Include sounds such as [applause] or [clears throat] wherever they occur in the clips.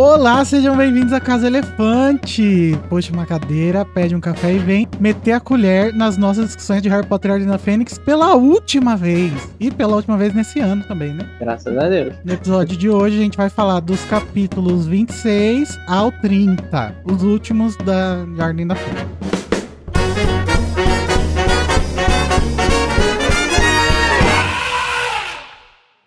Olá, sejam bem-vindos à Casa Elefante. Puxa uma cadeira, pede um café e vem meter a colher nas nossas discussões de Harry Potter e Ordem da Fênix pela última vez. E pela última vez nesse ano também, né? Graças a Deus. No episódio de hoje a gente vai falar dos capítulos 26 ao 30, os últimos da de Ordem da Fênix.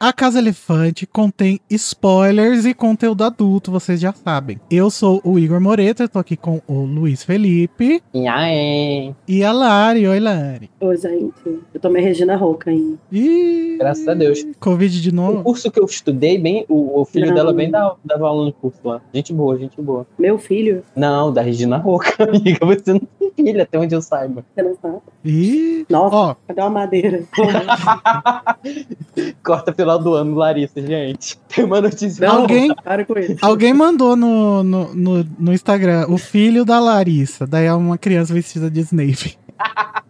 A Casa Elefante contém spoilers e conteúdo adulto, vocês já sabem. Eu sou o Igor Moreto, eu tô aqui com o Luiz Felipe E aí? e a Lari. Oi, Lari. Oi, gente. Eu tomei Regina Roca ainda. Ih, Graças a Deus. Covid de O novo. curso que eu estudei, bem, o, o filho Não. dela bem dava, dava aula no curso lá. Gente boa, gente boa. Meu filho, Não, da Regina Roca, [laughs] amiga. Você não tem filha, até onde eu saiba. você não sabe. Ih, Nossa, ó, cadê uma madeira? [laughs] Corta final do ano, Larissa, gente. [laughs] Tem uma notícia. Não, Alguém- Para com isso. alguém mandou no, no, no, no Instagram o filho da Larissa. Daí é uma criança vestida de Snape. [laughs]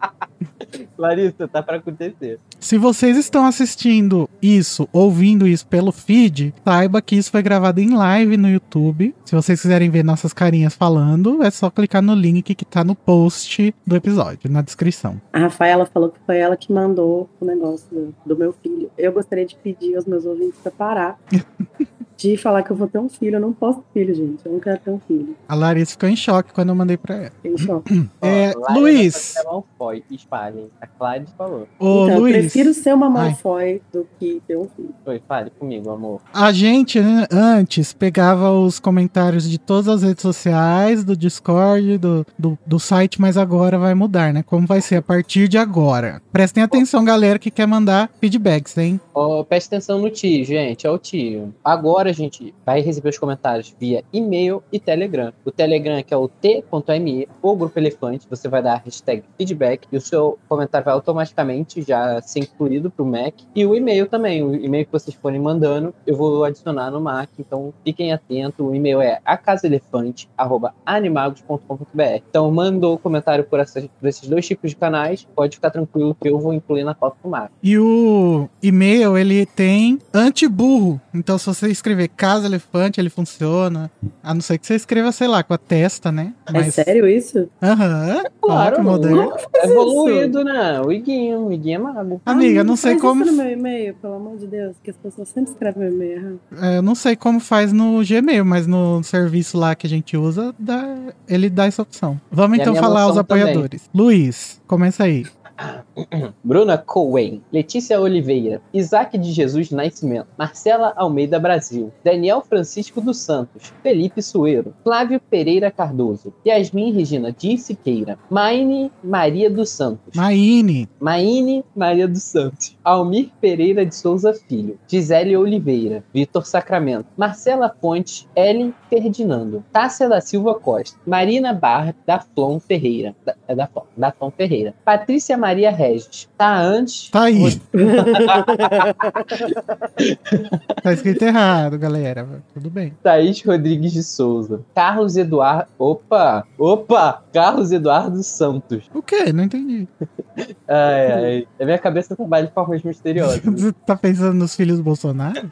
Larissa, tá pra acontecer. Se vocês estão assistindo isso, ouvindo isso pelo feed, saiba que isso foi gravado em live no YouTube. Se vocês quiserem ver nossas carinhas falando, é só clicar no link que tá no post do episódio, na descrição. A Rafaela falou que foi ela que mandou o negócio do, do meu filho. Eu gostaria de pedir aos meus ouvintes pra parar [laughs] de falar que eu vou ter um filho. Eu não posso ter filho, gente. Eu não quero ter um filho. A Larissa ficou em choque quando eu mandei pra ela. Tem choque. [clears throat] É, Larissa Luiz. Malfoy, espalhem. A Clyde falou. Ô, então, eu Luiz, prefiro ser uma Ai. Malfoy do que ter um filho. Oi, fale comigo, amor. a gente né, antes pegava os comentários de todas as redes sociais, do Discord, do, do, do site, mas agora vai mudar, né? Como vai ser a partir de agora? Prestem atenção, galera, que quer mandar feedbacks, hein? Ó, preste atenção no tio, gente. É o tio. Agora a gente vai receber os comentários via e-mail e Telegram. O Telegram que é o t.me ou Grupo Elefante. Você vai dar a hashtag feedback e o seu comentário vai automaticamente já ser incluído pro Mac. E o e-mail também. O e-mail que vocês forem mandando, eu vou adicionar no Mac. Então fiquem atentos. O e-mail é acasaelefante.animagos.com.br. Então mandou comentário por, essas- por esses dois tipos de canais. Pode ficar tranquilo que eu vou incluir na pauta do Mac. E o e-mail, ele tem anti-burro. Então, se você escrever Casa Elefante, ele funciona. A não ser que você escreva, sei lá, com a testa, né? É sério isso? Aham. Claro, Ó, que não. moderno. É evoluído, né? O Iguinho, o Iguinho é mago. Amiga, Ai, não sei faz como. Isso no meu e-mail, pelo amor de Deus, que as pessoas sempre escrevem meu e-mail errado. é, Eu não sei como faz no Gmail, mas no serviço lá que a gente usa, dá- ele dá essa opção. Vamos E a então falar os moção também. apoiadores. Luiz, começa aí. [laughs] [clears throat] Bruna Cowen, Letícia Oliveira, Isaac de Jesus Nascimento, Marcela Almeida Brasil, Daniel Francisco dos Santos, Felipe Sueiro, Flávio Pereira Cardoso, Yasmin Regina de Siqueira, Maine Maria dos Santos, Maine, Maine Maria dos Santos, Almir Pereira de Souza Filho, Gisele Oliveira, Vitor Sacramento, Marcela Fonte, Ellen Ferdinando, Tássia da Silva Costa, Marina Barra da Flon Ferreira, da, é da Flon, da Flon Ferreira, Patrícia Maria Regis, tá antes, tá aí. [laughs] tá escrito errado, galera. Tudo bem. Thaís Rodrigues de Souza, Carlos Eduardo, opa, opa, Carlos Eduardo Santos, O quê? Não entendi. [laughs] ai, ai, a minha cabeça trabalha de formas misteriosas. [laughs] Você tá pensando nos filhos do Bolsonaro?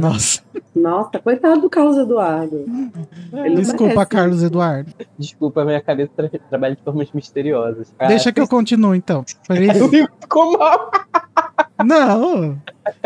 Nossa, Nossa, coitado do Carlos Eduardo. Ele desculpa, merece Carlos Eduardo. Desculpa, a minha cabeça tra- trabalha de formas misteriosas. Deixa Ah, que eu continuo então. Pris- Como? Não.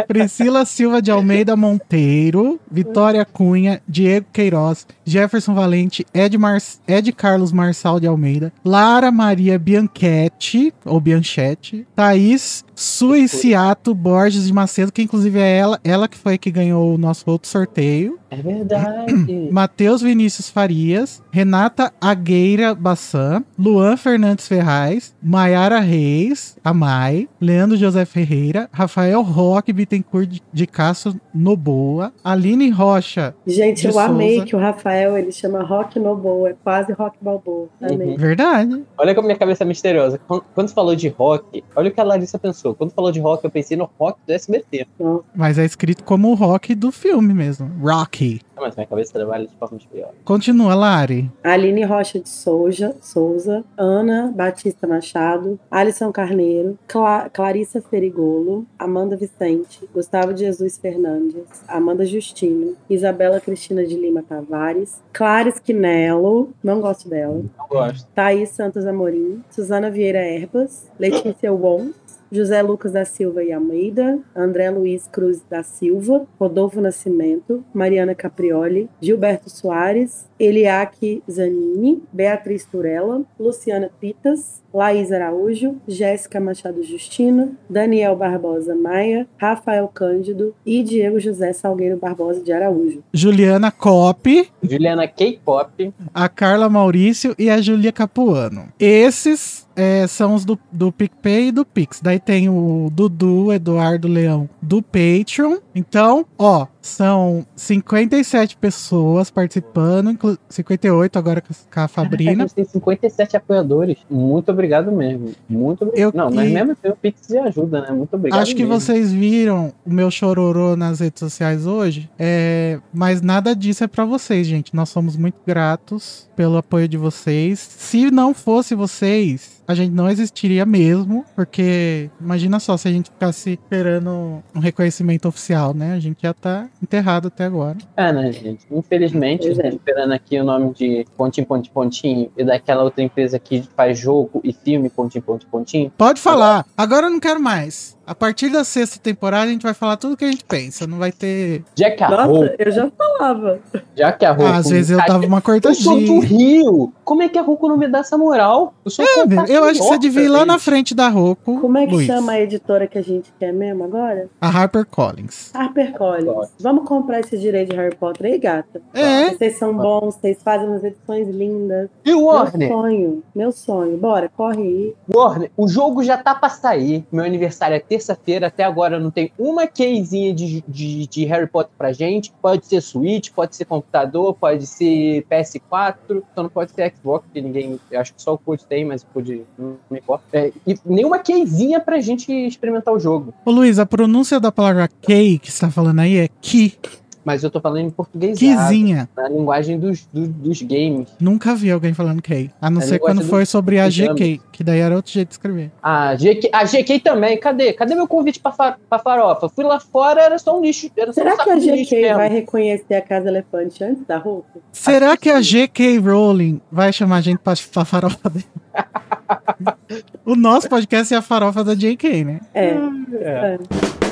Priscila Silva de Almeida Monteiro, Vitória Cunha, Diego Queiroz, Jefferson Valente, Ed, Mar... Ed Carlos Marçal de Almeida, Lara Maria Bianchetti, ou Bianchetti, Thaís Suiciato Borges de Macedo, que inclusive é ela, ela que foi que ganhou o nosso outro sorteio. É verdade. [clears throat] Matheus Vinícius Farias, Renata Agueira Bassan, Luan Fernandes Ferraz, Maiara Reis, a Mai, Leandro José Ferreira, Rafael Roque Bittencourt de- de Castro Noboa, Aline Rocha, Gente, eu amei Souza. que o Rafael ele chama Rock Noboa, é quase Rock Balboa. Amei. Uhum. verdade. Olha como minha cabeça é misteriosa. Quando você falou de rock, olha o que a Larissa pensou. Quando falou de rock, eu pensei no rock do SBT. Mas é escrito como o rock do filme mesmo. Rocky. Ah, Mas minha cabeça trabalha de forma de pior. Continua, Lari. Aline Rocha de Souza, Souza, Ana Batista Machado, Alisson Carneiro, Cla- Clarissa Ferigolo, Amanda Vicente, Gustavo de Jesus Fernandes, Amanda Justino, Isabela Cristina de Lima Tavares, Clarice Quinello, não gosto dela, Não gosto. Thaís Santos Amorim, Suzana Vieira Erbas, Letícia Won, José Lucas da Silva e Almeida, André Luiz Cruz da Silva, Rodolfo Nascimento, Mariana Caprioli, Gilberto Soares, Eliaque Zanini, Beatriz Turella, Luciana Pitas, Laís Araújo, Jéssica Machado Justino, Daniel Barbosa Maia, Rafael Cândido e Diego José Salgueiro Barbosa de Araújo. Juliana Cop, Juliana K-pop. a Carla Maurício e a Julia Capuano. Esses é, são os do, do PicPay e do Pix. Daí tem o Dudu Eduardo Leão do Patreon. Então, ó, são 57 pessoas participando, inclu- 58 agora com a A Fabrina. gente tem 57 apoiadores. Muito obrigado mesmo. Muito obrigado. Eu Não, mas mesmo assim o Pix de ajuda, né? Muito obrigado. Acho que mesmo. vocês viram o meu chororô nas redes sociais hoje, é, mas nada disso é pra vocês, gente. Nós somos muito gratos pelo apoio de vocês. Se não fosse vocês, a gente não existiria mesmo, porque imagina só se a gente ficasse esperando um reconhecimento oficial, né? A gente já tá enterrado até agora. É, né, gente? Infelizmente, Pois é. esperando aqui o nome de Pontinho, Pontinho, Pontinho e daquela outra empresa que faz jogo e filme Pontinho, Pontinho, Pontinho. Pode falar. Agora eu não quero mais. A partir da sexta temporada a gente vai falar tudo que a gente pensa. Não vai ter. Já que a Nossa, roupa, eu já falava. já que a roupa. Ah, às vezes eu dava uma Eu sou do cortadinha. Rio. Como é que a Roku não me dá essa moral? Eu sou É, eu acho que você devia ir lá na frente da Roku. Como é que Luiz. chama a editora que a gente quer mesmo agora? A HarperCollins. HarperCollins. Vamos comprar esse direito de Harry Potter aí, gata. É, Vocês são bons, vocês fazem umas edições lindas. E o Warner? Meu sonho, meu sonho. Bora, corre aí. Warner, o jogo já tá pra sair. Meu aniversário é terça-feira. Até agora não tem uma keyzinha de, de, de Harry Potter pra gente. Pode ser Switch, pode ser computador, pode ser PS4. Só não pode ser Xbox, porque ninguém. Acho que só o Code tem, mas o Code não me importa. É, e nenhuma keyzinha pra gente experimentar o jogo. Ô Luiz, a pronúncia da palavra key que você tá falando aí é ki, Mas eu tô falando em português. kizinha. Na linguagem dos, dos, dos games. Nunca vi alguém falando key. A não É ser quando do- foi sobre a do GK, que daí era outro jeito de escrever. A GK, a GK também, cadê? Cadê meu convite pra, fa- pra farofa? Fui lá fora, era só um lixo. Era só um Será saco que a GK vai reconhecer a Casa Elefante antes da roupa? Será que a GK Rowling vai chamar a gente pra, pra farofa dele? [laughs] o nosso podcast é a farofa da JK, né? É. É. é.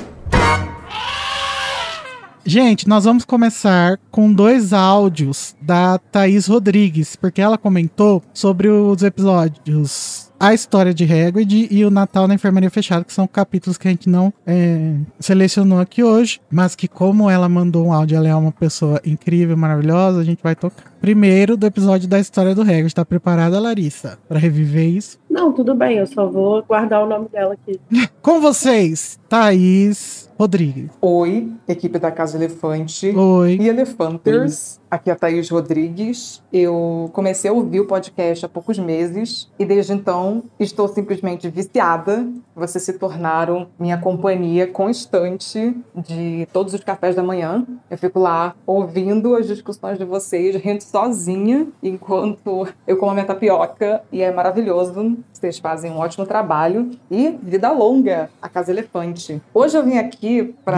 Gente, nós vamos começar com dois áudios da Thaís Rodrigues, porque ela comentou sobre os episódios A História de Hagrid e o Natal na Enfermaria Fechada, que são capítulos que a gente não é, selecionou aqui hoje, mas que como ela mandou um áudio, ela é uma pessoa incrível, maravilhosa, a gente vai tocar. Primeiro do episódio da História do Hagrid. Tá preparada, Larissa, para reviver isso? Não, tudo bem, eu só vou guardar o nome dela aqui. [laughs] Com vocês, Thaís Rodrigues. Oi, equipe da Casa Elefante Oi. e Elefanters. Aqui é a Thaís Rodrigues. Eu comecei a ouvir o podcast há poucos meses e desde então estou simplesmente viciada. Vocês se tornaram minha companhia constante de todos os cafés da manhã. Eu fico lá ouvindo as discussões de vocês, rindo sozinha enquanto eu como a minha tapioca e é maravilhoso. Vocês fazem um ótimo trabalho e vida longa a Casa Elefante. Hoje eu vim aqui para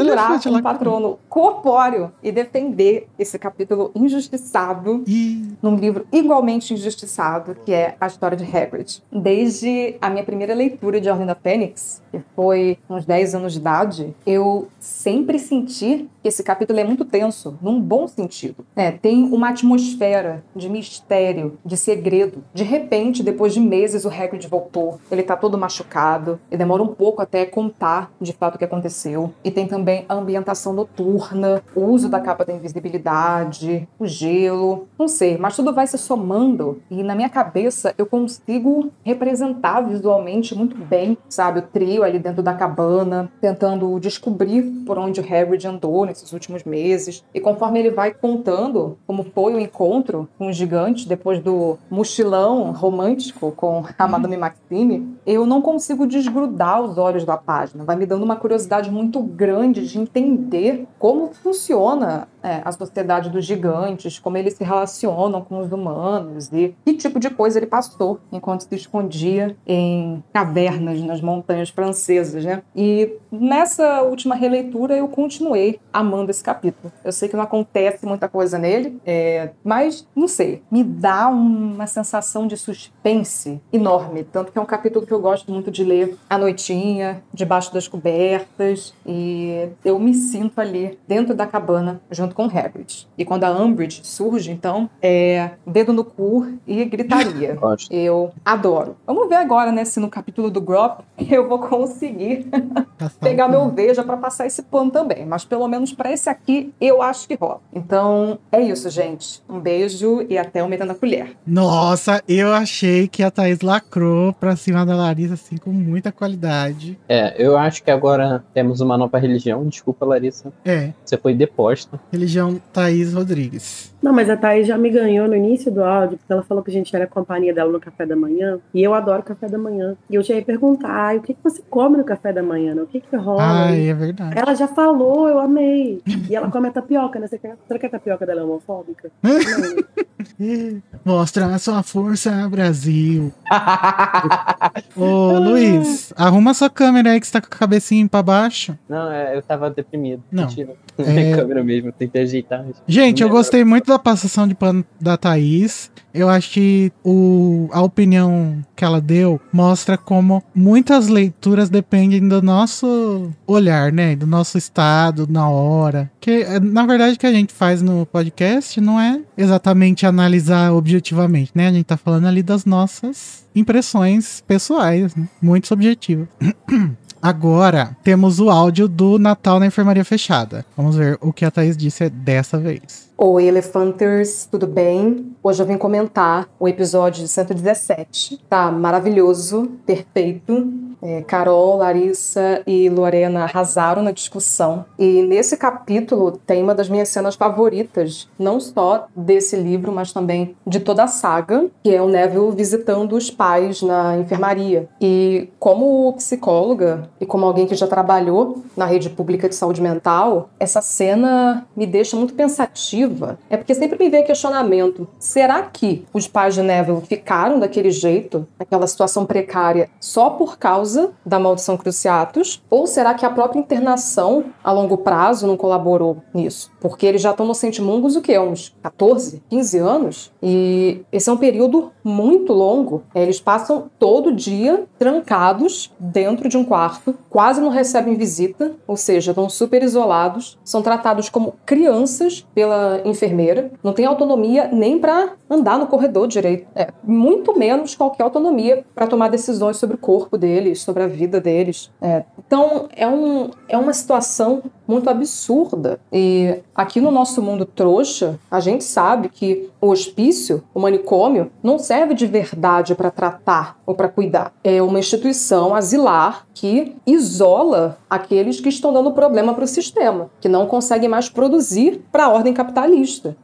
Elefante, um patrono corpóreo e defender esse capítulo injustiçado E num livro igualmente injustiçado, que é A História de Hagrid. Desde a minha primeira leitura de Ordem da Fênix, que foi uns 10 anos de idade, eu sempre senti que esse capítulo é muito tenso, num bom sentido. É, tem uma atmosfera de mistério, de segredo. De repente, depois de meses, o Hagrid voltou. Ele tá todo machucado, e demora um pouco até contar de fato o que aconteceu. E tem também a ambientação noturna, o uso da capa da invisibilidade, o gelo, não sei, mas tudo vai se somando e na minha cabeça eu consigo representar visualmente muito bem, sabe? O trio ali dentro da cabana, tentando descobrir por onde o Harry andou nesses últimos meses. E conforme ele vai contando como foi o encontro com os gigantes depois do mochilão romântico com a Madame Maxime, eu não consigo desgrudar os olhos da página. Vai me dando uma curiosidade muito grande de entender como funciona é, a sociedade dos gigantes, como eles se relacionam com os humanos e que tipo de coisa ele passou enquanto se escondia em cavernas nas montanhas francesas, né? E nessa última releitura eu continuei amando esse capítulo. Eu sei que não acontece muita coisa nele, é, mas não sei, me dá uma sensação de suspense enorme, tanto que é um capítulo que eu gosto muito de ler à noitinha, debaixo das cobertas, e eu me sinto ali dentro da cabana junto com Hagrid. E quando a Umbridge surge, então, é dedo no cu e gritaria. [laughs] Gosto. Eu adoro. Vamos ver agora, né, se no capítulo do Grop [laughs] eu vou conseguir [laughs] pegar meu veja para passar esse pano também. Mas pelo menos para esse aqui, eu acho que rola. Então, é isso, gente. Um beijo e até o Metendo a Colher. Nossa, eu achei que a Thaís lacrou pra cima da Larissa, assim, com muita qualidade. É, eu acho que agora temos uma nova religião. Desculpa, Larissa. É, Você foi deposta. Religião Thaís Rodrigues. Não, mas a Thaís já me ganhou no início do áudio, porque ela falou que a gente era companhia dela no café da manhã. E eu adoro café da manhã. E eu já ia perguntar, ai, o que, que você come no café da manhã? né? O que, que rola? Ai, é verdade. Ela já falou, eu amei. E ela come a tapioca, né? Você quer- Será que a tapioca dela é homofóbica? [laughs] Não. Mostra a sua força, Brasil. Ô, Luiz, arruma sua câmera aí que você tá com a cabecinha pra baixo. Não, é, eu tava deprimido. Não. Mentira. [laughs] É. Minha câmera mesmo, tentei ajeitar. Gente, eu gostei muito da passação de pano da Thaís. Eu acho que o, a opinião que ela deu mostra como muitas leituras dependem do nosso olhar, né? Do nosso estado, na hora. Que, na verdade, o que a gente faz no podcast não é exatamente analisar objetivamente, né? A gente tá falando ali das nossas impressões pessoais, né? Muito subjetivo. [clears throat] Agora temos o áudio do Natal na Enfermaria Fechada. Vamos ver o que a Thaís disse dessa vez. Oi, Elefanters, tudo bem? Hoje eu vim comentar o episódio de 117. Tá maravilhoso, perfeito. É, Carol, Larissa e Lorena arrasaram na discussão. E nesse capítulo tem uma das minhas cenas favoritas, não só desse livro, mas também de toda a saga, que é o Neville visitando os pais na enfermaria. E como psicóloga e como alguém que já trabalhou na rede pública de saúde mental, essa cena me deixa muito pensativa. É porque sempre me vem questionamento: será que os pais de Neville ficaram daquele jeito, naquela situação precária, só por causa da maldição Cruciatus? Ou será que a própria internação a longo prazo não colaborou nisso? Porque eles já estão no Sentimungos o quê? Uns 14, 15 anos? E esse é um período muito longo. É, Eles passam todo dia trancados dentro de um quarto, quase não recebem visita, ou seja, estão super isolados, são tratados como crianças pela enfermeira, não tem autonomia nem para andar no corredor direito, é, muito menos qualquer autonomia para tomar decisões sobre o corpo deles, sobre a vida deles. É, então é, um, é uma situação muito absurda. E aqui no nosso mundo trouxa, a gente sabe que o hospício, o manicômio, não serve de verdade para tratar ou para cuidar. É uma instituição asilar que isola aqueles que estão dando problema para o sistema, que não conseguem mais produzir para a ordem capitalista.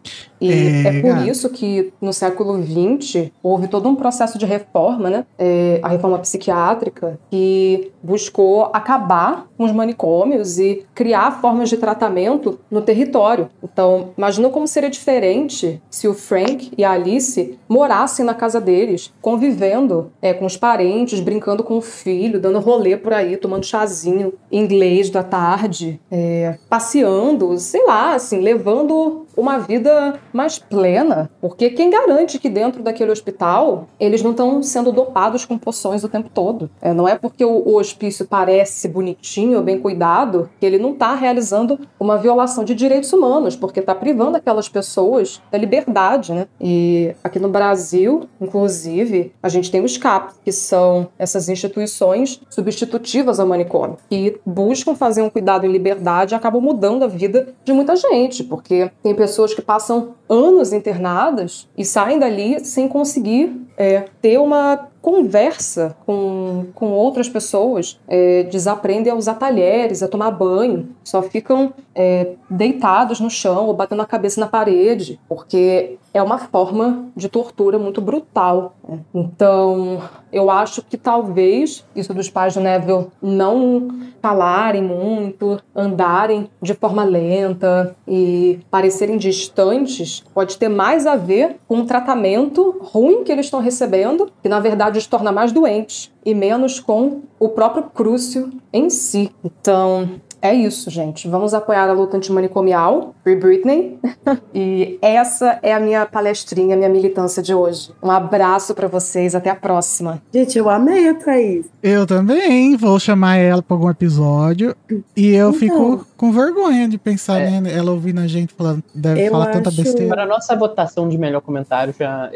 E É, é, por isso que no século XX houve todo um processo de reforma, né? É, a reforma psiquiátrica, que buscou acabar com os manicômios e criar formas de tratamento no território. Então, imagina como seria diferente se o Frank e a Alice morassem na casa deles, convivendo é, com os parentes, brincando com o filho, dando rolê por aí, tomando chazinho inglês da tarde, é, passeando, sei lá, assim, levando uma vida mais plena. Porque quem garante que dentro daquele hospital eles não estão sendo dopados com poções o tempo todo? É, não é porque o, o hospício parece bonitinho, bem cuidado, que ele não está realizando uma violação de direitos humanos, porque está privando aquelas pessoas da liberdade, né? E aqui no Brasil, inclusive, a gente tem os CAPs, que são essas instituições substitutivas ao manicômio, que buscam fazer um cuidado em liberdade e acabam mudando a vida de muita gente, porque tem pessoas que passam anos internadas e saem dali sem conseguir é, ter uma conversa com, com outras pessoas, é, desaprendem a usar talheres, a tomar banho, só ficam é, deitados no chão ou batendo a cabeça na parede, porque é uma forma de tortura muito brutal. Né? Então, eu acho que talvez isso dos pais do Neville não falarem muito, andarem de forma lenta e parecerem distantes, pode ter mais a ver com o tratamento ruim que eles estão recebendo, que na verdade os torna mais doentes, e menos com o próprio Crucio em si. Então, é isso, gente. Vamos apoiar a luta antimanicomial, Free Britney. [laughs] e essa é a minha palestrinha, a minha militância de hoje. Um abraço para vocês, até a próxima. Gente, eu amei a Thaís. Eu também, vou chamar ela para algum episódio. E eu então, fico com vergonha de pensar é. né, ela ouvindo a gente falando, deve falar acho... tanta besteira. Para a nossa votação de melhor comentário, já,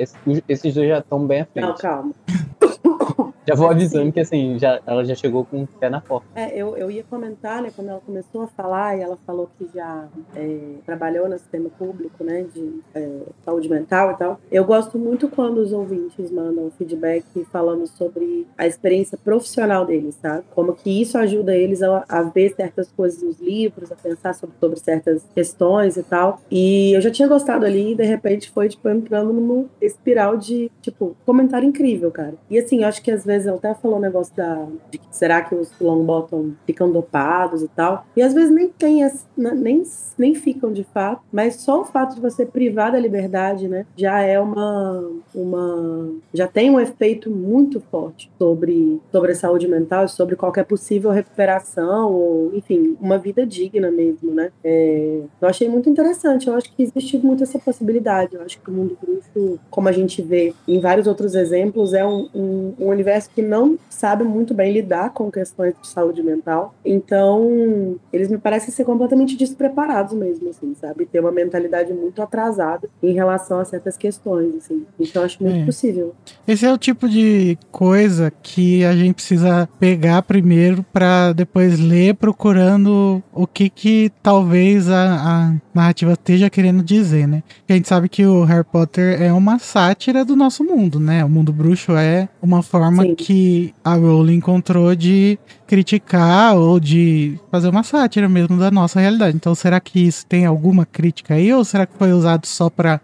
esses dois já estão bem à frente. Não, calma. [laughs] Já vou avisando que assim, já, ela já chegou com o pé na porta. É, eu, eu ia comentar, né, quando ela começou a falar e ela falou que já é, trabalhou no sistema público, né, de é, saúde mental e tal. Eu gosto muito quando os ouvintes mandam feedback falando sobre a experiência profissional deles, sabe? Como que isso ajuda eles a, a ver certas coisas nos livros, a pensar sobre, sobre certas questões e tal. E eu já tinha gostado ali e de repente foi, tipo, entrando numa espiral de, tipo, comentário incrível, cara. E assim, eu acho que às vezes ela até falou um negócio da, de que será que os long bottom ficam dopados e tal. E às vezes nem tem, nem, nem ficam de fato, mas só o fato de você privar da liberdade, né, já é uma, uma já tem um efeito muito forte sobre, sobre a saúde mental e sobre qualquer possível recuperação ou, enfim, uma vida digna mesmo, né. É, eu achei muito interessante, eu acho que existe muito essa possibilidade, eu acho que o mundo bruxo, como a gente vê em vários outros exemplos, é um, um, um universo que não sabe muito bem lidar com questões de saúde mental. Então, eles me parecem ser completamente despreparados mesmo, assim, sabe? Ter uma mentalidade muito atrasada em relação a certas questões, assim. Então, acho muito é. possível. Esse é o tipo de coisa que a gente precisa pegar primeiro para depois ler procurando o que que talvez a, a narrativa esteja querendo dizer, né? Porque a gente sabe que o Harry Potter é uma sátira do nosso mundo, né? O mundo bruxo é uma forma Sim. Que a Rowling encontrou de criticar ou de fazer uma sátira mesmo da nossa realidade. Então, será que isso tem alguma crítica aí? Ou será que foi usado só para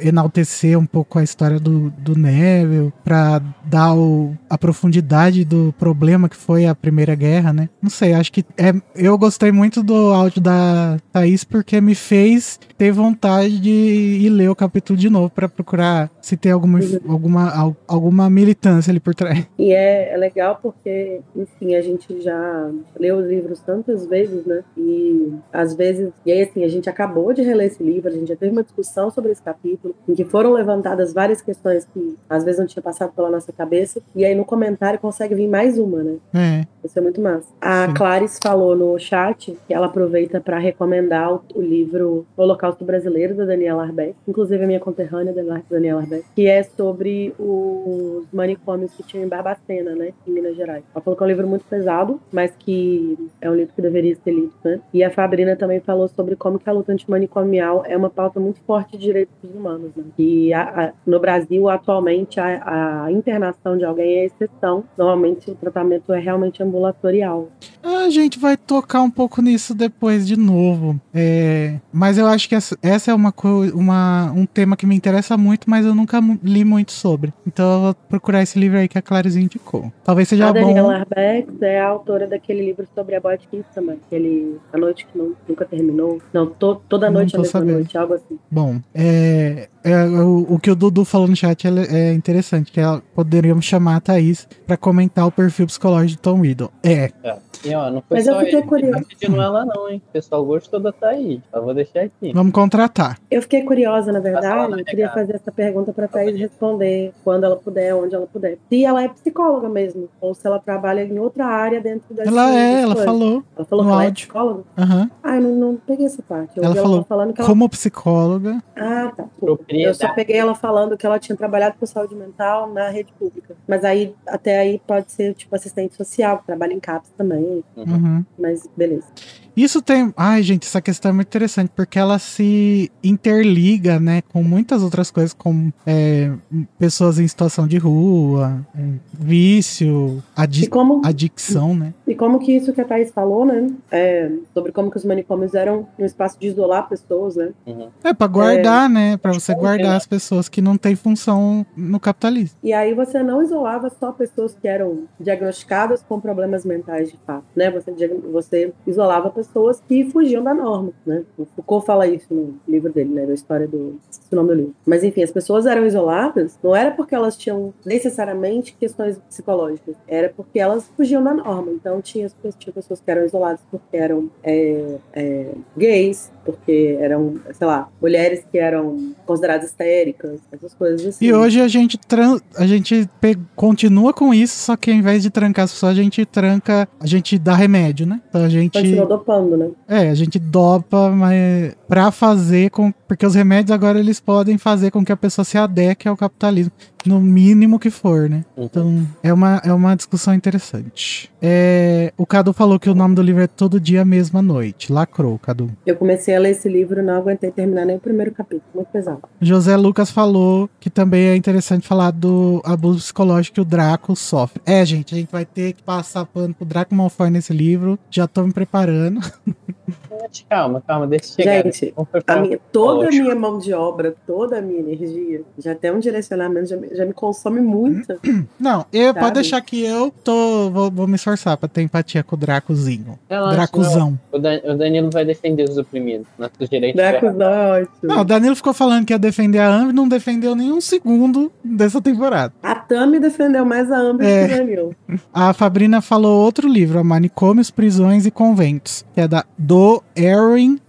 enaltecer um pouco a história do, do Neville, para dar o, a profundidade do problema que foi a Primeira Guerra, né? Não sei, acho que é, eu gostei muito do áudio da Thaís porque me fez ter vontade de ir ler o capítulo de novo para procurar se tem alguma, uhum. alguma, alguma militância ali por trás. E é, é legal porque, enfim, a gente gente já leu os livros tantas vezes, né? E às vezes, e aí assim, a gente acabou de reler esse livro, a gente já teve uma discussão sobre esse capítulo, em que foram levantadas várias questões que às vezes não tinha passado pela nossa cabeça, e aí no comentário consegue vir mais uma, né? É. Isso é muito massa. A Sim. Clarice falou no chat que ela aproveita para recomendar o, o, livro Holocausto Brasileiro, da Daniela Arbeck, inclusive a minha conterrânea, Daniela Arbeck, que é sobre os manicômios que tinham em Barbacena, né? Em Minas Gerais. Ela falou que é um livro muito pesado mas que é um livro que deveria ser lido, né? E a Fabrina também falou sobre como que a luta antimanicomial é uma pauta muito forte de direitos humanos, né? E a, a, no Brasil, atualmente, a, a, internação de alguém é exceção. Normalmente, o tratamento é realmente ambulatorial. A gente vai tocar um pouco nisso depois de novo. É, mas eu acho que essa, essa é uma, uma, um tema que me interessa muito, mas eu nunca li muito sobre. Então eu vou procurar esse livro aí que a Clarice indicou. Talvez seja a bom. Daniela Arbex é a autora daquele livro sobre a Boate também. Aquele A Noite que não, Nunca Terminou. Não, to, Toda Noite a Mesma sabendo. Noite, algo assim. Bom, é, é, o, o, que o Dudu falou no chat é, é interessante, que ela, poderíamos chamar a Thaís para comentar o perfil psicológico de Tom Riddle. É. é. E, ó, não foi Mas eu fiquei curiosa. pedindo ela não, hein? O pessoal gostou da Thaís. Eu vou deixar aqui. Vamos contratar. Eu fiquei curiosa, na verdade. Eu queria fazer essa pergunta para Thaís responder quando ela puder, onde ela puder. Se ela é psicóloga mesmo, ou se ela trabalha em outra área dentro da Ela é, ela falou. Ela falou que ela é psicóloga? Aham. Uhum. Ah, eu não, não, peguei essa parte. Eu ela falou ela como psicóloga. Ah, tá. Eu só peguei ela falando que ela tinha trabalhado com saúde mental na rede pública. Mas aí, até aí, pode ser, tipo, assistente social, que trabalha em CAPS também. Uhum. Mas beleza. Isso tem. Ai, gente, essa questão é muito interessante, porque ela se interliga, né, com muitas outras coisas, como é, pessoas em situação de rua, é, vício, adi como, adicção, né? e como que isso que a Thaís falou, né? É, sobre como que os manicômios eram um espaço de isolar pessoas, né? Uhum. É pra guardar, né? Pra você guardar é. as pessoas que não têm função no capitalismo. E aí você não isolava só pessoas que eram diagnosticadas com problemas mentais de fato, né? Você, você isolava pessoas que fugiam da norma, né? O Foucault fala isso no livro dele, né? Da história do... o nome do livro. Mas enfim, as pessoas eram isoladas não era porque elas tinham necessariamente questões psicológicas, era porque elas fugiam da norma. Então tinha, pessoas- tinha pessoas que eram isoladas porque eram é, é, gays, porque eram, sei lá, mulheres que eram consideradas histéricas, essas coisas assim. E hoje a gente, a gente continua com isso, só que ao invés de trancar as pessoas, a gente tranca, a gente dá remédio, né? Então a gente. Continua dopando, né? É, a gente dopa, mas pra fazer com. Porque os remédios agora eles podem fazer com que a pessoa se adeque ao capitalismo. No mínimo que for, né? Uhum. Então é uma, é uma discussão interessante. É, o Cadu falou que o nome do livro é Todo Dia, Mesma Noite. Lacrou, Cadu. Eu comecei a ler esse livro e não aguentei terminar nem o primeiro capítulo. Muito pesado. José Lucas falou que também é interessante falar do abuso psicológico que o Draco sofre. É, gente, a gente vai ter que passar pano pro Draco Malfoy nesse livro. Já tô me preparando. Calma, calma, deixa eu chegar. Gente, Vamos A minha, toda a Lógico. minha mão de obra, toda a minha energia, já tem um direcionamento, já, me- já me consome muito. [clears throat] Não, eu Sabe? pode deixar que eu tô. Vou, vou me esforçar pra ter empatia com o Dracozinho. Relaxa, Dracozão. O, Dan- o Danilo vai defender os oprimidos. Nossos direitos. Dracos não, ótimo. Não, o Danilo ficou falando que ia defender a Amber e não defendeu nenhum segundo dessa temporada. A Tami defendeu mais a Amber É. que o Danilo. [laughs] A Fabrina falou outro livro, a Manicômios, Prisões e Conventos, que é da do Erin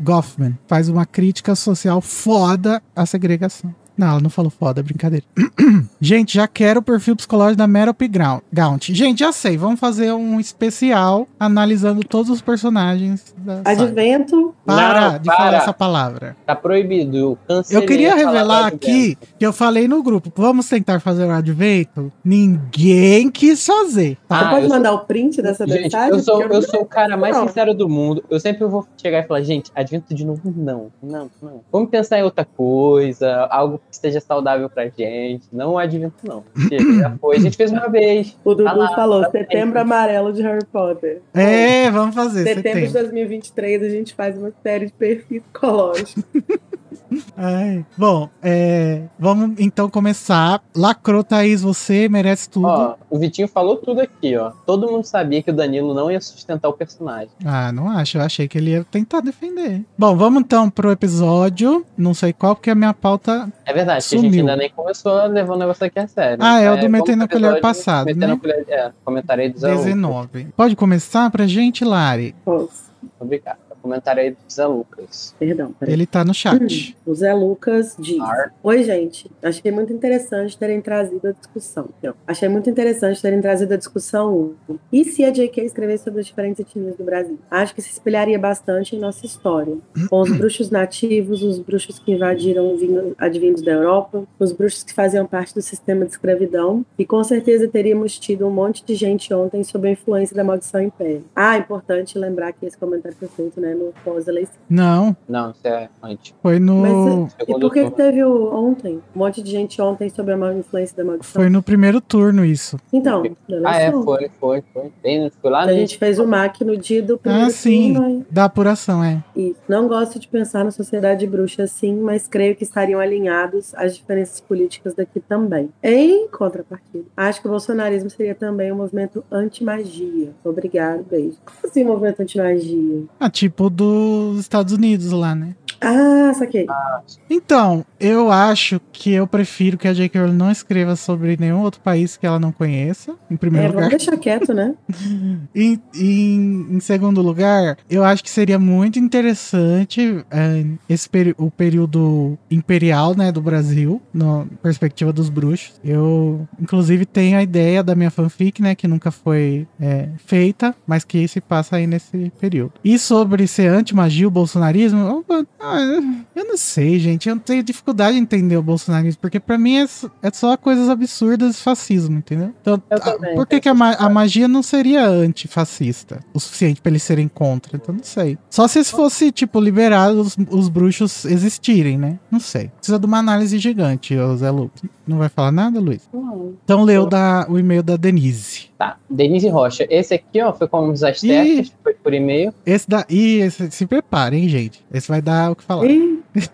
Goffman. Faz uma crítica social foda à segregação. Não, ela não falou foda, é brincadeira. [clears throat] Gente, já quero o perfil psicológico da Meryl Grau- Gaunt. Gente, já sei, vamos fazer um especial analisando todos os personagens da saga. Advento, Para Não, de para. falar essa palavra. Tá proibido. Eu, cancelei Eu queria revelar aqui que eu falei no grupo, vamos tentar fazer o advento. Ninguém quis fazer. você Ah, pode eu mandar o print dessa Gente, mensagem? eu sou, Porque eu sou o cara mais Não. sincero do mundo. Eu sempre vou chegar e falar, gente, advento de novo? Não, não, não. Vamos pensar em outra coisa, algo esteja saudável pra gente. Não advento, não. [clears throat] Já foi. A gente fez uma vez. O Dudu lá, falou, tá setembro bem. amarelo de Harry Potter. É, vamos fazer. Setembro de setembro. 2023 a gente faz uma série de perfil [laughs] psicológico. Ai, Bom, é, vamos então começar. Lacrou, Thaís, você merece tudo. Ó, o Vitinho falou tudo aqui, ó. Todo mundo sabia que o Danilo não ia sustentar o personagem. Ah, não acho. Eu achei que ele ia tentar defender. Bom, vamos então pro episódio. Não sei qual, porque a minha pauta. É verdade, que a gente Sumiu. ainda nem começou a levar o negócio aqui a sério. Ah, é o do pro na Colher passado, Meter né? na colher, é, Zé Lucas. 19. Pode começar pra gente, Lari? Posso. Obrigado. Comentário aí do Zé Lucas. Perdão, peraí. Ele tá no chat. O Zé Lucas diz: Ar. Oi, gente. Achei muito interessante terem trazido a discussão. Não. Achei muito interessante terem trazido a discussão. E se a J.K. escrevesse sobre as diferentes etnias do Brasil? Acho que se espelharia bastante em nossa história. Com os bruxos nativos, os bruxos que invadiram vindo- advindos da Europa, os bruxos que faziam parte do sistema de escravidão. E com certeza teríamos tido um monte de gente ontem sob a influência da maldição império. Ah, importante lembrar que esse comentário foi feito né, no pós-eleição. Não, Não, isso é antes. foi no. Mas, E Segundo por que, que teve o ontem? Um monte de gente ontem sob a má influência da maldição. Foi no primeiro turno isso. Então, Ah, é, foi, foi, foi. Bem, foi lá A no gente fez o MAC no dia do primeiro Ah, sim. turno. Da apuração, é. E não gosto de pensar na sociedade bruxa assim, mas creio que estariam alinhados às diferenças políticas daqui também. Em contrapartida, acho que o bolsonarismo seria também um movimento anti-magia. Obrigado, beijo. Como assim um movimento anti-magia? Ah, tipo dos Estados Unidos lá, né? Ah, saquei. Então, eu acho que eu prefiro que a J.K. Rowling não escreva sobre nenhum outro país que ela não conheça, em É, primeiro vamos lugar. deixar quieto, né? [laughs] Em, em, em segundo lugar, eu acho que seria muito interessante é, esse o período imperial, né, do Brasil, na perspectiva dos bruxos. Eu, inclusive, tenho a ideia da minha fanfic, né, que nunca foi é, feita, mas que se passa aí nesse período. E sobre ser anti-magia, o bolsonarismo, eu Ah, eu não sei, gente. Eu tenho dificuldade em entender o bolsonarismo, porque pra mim é, é só coisas absurdas e fascismo, entendeu? Então, Eu a- também, por que, que a, ma- a magia não seria antifascista o suficiente pra eles serem contra? Então, não sei. Só se fosse, tipo, liberar os, os bruxos existirem, né? Não sei. Precisa de uma análise gigante, Zé Lucas. Não vai falar nada, Luiz? Não. Então, leu da, o e-mail da Denise. Tá, Denise Rocha. Esse aqui, ó, foi como os Aztecas, foi por e-mail. Esse da. Ih, esse, se preparem, gente. Esse vai dar o que falar. Ih, [laughs]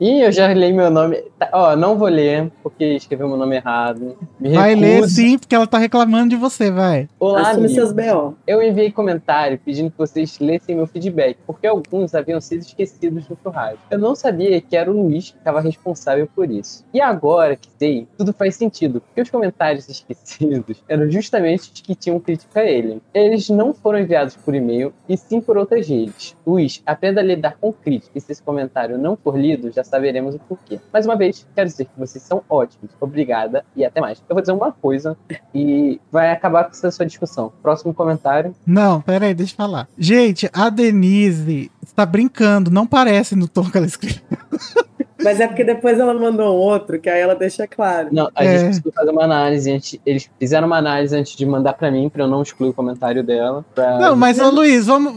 Ih, eu já li meu nome. Tá, ó, não vou ler, porque escreveu meu nome errado. Me Vai ler sim, porque ela tá reclamando de você, vai. Olá, assume seus. BO. Eu enviei comentário pedindo que vocês lessem meu feedback, porque alguns haviam sido esquecidos no churrasco. Eu não sabia que era o Luiz que estava responsável por isso. E agora que sei, tudo faz sentido, porque os comentários esquecidos eram justamente os que tinham crítica a ele. Eles não foram enviados por e-mail, e sim por outras redes. Luiz, aprenda a lidar com crítica, e se esse comentário não for lido, já saberemos o porquê. Mais uma vez, quero dizer que vocês são ótimos. Obrigada e até mais. Eu vou dizer uma coisa e vai acabar com essa sua discussão. Próximo comentário. Não, pera aí, deixa eu falar. Gente, a Denise está brincando, não parece no tom que ela escreveu. [laughs] Mas é porque depois ela mandou outro, que aí ela deixa claro. Não, a É. gente precisa fazer uma análise. Antes, eles fizeram uma análise antes de mandar pra mim, pra eu não excluir o comentário dela. pra- Não, mas ô Luiz, vamos,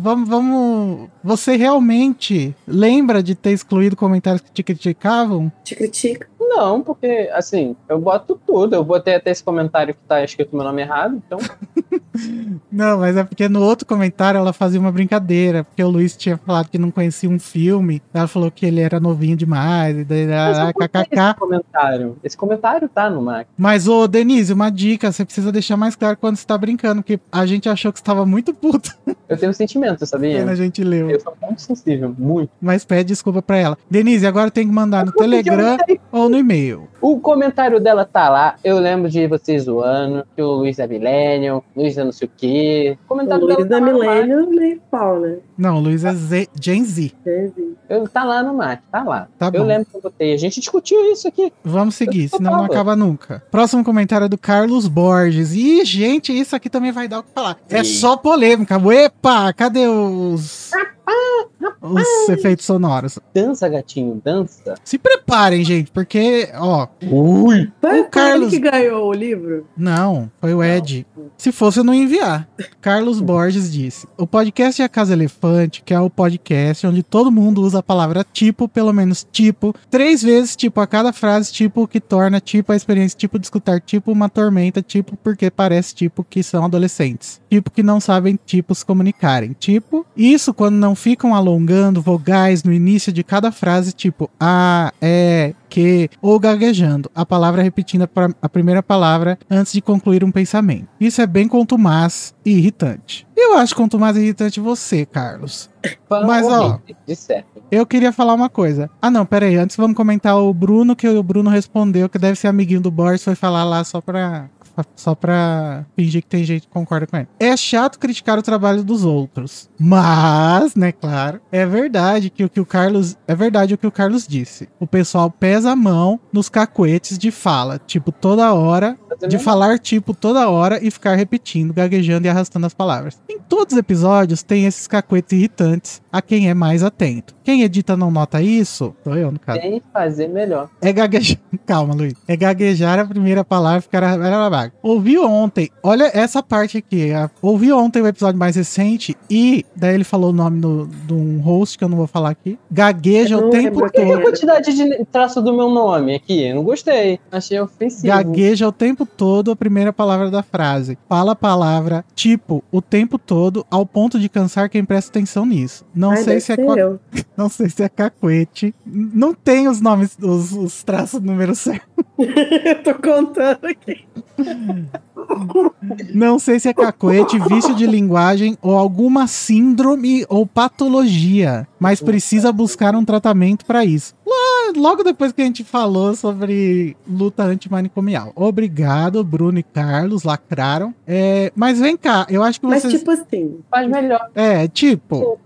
vamos, vamos. Você realmente lembra de ter excluído comentários que te criticavam? Te critica. Não, porque, assim, eu boto tudo. Eu botei até esse comentário que tá escrito meu nome errado, então. [laughs] Não, mas é porque no outro comentário ela fazia uma brincadeira, porque o Luiz tinha falado que não conhecia um filme, ela falou que ele era novinho demais, e daí, Mas ah, kkk. esse comentário. Esse comentário tá no Mac. Mas, ô, Denise, uma dica, você precisa deixar mais claro quando você tá brincando, porque a gente achou que você tava muito puto Eu tenho sentimento, sabia? quando a gente leu. Eu sou muito sensível, muito. Mas pede desculpa pra ela. Denise, agora tem que mandar no Telegram ou no e-mail. O comentário dela tá lá. Eu lembro de vocês zoando, que o Luiz é millennial, Luiz é não sei o quê. O O comentário Luiz da tá Mac. Milênio meio pau, né? Não, o Luiz é Z, Gen Z. Entendi. Eu, tá lá no Mac, tá lá. Tá eu bom. lembro que eu botei. A gente discutiu isso aqui. Vamos seguir, senão não acaba nunca. Próximo comentário é do Carlos Borges. Ih, gente, isso aqui também vai dar o que falar. É Sim. só polêmica. Epa, cadê os. [laughs] Os efeitos sonoros. Dança, gatinho, dança. Se preparem, gente, porque, ó. Ui! Foi, O foi Carlos- ele que ganhou o livro? Não, foi o Ed. Se fosse, eu não ia enviar. Carlos Borges disse: O podcast é a Casa Elefante, que é o podcast onde todo mundo usa a palavra tipo, pelo menos tipo, três vezes, tipo, a cada frase, tipo, o que torna tipo a experiência, tipo, de escutar, tipo, uma tormenta, tipo, porque parece, tipo, que são adolescentes. Tipo, que não sabem, tipo, se comunicarem. Tipo, isso quando não ficam alongando vogais no início de cada frase, tipo, a, é, que, ou gaguejando, a palavra repetindo a, primeira palavra antes de concluir um pensamento. Isso é bem contumaz e irritante. Eu acho contumaz e irritante você, Carlos. Mas, ó. Eu queria falar uma coisa. Ah, não, pera aí. Antes vamos comentar o Bruno, que o Bruno respondeu que deve ser amiguinho do Boris, foi falar lá só pra. Só pra fingir que tem gente que concorda com ele. É chato criticar o trabalho dos outros. Mas, né, claro, é verdade que o que o Carlos. É verdade o que o Carlos disse. O pessoal pesa a mão nos cacuetes de fala. Tipo, toda hora de falar tipo toda hora e ficar repetindo, gaguejando e arrastando as palavras. Em todos os episódios tem esses cacuetes irritantes a quem é mais atento. Quem edita não nota isso? Sou eu, no caso. Tem que fazer melhor. É gaguejar. [laughs] Calma, Luiz. É gaguejar a primeira palavra e ficar. Ouvi ontem. Olha essa parte aqui. Ouvi ontem o episódio mais recente e daí ele falou o nome do- de um host que eu não vou falar aqui. Gagueja o tempo lembro quem Qual a todo. quantidade de traço do meu nome aqui? Eu não gostei. Achei ofensivo. Gagueja o tempo todo a primeira palavra da frase. Fala a palavra tipo o tempo todo ao ponto de cansar quem presta atenção nisso. Não Ai, sei se é eu. [laughs] não sei se é cacuete. Não tem os nomes, os, os traços número [laughs] certo. [laughs] eu tô contando aqui. Não sei se é cacuete, vício de linguagem ou alguma síndrome ou patologia, mas precisa buscar um tratamento para isso. Lo- Logo depois que a gente falou sobre luta antimanicomial. Obrigado, Bruno e Carlos, lacraram. É, mas vem cá, eu acho que Mas vocês. tipo assim, Faz melhor. É, tipo,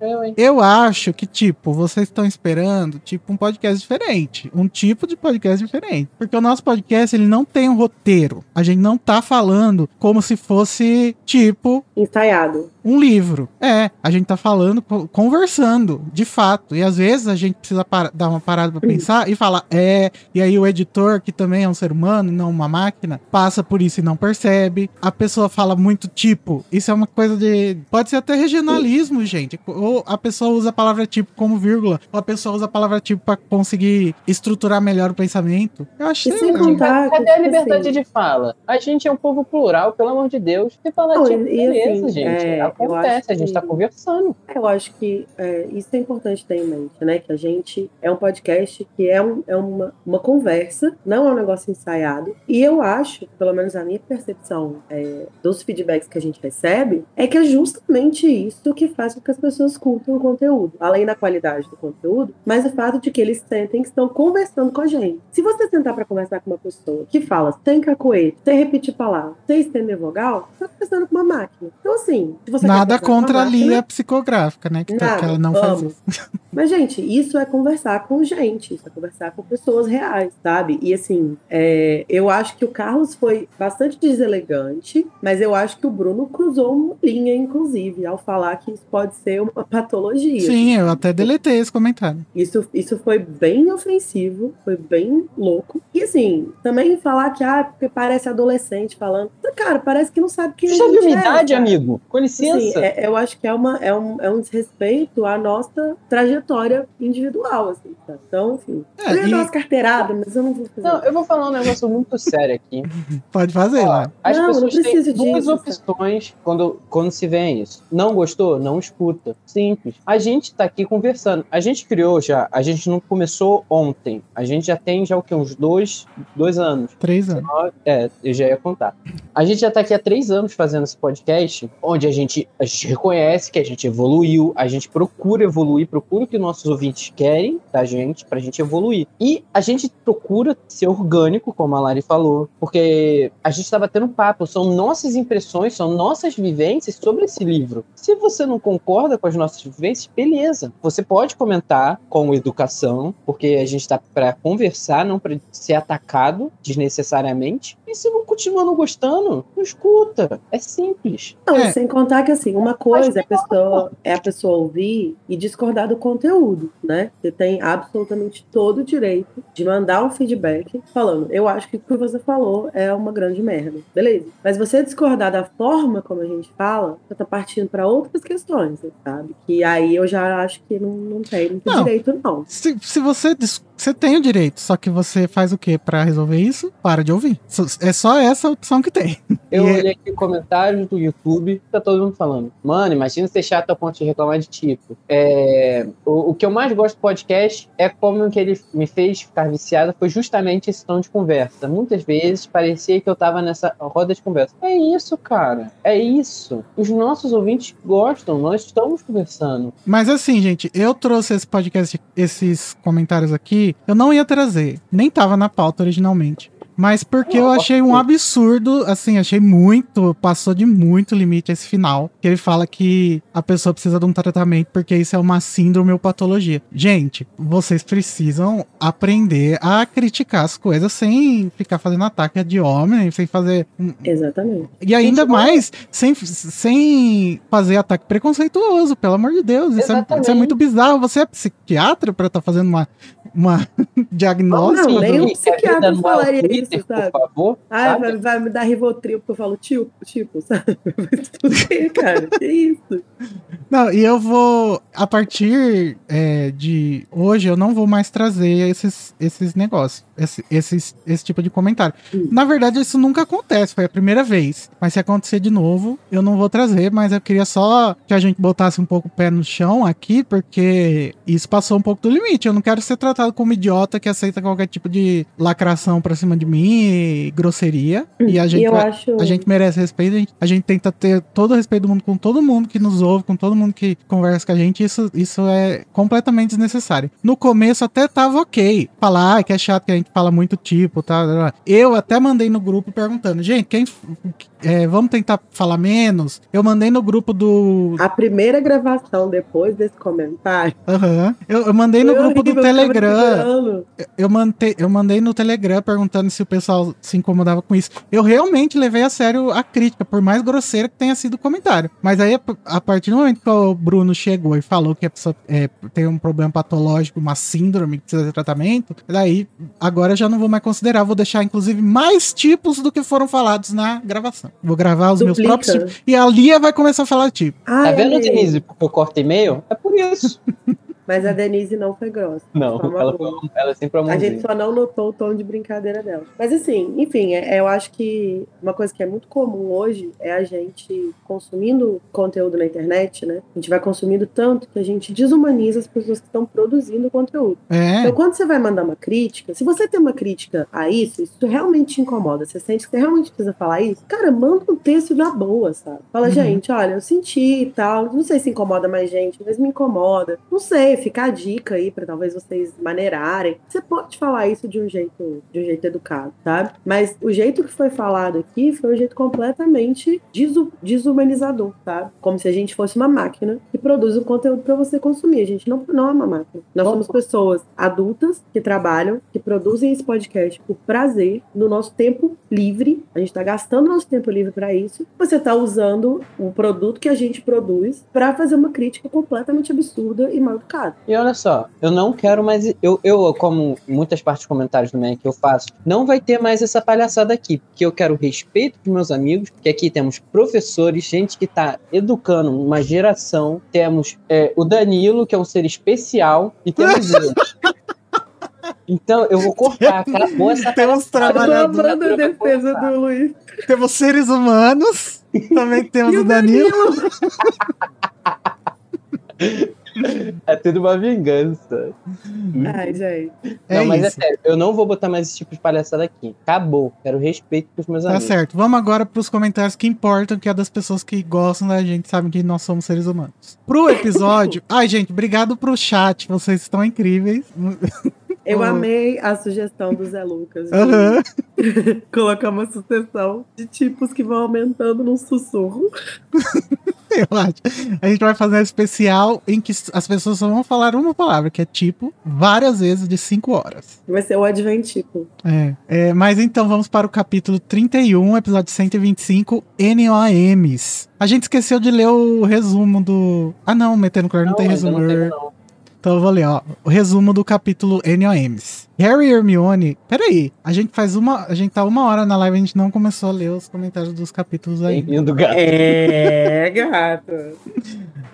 Eu, hein? eu acho que, tipo, vocês estão esperando, tipo, um podcast diferente. Um tipo de podcast diferente. Porque o nosso podcast, ele não tem um roteiro. A gente não tá falando como se fosse, tipo, ensaiado. Um livro. É, a gente tá falando, co- conversando, de fato. E às vezes a gente precisa para- dar uma parada pra pensar e falar, é. E aí o editor, que também é um ser humano, não uma máquina, passa por isso e não percebe. A pessoa fala muito tipo. Isso é uma coisa de. Pode ser até regionalismo, gente. Ou a pessoa usa a palavra tipo como vírgula, ou a pessoa usa a palavra tipo pra conseguir estruturar melhor o pensamento. Eu achei. E sem legal. contar que, Cadê a tipo liberdade assim, de fala? A gente é um povo plural, pelo amor de Deus. Se falar Não, tipo, beleza, assim, gente. é, Acontece, acho a gente que- tá conversando. Eu acho que é, isso é importante ter em mente, né? Que a gente é um podcast que é, um- é uma, uma conversa, não é um negócio ensaiado. E eu acho, pelo menos a minha percepção é, dos feedbacks que a gente recebe, é que é justamente isso que faz com que as pessoas curtam o conteúdo. Além da qualidade do conteúdo, mas o fato de que eles sentem que estão conversando com a gente. Se você sentar para conversar com uma pessoa que fala sem cacoete, sem repetir palavras, sem estender vogal, você tá conversando com uma máquina. Então, assim, se você quer Nada contra a Lia psicográfica, né? Que, tá- Nada, que ela não faz amo. isso. [laughs] Mas, gente, isso é conversar com gente, isso é conversar com pessoas reais, sabe? E assim, é, eu acho que o Carlos foi bastante deselegante, mas eu acho que o Bruno cruzou uma linha, inclusive, ao falar que isso pode ser uma patologia. Sim, eu até deletei esse comentário. Isso, isso foi bem ofensivo, foi bem louco. E assim, também falar que, ah, porque parece adolescente falando. Cara, parece que não sabe quem Você já viu é, idade, sabe? amigo? Com licença. Assim, é- eu acho que é, uma, é, um, é um desrespeito à nossa trajetória individual, assim, tá? Então, enfim. É, eu ia e- dar umas carteiradas, mas eu não vou fazer. Não, eu vou falar um negócio muito sério aqui. [laughs] Pode fazer lá. As Não, eu não pessoas têm duas disso, opções quando, quando se vê isso. Não gostou? Não escuta. Simples. A gente tá aqui conversando. A gente criou já, a gente não começou ontem. A gente já tem já o que? Uns dois, dois anos. Três anos. É, eu já ia contar. A gente já tá aqui há três anos fazendo esse podcast, onde a gente, a gente reconhece que a gente evoluiu, a gente procura evoluir, procura o que nossos ouvintes querem da gente, pra gente evoluir. E a gente procura ser orgânico, como a Lari falou, porque a gente tá batendo papo, são nossas impressões, são nossas vivências sobre esse livro. Se você não concorda com as nossas vivências, beleza. Você pode comentar com educação, porque a gente tá pra conversar, não pra ser atacado desnecessariamente. E se não continua não gostando, não escuta. É simples. Não, É. sem contar que assim, uma coisa é a pessoa, é a pessoa ouvir e discordar do conteúdo, né? Você tem absolutamente todo o direito de mandar um feedback falando, eu acho que o que você falou é uma grande merda. Beleza. Mas você discordar da forma como a gente fala, você tá partindo para outras questões, sabe? Que aí eu já acho que não, não tem muito Não. direito, não. Se, se você. dis- Você tem o direito, só que você faz o quê pra resolver isso? Para de ouvir. É só essa opção que tem. Eu E é- olhei aqui comentários do YouTube, tá todo mundo falando. Mano, imagina ser chato a ponto de reclamar de tipo. É, o, o que eu mais gosto do podcast é como que ele me fez ficar viciado foi justamente esse tom de conversa. Muitas vezes parecia que eu tava nessa roda de conversa. É isso, cara. É isso. Os nossos ouvintes gostam, nós estamos conversando. Mas assim, gente, eu trouxe esse podcast, esses comentários aqui, eu não ia trazer. Nem tava na pauta originalmente. Mas porque eu achei um absurdo, assim, achei muito, passou de muito limite esse final. Que ele fala que a pessoa precisa de um tratamento porque isso é uma síndrome ou patologia. Gente, vocês precisam aprender a criticar as coisas sem ficar fazendo ataque de homem, sem fazer. um- Exatamente. E ainda Gente, mais sem, sem fazer ataque preconceituoso, pelo amor de Deus. Isso é, isso é muito bizarro. Você é psiquiatra pra estar fazendo uma, uma [laughs] diagnóstico? Não, nem um vida psiquiatra falaria Twitter, sabe? Por favor. Ah, vai, vai me dar Rivotril porque eu falo tipo, tipo, sabe? [laughs] Que, cara? Que isso? Não, e eu vou, a partir é, de hoje, eu não vou mais trazer esses, esses negócios, esse, esses, esse tipo de comentário. Hum. Na verdade, isso nunca acontece, foi a primeira vez. Mas se acontecer de novo, eu não vou trazer, mas eu queria só que a gente botasse um pouco o pé no chão aqui, porque isso passou um pouco do limite. Eu não quero ser tratado como idiota que aceita qualquer tipo de lacração pra cima de mim e grosseria. E a gente eu vai- acho. a gente merece respeito, a gente, a gente tenta ter todo o respeito do mundo com todo mundo que nos ouve, com todo mundo que conversa com a gente. Isso, isso é completamente desnecessário. No começo até tava ok. Falar ah, que é chato que a gente fala muito tipo, tá? Eu até mandei no grupo perguntando, gente, quem. é, vamos tentar falar menos? Eu mandei no grupo do. A primeira gravação depois desse comentário. Aham. Eu, eu mandei no grupo do eu Telegram. Eu mandei, eu mandei no Telegram perguntando se se o pessoal se incomodava com isso. Eu realmente levei a sério a crítica, por mais grosseira que tenha sido o comentário. Mas aí, a partir do momento que o Bruno chegou e falou que a pessoa é, tem um problema patológico, uma síndrome que precisa de tratamento, daí agora eu já não vou mais considerar. Vou deixar, inclusive, mais tipos do que foram falados na gravação. Vou gravar os meus Duplica. próprios tipos. E a Lia vai começar a falar tipo. Ai, Tá vendo. Denise, porque eu corto e-mail? É por isso. [laughs] Mas a Denise não foi grossa. Não, ela, foi, ela é sempre A amorzinha. gente só não notou o tom de brincadeira dela. Mas assim, enfim, é- eu acho que uma coisa que é muito comum hoje é a gente consumindo conteúdo na internet, né? A gente vai consumindo tanto que a gente desumaniza as pessoas que estão produzindo conteúdo. É, Então, quando você vai mandar uma crítica, se você tem uma crítica a isso, isso realmente te incomoda, você sente que você realmente precisa falar isso, cara, manda um texto na boa, sabe? Fala, Uhum. gente, olha, eu senti e tal, não sei se incomoda mais gente, mas me incomoda. Não sei, fica a dica aí pra talvez vocês maneirarem. Você pode falar isso de um jeito, de um jeito educado, sabe? Mas o jeito que foi falado aqui foi um jeito completamente desu- desumanizador, sabe? Como se a gente fosse uma máquina que produz um conteúdo pra você consumir. A gente não, não é uma máquina. Nós somos pessoas adultas que trabalham, que produzem esse podcast por prazer, no nosso tempo livre. A gente está gastando nosso tempo livre para isso. Você está usando o produto que a gente produz para fazer uma crítica completamente absurda e mal educada. E olha só, eu não quero mais. Eu, eu, como muitas partes dos comentários também que eu faço, não vai ter mais essa palhaçada aqui. Porque eu quero respeito dos meus amigos, que aqui temos professores, gente que tá educando uma geração. Temos é, o Danilo, que é um ser especial, e temos eu. [laughs] Então, eu vou cortar, acabou essa temos palhaçada. Eu tô trabalhadores, amando a defesa do Luiz. temos seres humanos, também temos E o Danilo. [laughs] [laughs] É tudo uma vingança. Ai, gente. É não, mas isso. é sério, eu não vou botar mais esse tipo de palhaçada aqui. Acabou. Quero respeito pros meus Tá amigos. certo. Vamos agora pros comentários que importam, que é das pessoas que gostam da gente, sabem que nós somos seres humanos. Pro episódio. [laughs] Ai, gente, obrigado pro chat. Vocês estão incríveis. Eu Oh. amei a sugestão do Zé Lucas de Aham. [laughs] colocar uma sucessão de tipos que vão aumentando num sussurro. [laughs] Eu acho. A gente vai fazer um especial em que as pessoas só vão falar uma palavra, que é tipo, várias vezes de cinco horas. Vai ser o Adventico. É. É, mas então vamos para o capítulo 31, episódio 125, NOMs. A gente esqueceu de ler o resumo do. Ah, não, metendo claro, não, tem ainda resumo. não não. Então eu vou ler, ó. O resumo do capítulo NOMs. Harry e Hermione. Peraí, a gente faz uma. A gente tá uma hora na live, a gente não começou a ler os comentários dos capítulos aí. Bem-vindo, gato. É, gato.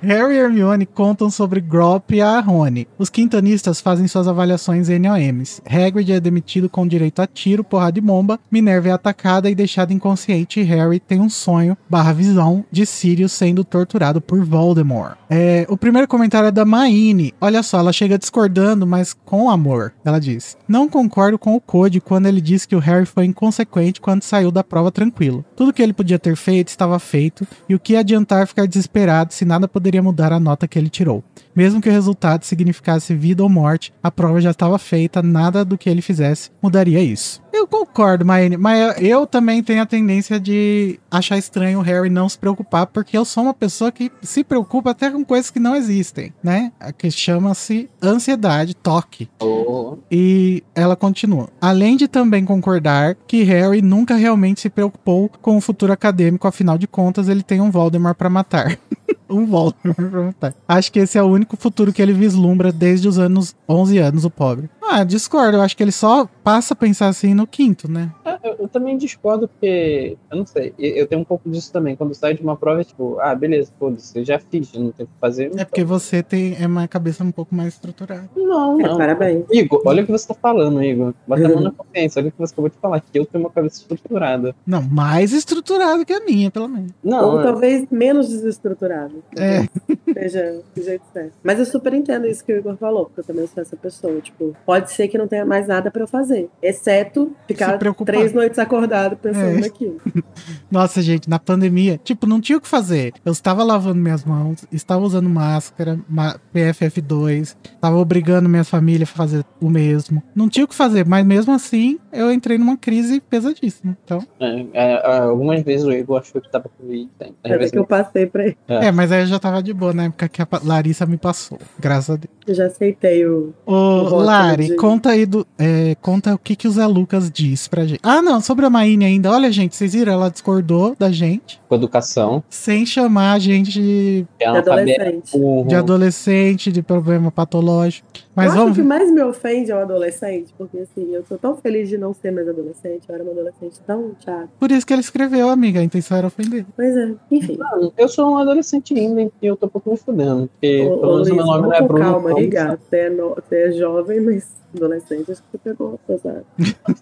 Harry e Hermione contam sobre Grop e a Rony. Os quintanistas fazem suas avaliações NOMs. Hagrid é demitido com direito a tiro, porrada e bomba. Minerva é atacada e deixada inconsciente. E Harry tem um sonho, barra visão, de Sirius sendo torturado por Voldemort. É, o primeiro comentário é da Maine. Olha só, ela chega discordando, mas com amor. Ela diz: Não concordo com o Code quando ele diz que o Harry foi inconsequente quando saiu da prova tranquilo. Tudo que ele podia ter feito estava feito, e o que adiantar ficar desesperado se nada poderia mudar a nota que ele tirou. Mesmo que o resultado significasse vida ou morte, a prova já estava feita, nada do que ele fizesse mudaria isso. Eu concordo, Maine, mas eu também tenho a tendência de achar estranho o Harry não se preocupar, porque eu sou uma pessoa que se preocupa até com coisas que não existem, né? A que chama-se ansiedade, toque. Oh, E ela continua. Além de também concordar que Harry nunca realmente se preocupou com o futuro acadêmico, afinal de contas, ele tem um Voldemort pra matar. [laughs] um Voldemort. [laughs] Acho que esse é o único futuro que ele vislumbra desde os anos 11 anos, o pobre. Ah, discordo. Eu acho que ele só passa a pensar assim no quinto, né? é, eu, eu também discordo porque, eu não sei, eu, eu tenho um pouco disso também. Quando sai de uma prova, é tipo, ah, beleza, foda-se, eu já fiz, eu não tenho o que fazer. É porque você tem é uma cabeça um pouco mais estruturada. Não, É, não. parabéns. Igor, olha o que você tá falando, Igor. Bota a mão na [laughs] consciência, olha o que você acabou de falar, que eu tenho uma cabeça estruturada. Não, mais estruturada que a minha, pelo menos. Não, Ou é- talvez menos desestruturado. É. Seja do jeito certo. Mas eu super entendo isso que o Igor falou, porque eu também sou essa pessoa. Tipo, pode ser que não tenha mais nada pra eu fazer. Exceto ficar três noites acordado pensando É. naquilo. [laughs] Nossa, gente, na pandemia, tipo, não tinha o que fazer. Eu estava lavando minhas mãos, estava usando máscara, ma- PFF2, estava obrigando minha família a fazer o mesmo. Não tinha o que fazer, mas mesmo assim, eu entrei numa crise pesadíssima. Então, é, é, algumas vezes o Igor achou que tava com Covid. Às Até vezes que eu passei pra ele. É. é, mas aí eu já tava de boa na época que a Larissa me passou. Graças a Deus. Eu já aceitei o. Ô, voto Lari, de- conta aí do. é, conta o que, que o Zé Lucas diz pra gente. Ah, não, sobre a Maíne ainda. Olha, gente, vocês viram? Ela discordou da gente Com educação. sem chamar a gente de, É de adolescente. de adolescente, de problema patológico. Mas eu acho vamos. que o que mais me ofende é o adolescente, porque assim, eu tô tão feliz de não ser mais adolescente, eu era uma adolescente tão chata. Por isso que ele escreveu, amiga. A intenção era ofender. Pois é, enfim. Não, Eu sou um adolescente ainda e eu tô um pouco me fudendo. Porque Ô, pelo menos o meu nome não é Bruno. calma então- aí, gato. Você é, no- você é jovem, mas adolescente, acho que você pegou pesado.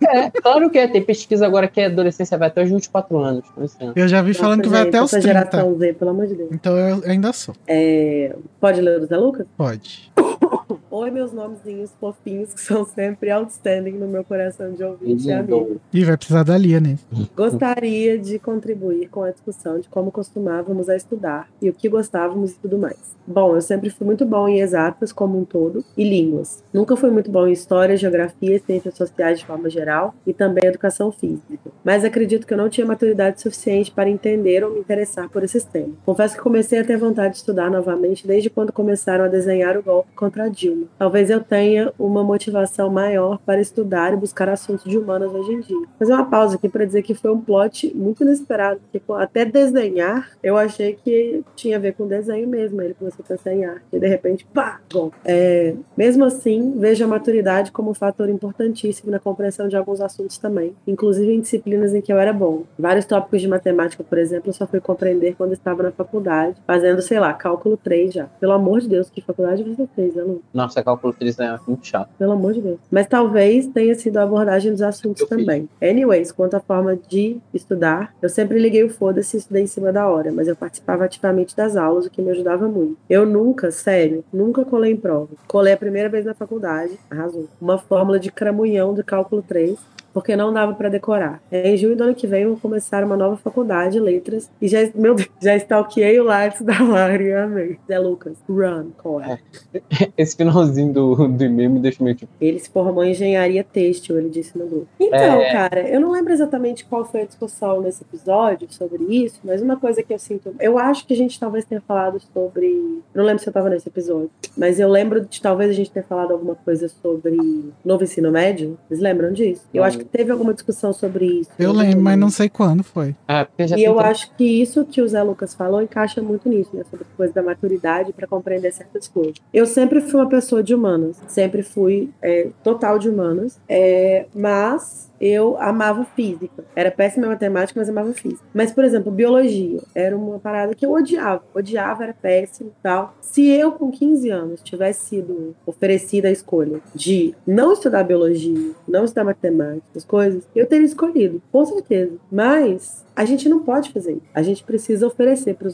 É, claro que é. Tem pesquisa agora que a adolescência vai até os 24 anos. Eu já vi falando que vai gente, até os essa 30. geração Z, pelo amor de Deus. Então eu ainda sou. É, Pode ler o Zé Lucas? Pode. [laughs] Oi, meus nomezinhos fofinhos, que são sempre outstanding no meu coração de ouvinte e amigo. Ih, vai precisar da Lia, né? Gostaria de contribuir com a discussão de como costumávamos a estudar e o que gostávamos e tudo mais. Bom, eu sempre fui muito bom em exatas como um todo e línguas. Nunca fui muito bom em história, geografia, ciências sociais de forma geral e também educação física. Mas acredito que eu não tinha maturidade suficiente para entender ou me interessar por esses temas. Confesso que comecei a ter vontade de estudar novamente desde quando começaram a desenhar o golpe contra a Dilma. Talvez eu tenha uma motivação maior para estudar e buscar assuntos de humanas hoje em dia. Fazer uma pausa aqui para dizer que foi um plot muito inesperado, porque até desenhar eu achei que tinha a ver com desenho mesmo. Ele começou a pensar em arte e de repente, pá, bom. É, mesmo assim, vejo a maturidade como um fator importantíssimo na compreensão de alguns assuntos também, inclusive em disciplinas em que eu era bom. Vários tópicos de matemática, por exemplo, eu só fui compreender quando estava na faculdade, fazendo, sei lá, cálculo 3 já. Pelo amor de Deus, que faculdade você fez, aluno? Nossa, cálculo 3 é muito chato. Pelo amor de Deus. Mas talvez tenha sido a abordagem dos assuntos Eu fiz. também. Anyways, quanto à forma de estudar, eu sempre liguei o foda-se e estudei em cima da hora, mas eu participava ativamente das aulas, o que me ajudava muito. Eu nunca, sério, nunca colei em prova. Colei a primeira vez na faculdade, arrasou. Uma fórmula de cramunhão de cálculo 3, porque não dava para decorar. Em junho do ano que vem eu vou começar uma nova faculdade, letras, e já, meu Deus, já stalkeei o Lattes da Lari, amei. Zé Lucas, run, corre. [laughs] Esse finalzinho do, do e-mail me deixa meio tipo. Ele se formou em engenharia têxtil, ele disse no grupo. Então, É. cara, eu não lembro exatamente qual foi a discussão nesse episódio sobre isso, mas uma coisa que eu sinto. Eu acho que a gente talvez tenha falado sobre. Não lembro se eu tava nesse episódio, mas eu lembro de talvez a gente ter falado alguma coisa sobre novo ensino médio. Vocês lembram disso? Eu acho que teve alguma discussão sobre isso. Eu lembro, mas não sei quando foi. Ah, E eu acho que isso que o Zé Lucas falou encaixa muito nisso, né? Sobre a coisa da maturidade para compreender certas coisas. Eu sempre fui uma pessoa de humanas, sempre fui é, total de humanas, é, mas eu amava física. Era péssima em matemática, mas amava física. Mas, por exemplo, biologia era uma parada que eu odiava. Odiava, era péssimo e tal. Se eu, com 15 anos, tivesse sido oferecida a escolha de não estudar biologia, não estudar matemática, essas coisas, eu teria escolhido, com certeza. Mas a gente não pode fazer isso. A gente precisa oferecer para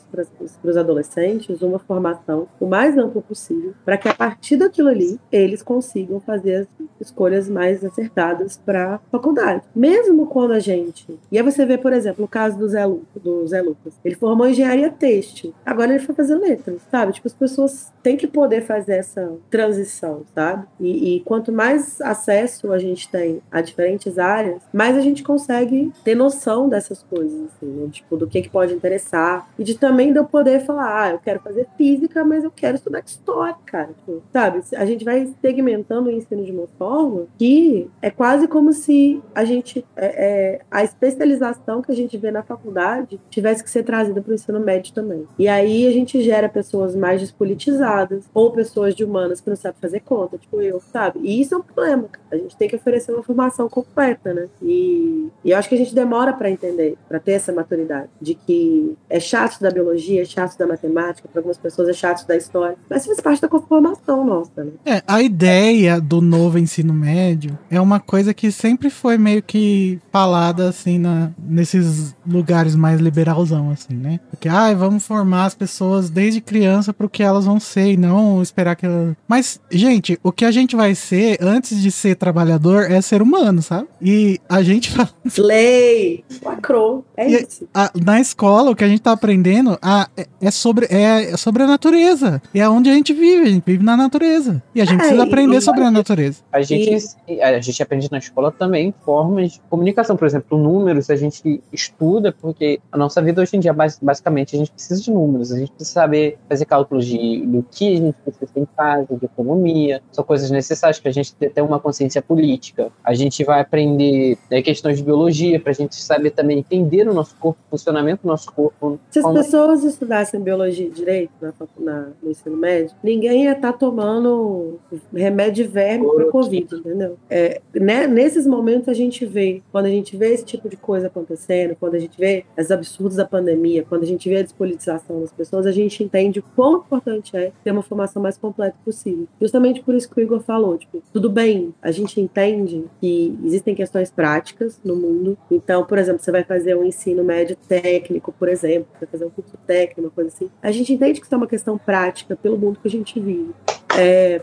os adolescentes uma formação o mais ampla possível, para que a partir daquilo ali eles consigam fazer as escolhas mais acertadas para a faculdade. Mesmo quando a gente. E aí você vê, por exemplo, o caso do Zé, Lu, do Zé Lucas. Ele formou engenharia têxtil. Agora ele foi fazer letras, sabe? Tipo, as pessoas têm que poder fazer essa transição, sabe? E, e quanto mais acesso a gente tem a diferentes áreas, mais a gente consegue ter noção dessas coisas, assim, né? Tipo, do que, que pode interessar. E de também de eu poder falar, ah, eu quero fazer física, mas eu quero estudar história, cara. Tipo, sabe? A gente vai segmentando o ensino de uma forma que é quase como se a gente. é, é, a especialização que a gente vê na faculdade tivesse que ser trazida para o ensino médio também. E aí a gente gera pessoas mais despolitizadas ou pessoas de humanas que não sabem fazer conta, tipo eu, sabe? E isso é um problema. A gente tem que oferecer uma formação completa, né? E, e eu acho que a gente demora para entender, para ter essa maturidade, de que é chato da biologia, é chato da matemática, para algumas pessoas é chato da história, mas faz parte da formação nossa, né? É, a ideia do novo ensino médio é uma coisa que sempre foi meio que falada assim na, nesses lugares mais liberalzão, assim, né? Porque, ai, vamos formar as pessoas desde criança pro que elas vão ser e não esperar que elas... Mas, gente, o que a gente vai ser antes de ser trabalhador é ser humano, sabe? E a gente [laughs] fala Lei! Lacrou. É E- isso. a- na escola, o que a gente tá aprendendo a- é, é sobre, é, é sobre a natureza. E é onde a gente vive, a gente vive na natureza. E a gente É, precisa aprender e- sobre a natureza. A gente, a gente aprende na escola também formas de comunicação. Por exemplo, números a gente estuda porque a nossa vida hoje em dia, basicamente, a gente precisa de números. A gente precisa saber fazer cálculos de, do que a gente precisa em casa, de economia. São coisas necessárias para a gente ter, ter uma consciência política. A gente vai aprender né, questões de biologia para a gente saber também entender o nosso corpo, o funcionamento do nosso corpo. Se as pessoas estudassem biologia direito na, na, no ensino médio, ninguém ia estar tá tomando remédio verme para Covid, entendeu? É, né, nesses momentos a gente vê, quando a gente vê esse tipo de coisa acontecendo, quando a gente vê os absurdos da pandemia, quando a gente vê a despolitização das pessoas, a gente entende o quão importante é ter uma formação mais completa possível. Justamente por isso que o Igor falou, tipo, tudo bem, a gente entende que existem questões práticas no mundo. Então, por exemplo, você vai fazer um ensino médio técnico, por exemplo, vai fazer um curso técnico, uma coisa assim. A gente entende que isso é uma questão prática pelo mundo que a gente vive. É,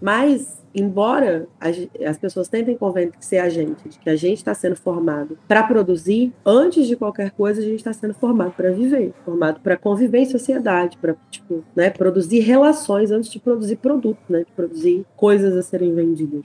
mas embora as pessoas tentem convencer a gente de que a gente está sendo formado para produzir, antes de qualquer coisa a gente está sendo formado para viver, formado para conviver em sociedade, para tipo, né, produzir relações antes de produzir produto, né, de produzir coisas a serem vendidas.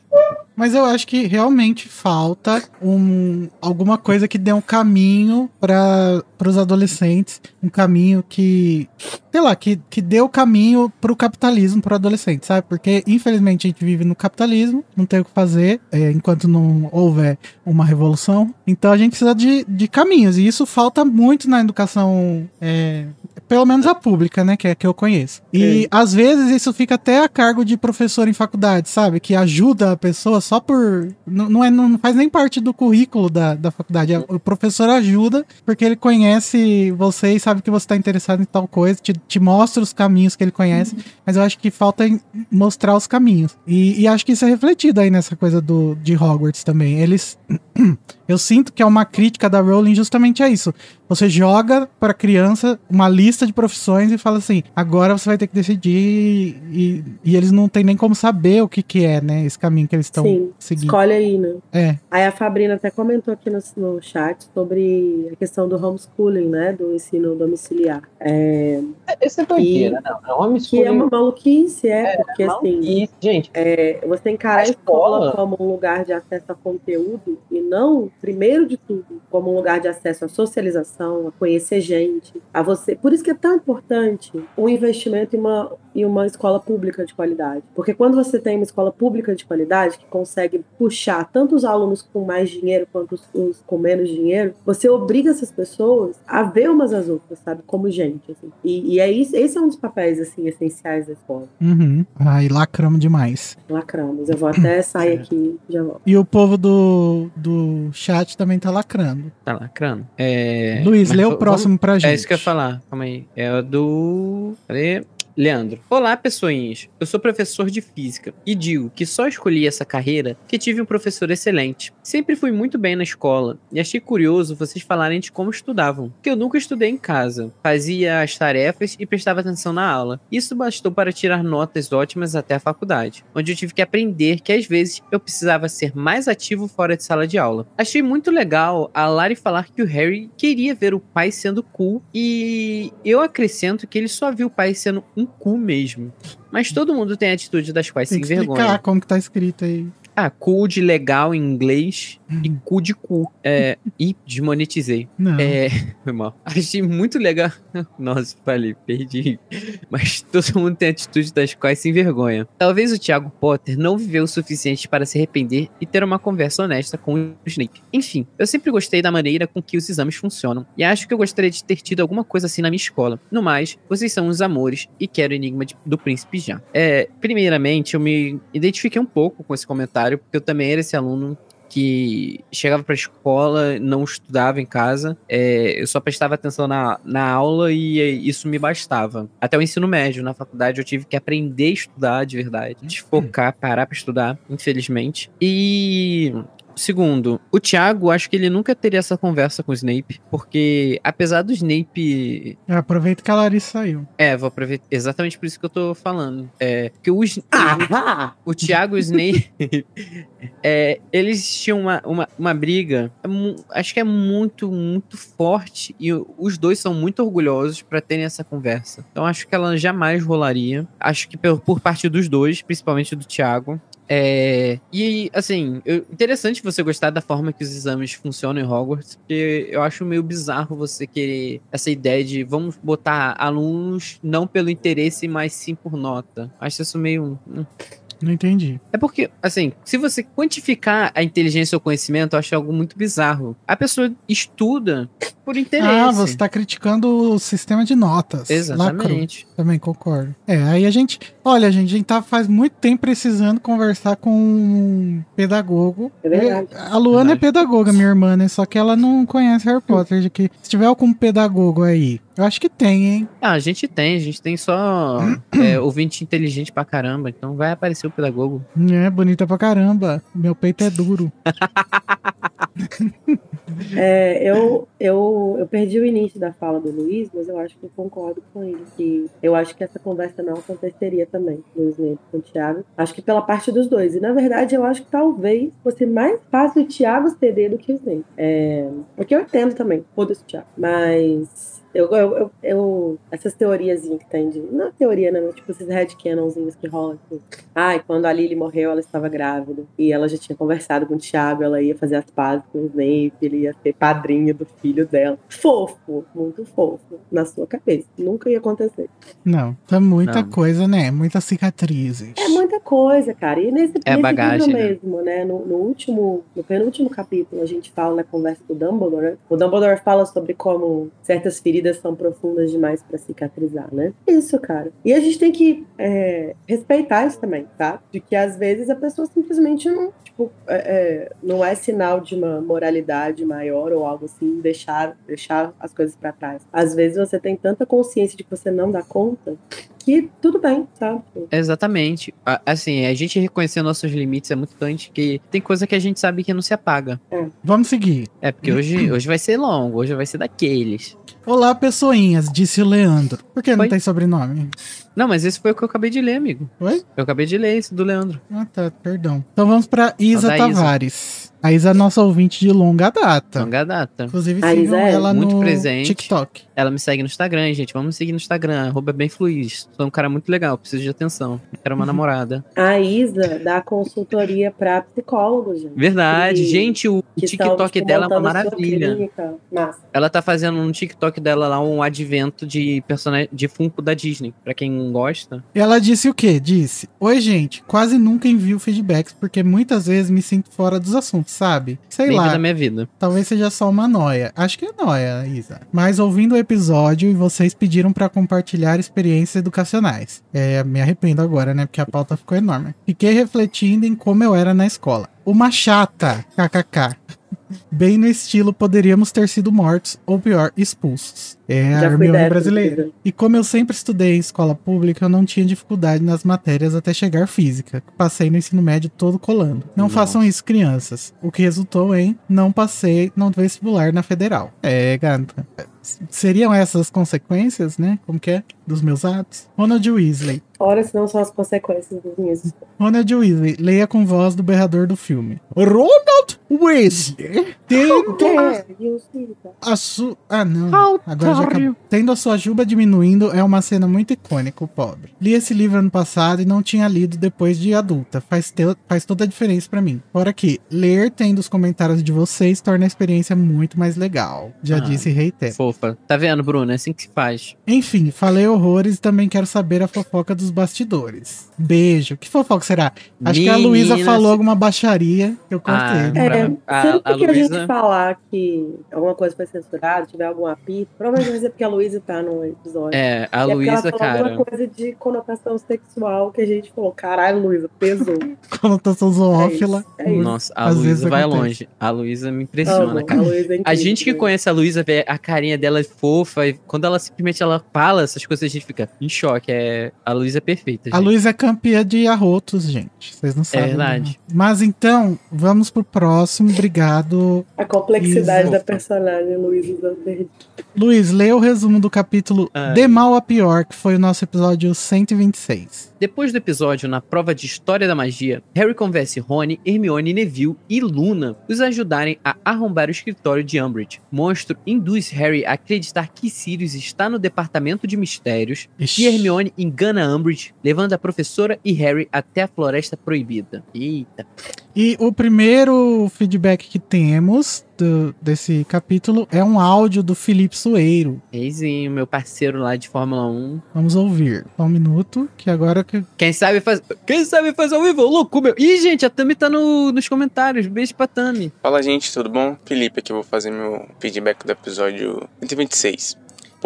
Mas eu acho que realmente falta um, alguma coisa que dê um caminho para os adolescentes, um caminho que, sei lá, que, que dê o caminho para o capitalismo para adolescente, sabe? Porque infelizmente a gente vive no capitalismo, não tem o que fazer é, enquanto não houver uma revolução. Então a gente precisa de, de caminhos, e isso falta muito na educação, é, pelo menos a pública, né, que é que eu conheço. E é. às vezes isso fica até a cargo de professor em faculdade, sabe? Que ajuda a pessoa só por. Não, não, é, não faz nem parte do currículo da, da faculdade. O professor ajuda porque ele conhece você e sabe que você está interessado em tal coisa, te, te mostra os caminhos que ele conhece, uhum. mas eu acho que falta mostrar os caminhos. E, e acho que isso é refletido aí nessa coisa do, de Hogwarts também. Eles. [clears throat] Eu sinto que é uma crítica da Rowling justamente a isso. Você joga para criança uma lista de profissões e fala assim: agora você vai ter que decidir. E, e eles não têm nem como saber o que, que é, né? Esse caminho que eles estão seguindo. Escolhe aí, né? É. Aí a Fabrina até comentou aqui no, no chat sobre a questão do homeschooling, né? Do ensino domiciliar. É... Esse é doideira, e... não. É homeschooling. Que é uma maluquice, é, é porque assim. Gente, é, você tem encarar a escola, escola como um lugar de acesso a conteúdo e não, primeiro de tudo, como um lugar de acesso à socialização, a conhecer gente, a você. Por isso que é tão importante o investimento em uma, em uma escola pública de qualidade. Porque quando você tem uma escola pública de qualidade que consegue puxar tanto os alunos com mais dinheiro quanto os, os com menos dinheiro, você obriga essas pessoas a ver umas às outras, sabe? Como gente. Assim. E, e é isso, esse é um dos papéis assim essenciais da escola. Uhum. Ai, lacramos demais. Lacramos. Eu vou até sair aqui já volto. E o povo do, do chat também tá lacrando. Tá lacrando. É... Luiz, Mas lê o próximo vamos... pra gente. É isso que eu ia falar. Calma aí. É o do. Cadê? Leandro. Olá, pessoinhas. Eu sou professor de física e digo que só escolhi essa carreira porque tive um professor excelente. Sempre fui muito bem na escola e achei curioso vocês falarem de como estudavam, porque eu nunca estudei em casa. Fazia as tarefas e prestava atenção na aula. Isso bastou para tirar notas ótimas até a faculdade, onde eu tive que aprender que às vezes eu precisava ser mais ativo fora de sala de aula. Achei muito legal a Lari falar que o Harry queria ver o pai sendo cool e eu acrescento que ele só viu o pai sendo um cu mesmo. Mas todo mundo tem atitude das quais tem se envergonha. como que tá escrito aí. Ah, cu de legal em inglês e cu de cu. É, [laughs] e desmonetizei. Não. É, foi mal. Achei muito legal. Nossa, falei, perdi. Mas todo mundo tem atitudes das quais se envergonha. Talvez o Thiago Potter não viveu o suficiente para se arrepender e ter uma conversa honesta com o Snape. Enfim, eu sempre gostei da maneira com que os exames funcionam e acho que eu gostaria de ter tido alguma coisa assim na minha escola. No mais, vocês são os amores e quero o enigma de, do príncipe já. É, primeiramente, eu me identifiquei um pouco com esse comentário porque eu também era esse aluno que chegava para a escola, não estudava em casa, é, eu só prestava atenção na, na aula e isso me bastava. Até o ensino médio, na faculdade, eu tive que aprender a estudar de verdade, desfocar, parar para estudar, infelizmente. E Segundo, o Thiago, acho que ele nunca teria essa conversa com o Snape, porque apesar do Snape. Eu aproveito que a Larissa saiu. É, vou aproveitar. Exatamente por isso que eu tô falando. É, que o, ah! o, o Thiago e o Snape. [laughs] é, eles tinham uma, uma, uma briga, é acho que é muito, muito forte, e os dois são muito orgulhosos para terem essa conversa. Então acho que ela jamais rolaria. Acho que por, por parte dos dois, principalmente do Thiago. É, e, assim, eu- interessante você gostar da forma que os exames funcionam em Hogwarts, porque eu acho meio bizarro você querer essa ideia de vamos botar alunos não pelo interesse, mas sim por nota. Acho isso meio. Não entendi. É porque, assim, se você quantificar a inteligência ou conhecimento, eu acho algo muito bizarro. A pessoa estuda por interesse. Ah, você tá criticando o sistema de notas. Lacro. Exatamente. Também concordo. É, aí a gente. Olha, gente, a gente tá faz muito tempo precisando conversar com um pedagogo. É verdade. A Luana Verdade. é pedagoga, minha irmã, né? Só que ela não conhece Harry Potter. De que, se tiver algum pedagogo aí, eu acho que tem, hein? Ah, a gente tem, a gente tem só [clears throat] é, ouvinte inteligente pra caramba, então vai aparecer o pedagogo. É, bonita pra caramba. Meu peito é duro. [laughs] É, eu, eu, eu perdi o início da fala do Luiz, mas eu acho que eu concordo com ele. Que eu acho que essa conversa não aconteceria também, no Snape com o Thiago. Acho que pela parte dos dois. E na verdade, eu acho que talvez fosse mais fácil o Thiago ceder do que o Snape. É, porque eu entendo também, foda-se o Thiago. Mas. Eu, eu, eu, eu- essas teoriazinhas que tem de. Não é teoria, né? Mas tipo esses headcanonzinhos que rolam. Tipo, ai, quando a Lily morreu, ela estava grávida. E ela já tinha conversado com o Thiago, ela ia fazer as pazes com o Snape, ele ia ser padrinho do filho dela. Fofo, muito fofo. Na sua cabeça. Nunca ia acontecer. Não, tá muita Não. coisa, né? Muitas cicatrizes. É muita coisa, cara. E nesse, É nesse bagagem, livro né? mesmo, né? No, no último, no penúltimo capítulo, a gente fala na conversa do Dumbledore, né? O Dumbledore fala sobre como certas feridas são profundas demais pra cicatrizar, né? Isso, cara. E a gente tem que é, respeitar isso também, tá? De que às vezes a pessoa simplesmente não, tipo, é, é, não é sinal de uma moralidade maior ou algo assim, deixar, deixar as coisas pra trás. Às vezes você tem tanta consciência de que você não dá conta que tudo bem, sabe? Exatamente. A- Assim, a gente reconhecer nossos limites é muito importante, que tem coisa que a gente sabe que não se apaga. Vamos seguir. É, porque hoje, [clears throat] hoje vai ser longo, hoje vai ser daqueles. Olá, pessoinhas, disse o Leandro. Por que não Oi? tem sobrenome? Não, mas esse foi o que eu acabei de ler, amigo. Oi? Eu acabei de ler esse do Leandro. Ah, tá, perdão. Então vamos pra Isa da Isa. Tavares. A Isa é nossa ouvinte de longa data. Longa data. Inclusive, A sigam Isa é ela muito no presente. TikTok. Ela me segue no Instagram, gente. Vamos me seguir no Instagram, arroba bem fluiz. Sou um cara muito legal, preciso de atenção. Quero uma [laughs] namorada. A Isa dá consultoria pra psicólogos, gente. Verdade. Que- Gente, o que TikTok tipo, dela é uma maravilha. Ela tá fazendo no TikTok dela lá um advento de personagem de Funko da Disney. Pra quem gosta. E ela disse o quê? Disse: Oi, gente, quase nunca envio feedbacks porque muitas vezes me sinto fora dos assuntos, sabe? Sei Bem lá. da minha vida. Talvez seja só uma noia. Acho que é noia, Isa. Mas ouvindo o episódio e vocês pediram pra compartilhar experiências educacionais. É, me arrependo agora, né? Porque a pauta ficou enorme. Fiquei refletindo em como eu era na escola. Uma chata, kkk. Bem no estilo poderíamos ter sido mortos ou pior, expulsos. É a Já fui Hermione brasileira. E como eu sempre estudei em escola pública, eu não tinha dificuldade nas matérias até chegar física. Passei no ensino médio todo colando. Não Nossa. façam isso, crianças. O que resultou em não passei no vestibular na federal. É, gata. Seriam essas consequências, né? Como que é? Dos meus atos? Ronald Weasley. Ora, se não são as consequências das minhas. Ronald Weasley, leia com voz do berrador do filme. Ronald Weasley, tendo É, a sua... Ah, não. Agora já acabou. Tendo a sua juba diminuindo é uma cena muito icônica, o pobre. Li esse livro ano passado e não tinha lido depois de adulta. Faz, te- faz toda a diferença pra mim. Fora que, ler tendo os comentários de vocês torna a experiência muito mais legal. Já Ah. disse e reitero. Fofa. Tá vendo, Bruno? É assim que se faz. Enfim, falei horrores e também quero saber a fofoca dos bastidores. Beijo. Que fofoca será? Acho que a Luísa falou alguma baixaria que eu cortei. Ah, né? É, a- sempre a que a gente falar que alguma coisa foi censurada, tiver algum apito, provavelmente ser porque a Luísa tá no episódio. É, a é Luísa, cara. alguma coisa de conotação sexual que a gente falou, caralho, Luísa, pesou. [laughs] Conotação zoófila. É isso. Nossa, a Luísa vai acontece. longe. A Luísa me impressiona, Amo, cara. a é A incrível, gente que né? conhece a Luísa vê a carinha dela é fofa e quando ela simplesmente ela fala essas coisas a gente fica em choque. É, a Luísa é perfeita. A gente. Luísa é campeã de arrotos, gente. Vocês não sabem. verdade. né? Mas então, vamos pro próximo. Obrigado. A complexidade Isso. da personagem Luísa Zanderdi. Luiz, leia o resumo do capítulo Ai. De Mal a Pior, que foi o nosso episódio 126. Depois do episódio, na prova de História da Magia, Harry convence Rony, Hermione, Neville e Luna os ajudarem a arrombar o escritório de Umbridge. Monstro induz Harry a acreditar que Sirius está no departamento de mistérios Ixi. e Hermione engana Umbridge, levando a professora e Harry até a Floresta Proibida. Eita. E o primeiro feedback que temos do- desse capítulo é um áudio do Felipe Sueiro. Reizinho, meu parceiro lá de Fórmula 1. Vamos ouvir. Só um minuto, que agora que. Quem sabe faz. Quem sabe faz ao vivo, louco, meu. Ih, gente, a Tami tá no- nos comentários. Beijo pra Tami. Fala gente, tudo bom? Felipe aqui, vou fazer meu feedback do episódio 126.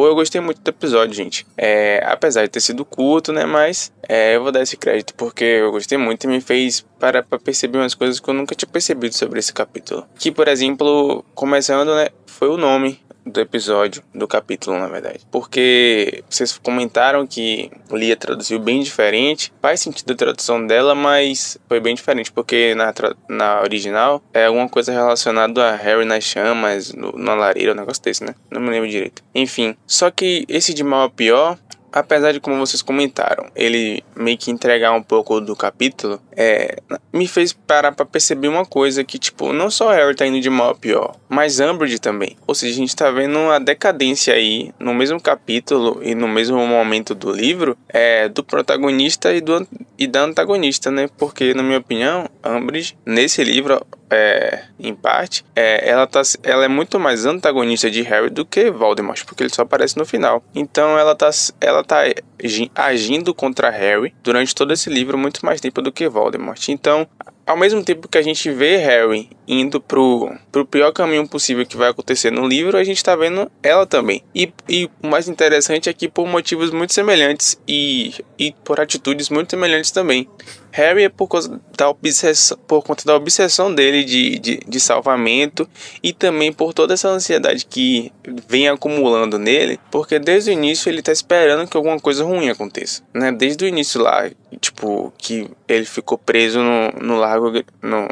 Pô, eu gostei muito do episódio, gente. É, apesar de ter sido curto, né? Mas é, eu vou dar esse crédito porque eu gostei muito e me fez parar pra perceber umas coisas que eu nunca tinha percebido sobre esse capítulo. Que, por exemplo, começando, né? Foi o nome do episódio, do capítulo, na verdade. Porque vocês comentaram que Lia traduziu bem diferente. Faz sentido a tradução dela, mas foi bem diferente, porque na, na original é alguma coisa relacionada a Harry nas chamas, no, na lareira, um negócio desse, né? Não me lembro direito. Enfim, só que esse de mal a pior apesar de como vocês comentaram, ele meio que entregar um pouco do capítulo, é, me fez parar pra perceber uma coisa que, tipo, não só Harry tá indo de mal a pior, mas Umbridge também. Ou seja, a gente tá vendo uma decadência aí, no mesmo capítulo e no mesmo momento do livro, é, do protagonista e, do, e da antagonista, né? Porque, na minha opinião, Umbridge, nesse livro, é, em parte, é, ela, tá, ela é muito mais antagonista de Harry do que Voldemort, porque ele só aparece no final. Então ela tá, ela tá agi- agindo contra Harry durante todo esse livro muito mais tempo do que Voldemort. Então, ao mesmo tempo que a gente vê Harry indo pro, pro pior caminho possível que vai acontecer no livro, a gente tá vendo ela também. E, e o mais interessante é que por motivos muito semelhantes e, e por atitudes muito semelhantes também. Harry é por, causa da obsessão, por conta da obsessão dele de, de, de salvamento e também por toda essa ansiedade que vem acumulando nele, porque desde o início ele tá esperando que alguma coisa ruim aconteça, né? Desde o início lá, tipo, que ele ficou preso no, no lago, no,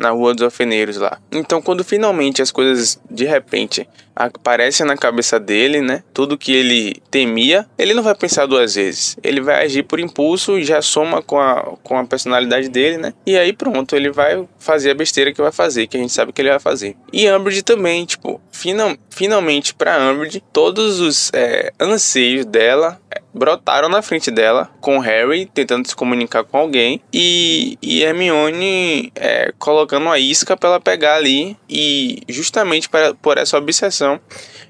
na Rua dos Alfeneiros lá. Então, quando finalmente as coisas de repente aparecem na cabeça dele, né? Tudo que ele temia, ele não vai pensar duas vezes. Ele vai agir por impulso e já soma com a, com a personalidade dele, né? E aí pronto, ele vai fazer a besteira que vai fazer, que a gente sabe que ele vai fazer. E Umbridge também, tipo, final, finalmente pra Umbridge, todos os é, anseios dela brotaram na frente dela, com Harry tentando se comunicar com alguém e, e Hermione é, colocando uma isca para ela pegar ali e justamente para, por essa obsessão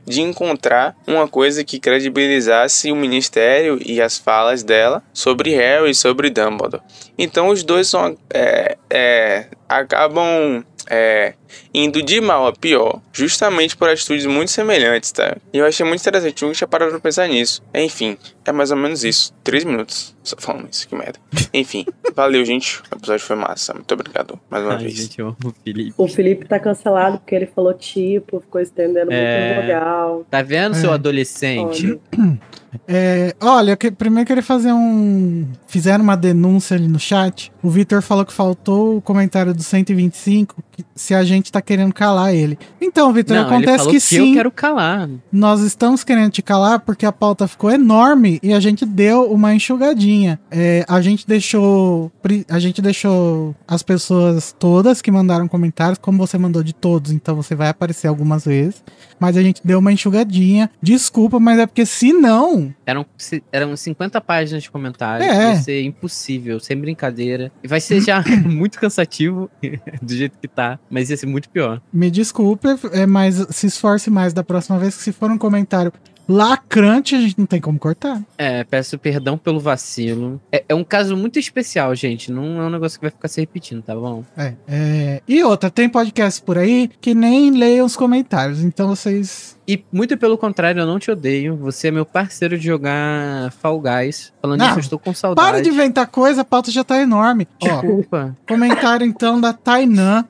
de encontrar uma coisa que credibilizasse o ministério e as falas dela sobre Harry e sobre Dumbledore. Então os dois são, é, é, acabam é, indo de mal a pior, justamente por atitudes muito semelhantes, tá? E eu achei muito interessante, nunca tinha parado pra pensar nisso. Enfim, é mais ou menos isso. Três minutos só falando isso, que merda. Enfim, [laughs] valeu, gente. O episódio foi massa. Muito obrigado mais uma Ai, vez. gente, eu amo o Felipe. O Felipe tá cancelado porque ele falou tipo, ficou estendendo É. muito legal. Tá vendo, seu É. adolescente? Olha. É, olha, que- primeiro eu queria fazer um. Fizeram uma denúncia ali no chat. O Vitor falou que faltou o comentário do 125, que- se a gente tá querendo calar ele. Então, Vitor, acontece que, que, sim. eu quero calar. Nós estamos querendo te calar porque a pauta ficou enorme e a gente deu uma enxugadinha. É, a gente deixou. A gente deixou as pessoas todas que mandaram comentários, como você mandou de todos, então você vai aparecer algumas vezes. Mas a gente deu uma enxugadinha. Desculpa, mas é porque se não. Eram, eram 50 páginas de comentários. É. Vai ser impossível, sem brincadeira. E vai ser já [laughs] muito cansativo [laughs] do jeito que tá. Mas ia ser muito pior. Me desculpe, é, mas se esforce mais da próxima vez que se for um comentário lacrante, a gente não tem como cortar. É, peço perdão pelo vacilo. É, é um caso muito especial, gente. Não é um negócio que vai ficar se repetindo, tá bom? É, é. E outra, tem podcast por aí que nem leiam os comentários, então vocês. E muito pelo contrário, eu não te odeio. Você é meu parceiro de jogar Fall Guys. Falando Não, nisso, eu estou com saudade. Para de inventar coisa, a pauta já tá enorme. Ó, Desculpa. comentário então da Tainan.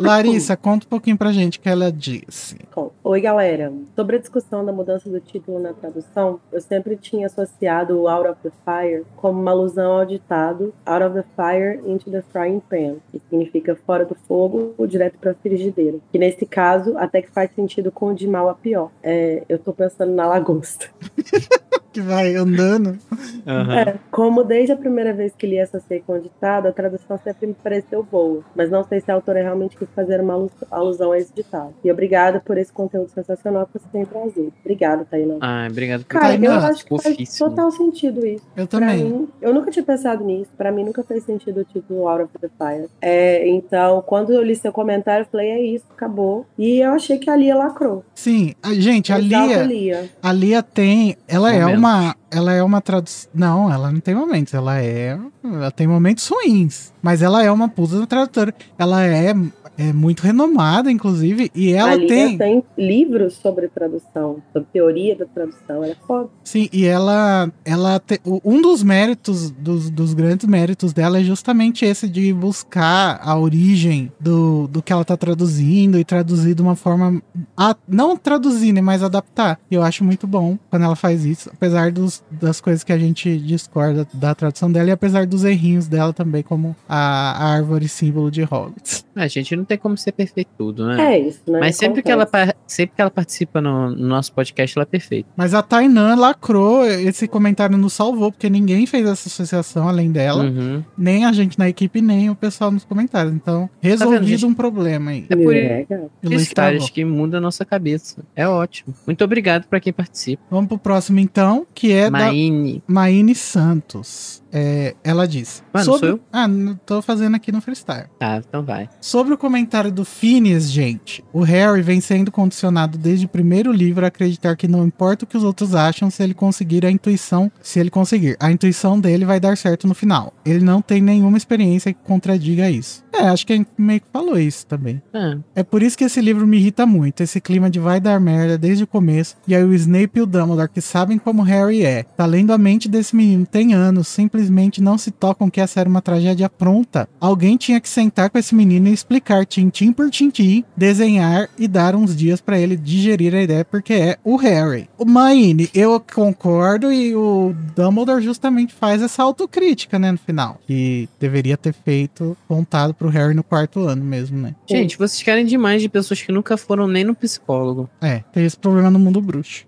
Larissa, conta um pouquinho pra gente o que ela disse. Bom, Oi, galera. Sobre a discussão da mudança do título na tradução, eu sempre tinha associado o Out of the Fire como uma alusão ao ditado Out of the Fire into the Frying Pan, que significa fora do fogo ou direto para a frigideira. Que nesse caso até que faz sentido com o de mal a pior. Pior. É, eu tô pensando na lagosta. [laughs] Que vai andando. Aham. É, como desde a primeira vez que li essa seca com ditado, a tradução sempre me pareceu boa, mas não sei se a autora realmente quis fazer uma alu- alusão a esse ditado. E obrigada por esse conteúdo sensacional que você tem trazido. Obrigada, Tailã. Ai, obrigado por Cara, eu Tainá, acho que faz total sentido isso. Eu também. mim, eu nunca tinha pensado nisso. Pra mim, nunca fez sentido o título Out of the Fire. É, então, quando eu li seu comentário, eu falei, é isso, acabou. E eu achei que a Lia lacrou. Sim, a- gente, a Lia, Lia. a Lia tem, ela é Momentos. Uma, ela é uma tradução, não, ela não tem momentos, ela é, ela tem momentos ruins, mas ela é uma puta tradutora. Ela é, é muito renomada, inclusive, e ela a tem, tem livros sobre tradução, sobre teoria da tradução. Ela é foda. sim, e ela, ela te- um dos méritos, dos, dos grandes méritos dela é justamente esse de buscar a origem do, do que ela tá traduzindo e traduzir de uma forma, a- não traduzir, né, mas adaptar. E eu acho muito bom quando ela faz isso, apesar dos, das coisas que a gente discorda da tradução dela e apesar dos errinhos dela também, como a, a árvore símbolo de Hogwarts. A gente não tem como ser perfeito tudo, né? É isso, né? Mas sempre que, ela, sempre que ela participa no, no nosso podcast, ela é perfeita. Mas a Tainan lacrou, esse comentário nos salvou, porque ninguém fez essa associação além dela, Uhum. nem a gente na equipe, nem o pessoal nos comentários. Então, resolvido gente? um problema aí. É por É, cara. O Luiz Histórias travou. que mudam a nossa cabeça. É ótimo. Muito obrigado pra quem participa. Vamos pro próximo então, que é da Maine. Maine Santos. É, ela diz. Ah, não sou eu? Ah, não tô fazendo aqui no freestyle. Tá, então vai. Sobre o comentário do Phineas, gente, o Harry vem sendo condicionado desde o primeiro livro a acreditar que não importa o que os outros acham, se ele conseguir a intuição, se ele conseguir, a intuição dele vai dar certo no final. Ele não tem nenhuma experiência que contradiga isso. É, acho que a gente meio que falou isso também. Ah, É por isso que esse livro me irrita muito, esse clima de vai dar merda desde o começo. E aí o Snape e o Dumbledore, que sabem como Harry é, tá lendo a mente desse menino tem anos, simplesmente não se tocam que essa era uma tragédia pronta. Alguém tinha que sentar com esse menino e explicar tintim por tintim, desenhar e dar uns dias pra ele digerir a ideia, porque é o Harry. O Maine, eu concordo e o Dumbledore justamente faz essa autocrítica, né, no final. Que deveria ter feito, contado pro Harry no quarto ano mesmo, né. gente, vocês querem demais de pessoas que nunca foram nem no psicólogo. É, tem esse problema no mundo bruxo.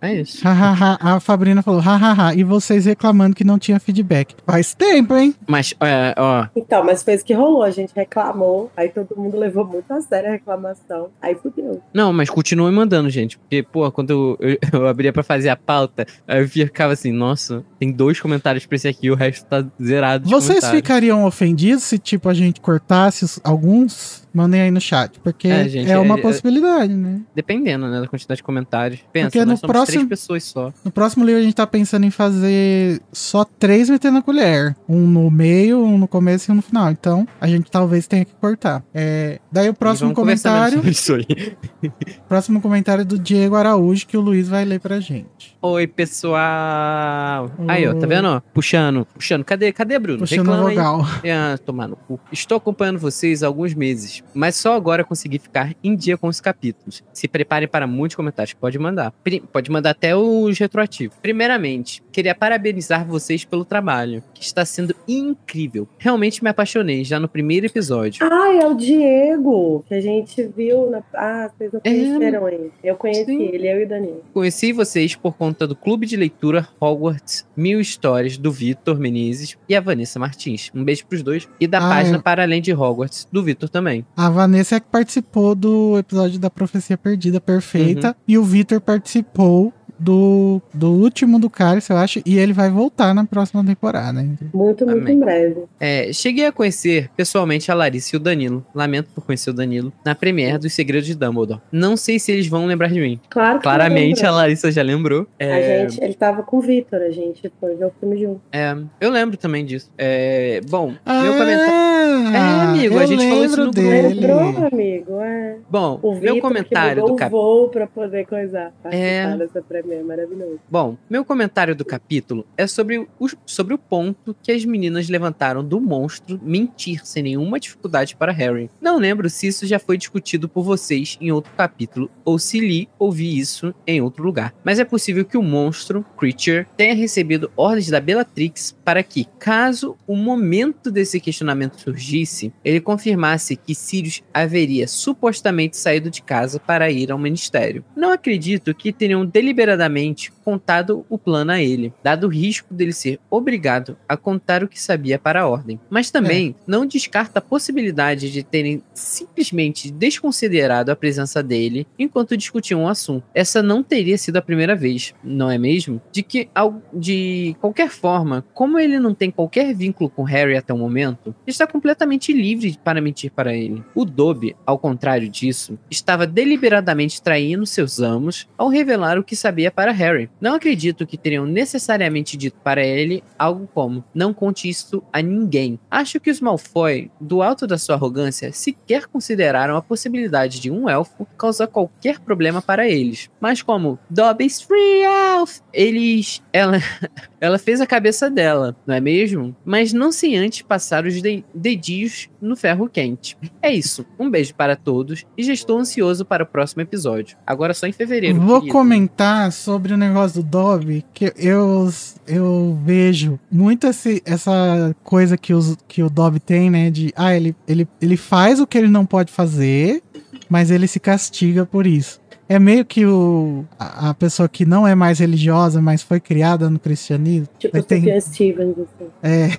É isso. Hahaha, a Fabrina falou, hahaha, e vocês reclamando que não tinha feedback. Faz tempo, hein? Mas, é, ó, Então, mas fez o que rolou. A gente reclamou, aí todo mundo levou muito a sério a reclamação. Aí fudeu. Não, mas continue mandando, gente. Porque, pô, quando eu, eu, eu abria pra fazer a pauta, aí eu ficava assim, nossa, tem dois comentários pra esse aqui, o resto tá zerado de Vocês comentários. ficariam ofendidos se, tipo, a gente cortasse alguns? Mandem aí no chat, porque É, é, gente, uma é- possibilidade, possibilidade, né? Dependendo, né, da quantidade de comentários. Pensa, Porque no próximo- três pessoas só. No próximo livro a gente tá pensando em fazer só três metendo a colher. Um no meio, um no começo e um no final. Então, a gente talvez tenha que cortar. É, daí o próximo comentário, isso aí. [laughs] próximo comentário é do Diego Araújo, que o Luiz vai ler pra gente. Oi, pessoal. Aí, ó, tá vendo? ó? Puxando, puxando. Cadê, cadê, Bruno? Puxando aí. vogal. Ah, tomar no cu. Estou acompanhando vocês há alguns meses, mas só agora consegui ficar em dia com os capítulos. Se preparem para muitos comentários, pode mandar. Pri- Pode mandar até os retroativos. Primeiramente, queria parabenizar vocês pelo trabalho, que está sendo incrível. Realmente me apaixonei já no primeiro episódio. Ah, é o Diego, que a gente viu na. Ah, vocês não É. conheceram ele. Eu conheci Sim. ele, eu e o Danilo. Conheci vocês por conta do clube de leitura Hogwarts Mil Histórias do Vitor Menezes e a Vanessa Martins. Um beijo pros dois. E da Ah, página eu- Para Além de Hogwarts, do Vitor também. A Vanessa é que participou do episódio da Profecia Perdida Perfeita. Uhum. E o Vitor participou do, do último do Cálice, eu acho. E ele vai voltar na próxima temporada. hein? Muito, muito Amém. em breve. É, cheguei a conhecer pessoalmente a Larissa e o Danilo. Lamento por conhecer o Danilo. Na premiere dos Segredos de Dumbledore. Não sei se eles vão lembrar de mim. Claro que Claramente a. Larissa já lembrou. A É, gente, ele tava com o Vitor, a gente foi ver o filme junto. é, eu lembro também disso. É, bom, Ah, meu comentário. É, amigo, a eu gente falou isso lembro no grupo. dele. Lembrou, amigo? É. Bom, O meu comentário do capítulo. voo pra poder coisar, É. dessa premiere. Guilherme, é maravilhoso. Bom, meu comentário do capítulo é sobre o, sobre o ponto que as meninas levantaram do monstro mentir sem nenhuma dificuldade para Harry. Não lembro se isso já foi discutido por vocês em outro capítulo ou se li ouvi isso em outro lugar. Mas é possível que o monstro, Creature, tenha recebido ordens da Bellatrix para que, caso o momento desse questionamento surgisse, ele confirmasse que Sirius haveria supostamente saído de casa para ir ao ministério. Não acredito que tenham deliberadamente desesperadamente contado o plano a ele, dado o risco dele ser obrigado a contar o que sabia para a ordem. Mas também não descarta a possibilidade de terem simplesmente desconsiderado a presença dele enquanto discutiam o assunto. Essa não teria sido a primeira vez, não é mesmo? De que, de qualquer forma, como ele não tem qualquer vínculo com Harry até o momento, está completamente livre para mentir para ele. O Dobby, ao contrário disso, estava deliberadamente traindo seus amos ao revelar o que sabia para Harry. Não acredito que teriam necessariamente dito para ele algo como: não conte isso a ninguém. Acho que os Malfoy, do alto da sua arrogância, sequer consideraram a possibilidade de um elfo causar qualquer problema para eles. Mas como Dobby's Free Elf, eles. Ela. [laughs] Ela fez a cabeça dela, não é mesmo? Mas não sem antes passar os de- dedinhos no ferro quente. É isso. Um beijo para todos e já estou ansioso para o próximo episódio. Agora só em fevereiro. Vou querido. comentar sobre o negócio do Dobby, que eu, eu vejo muito esse, essa coisa que, os, que o Dobby tem, né? De, ah, ele, ele, ele faz o que ele não pode fazer, mas ele se castiga por isso. É meio que o, a, a pessoa que não é mais religiosa, mas foi criada no cristianismo. Tipo, tem- Stevens, assim. É.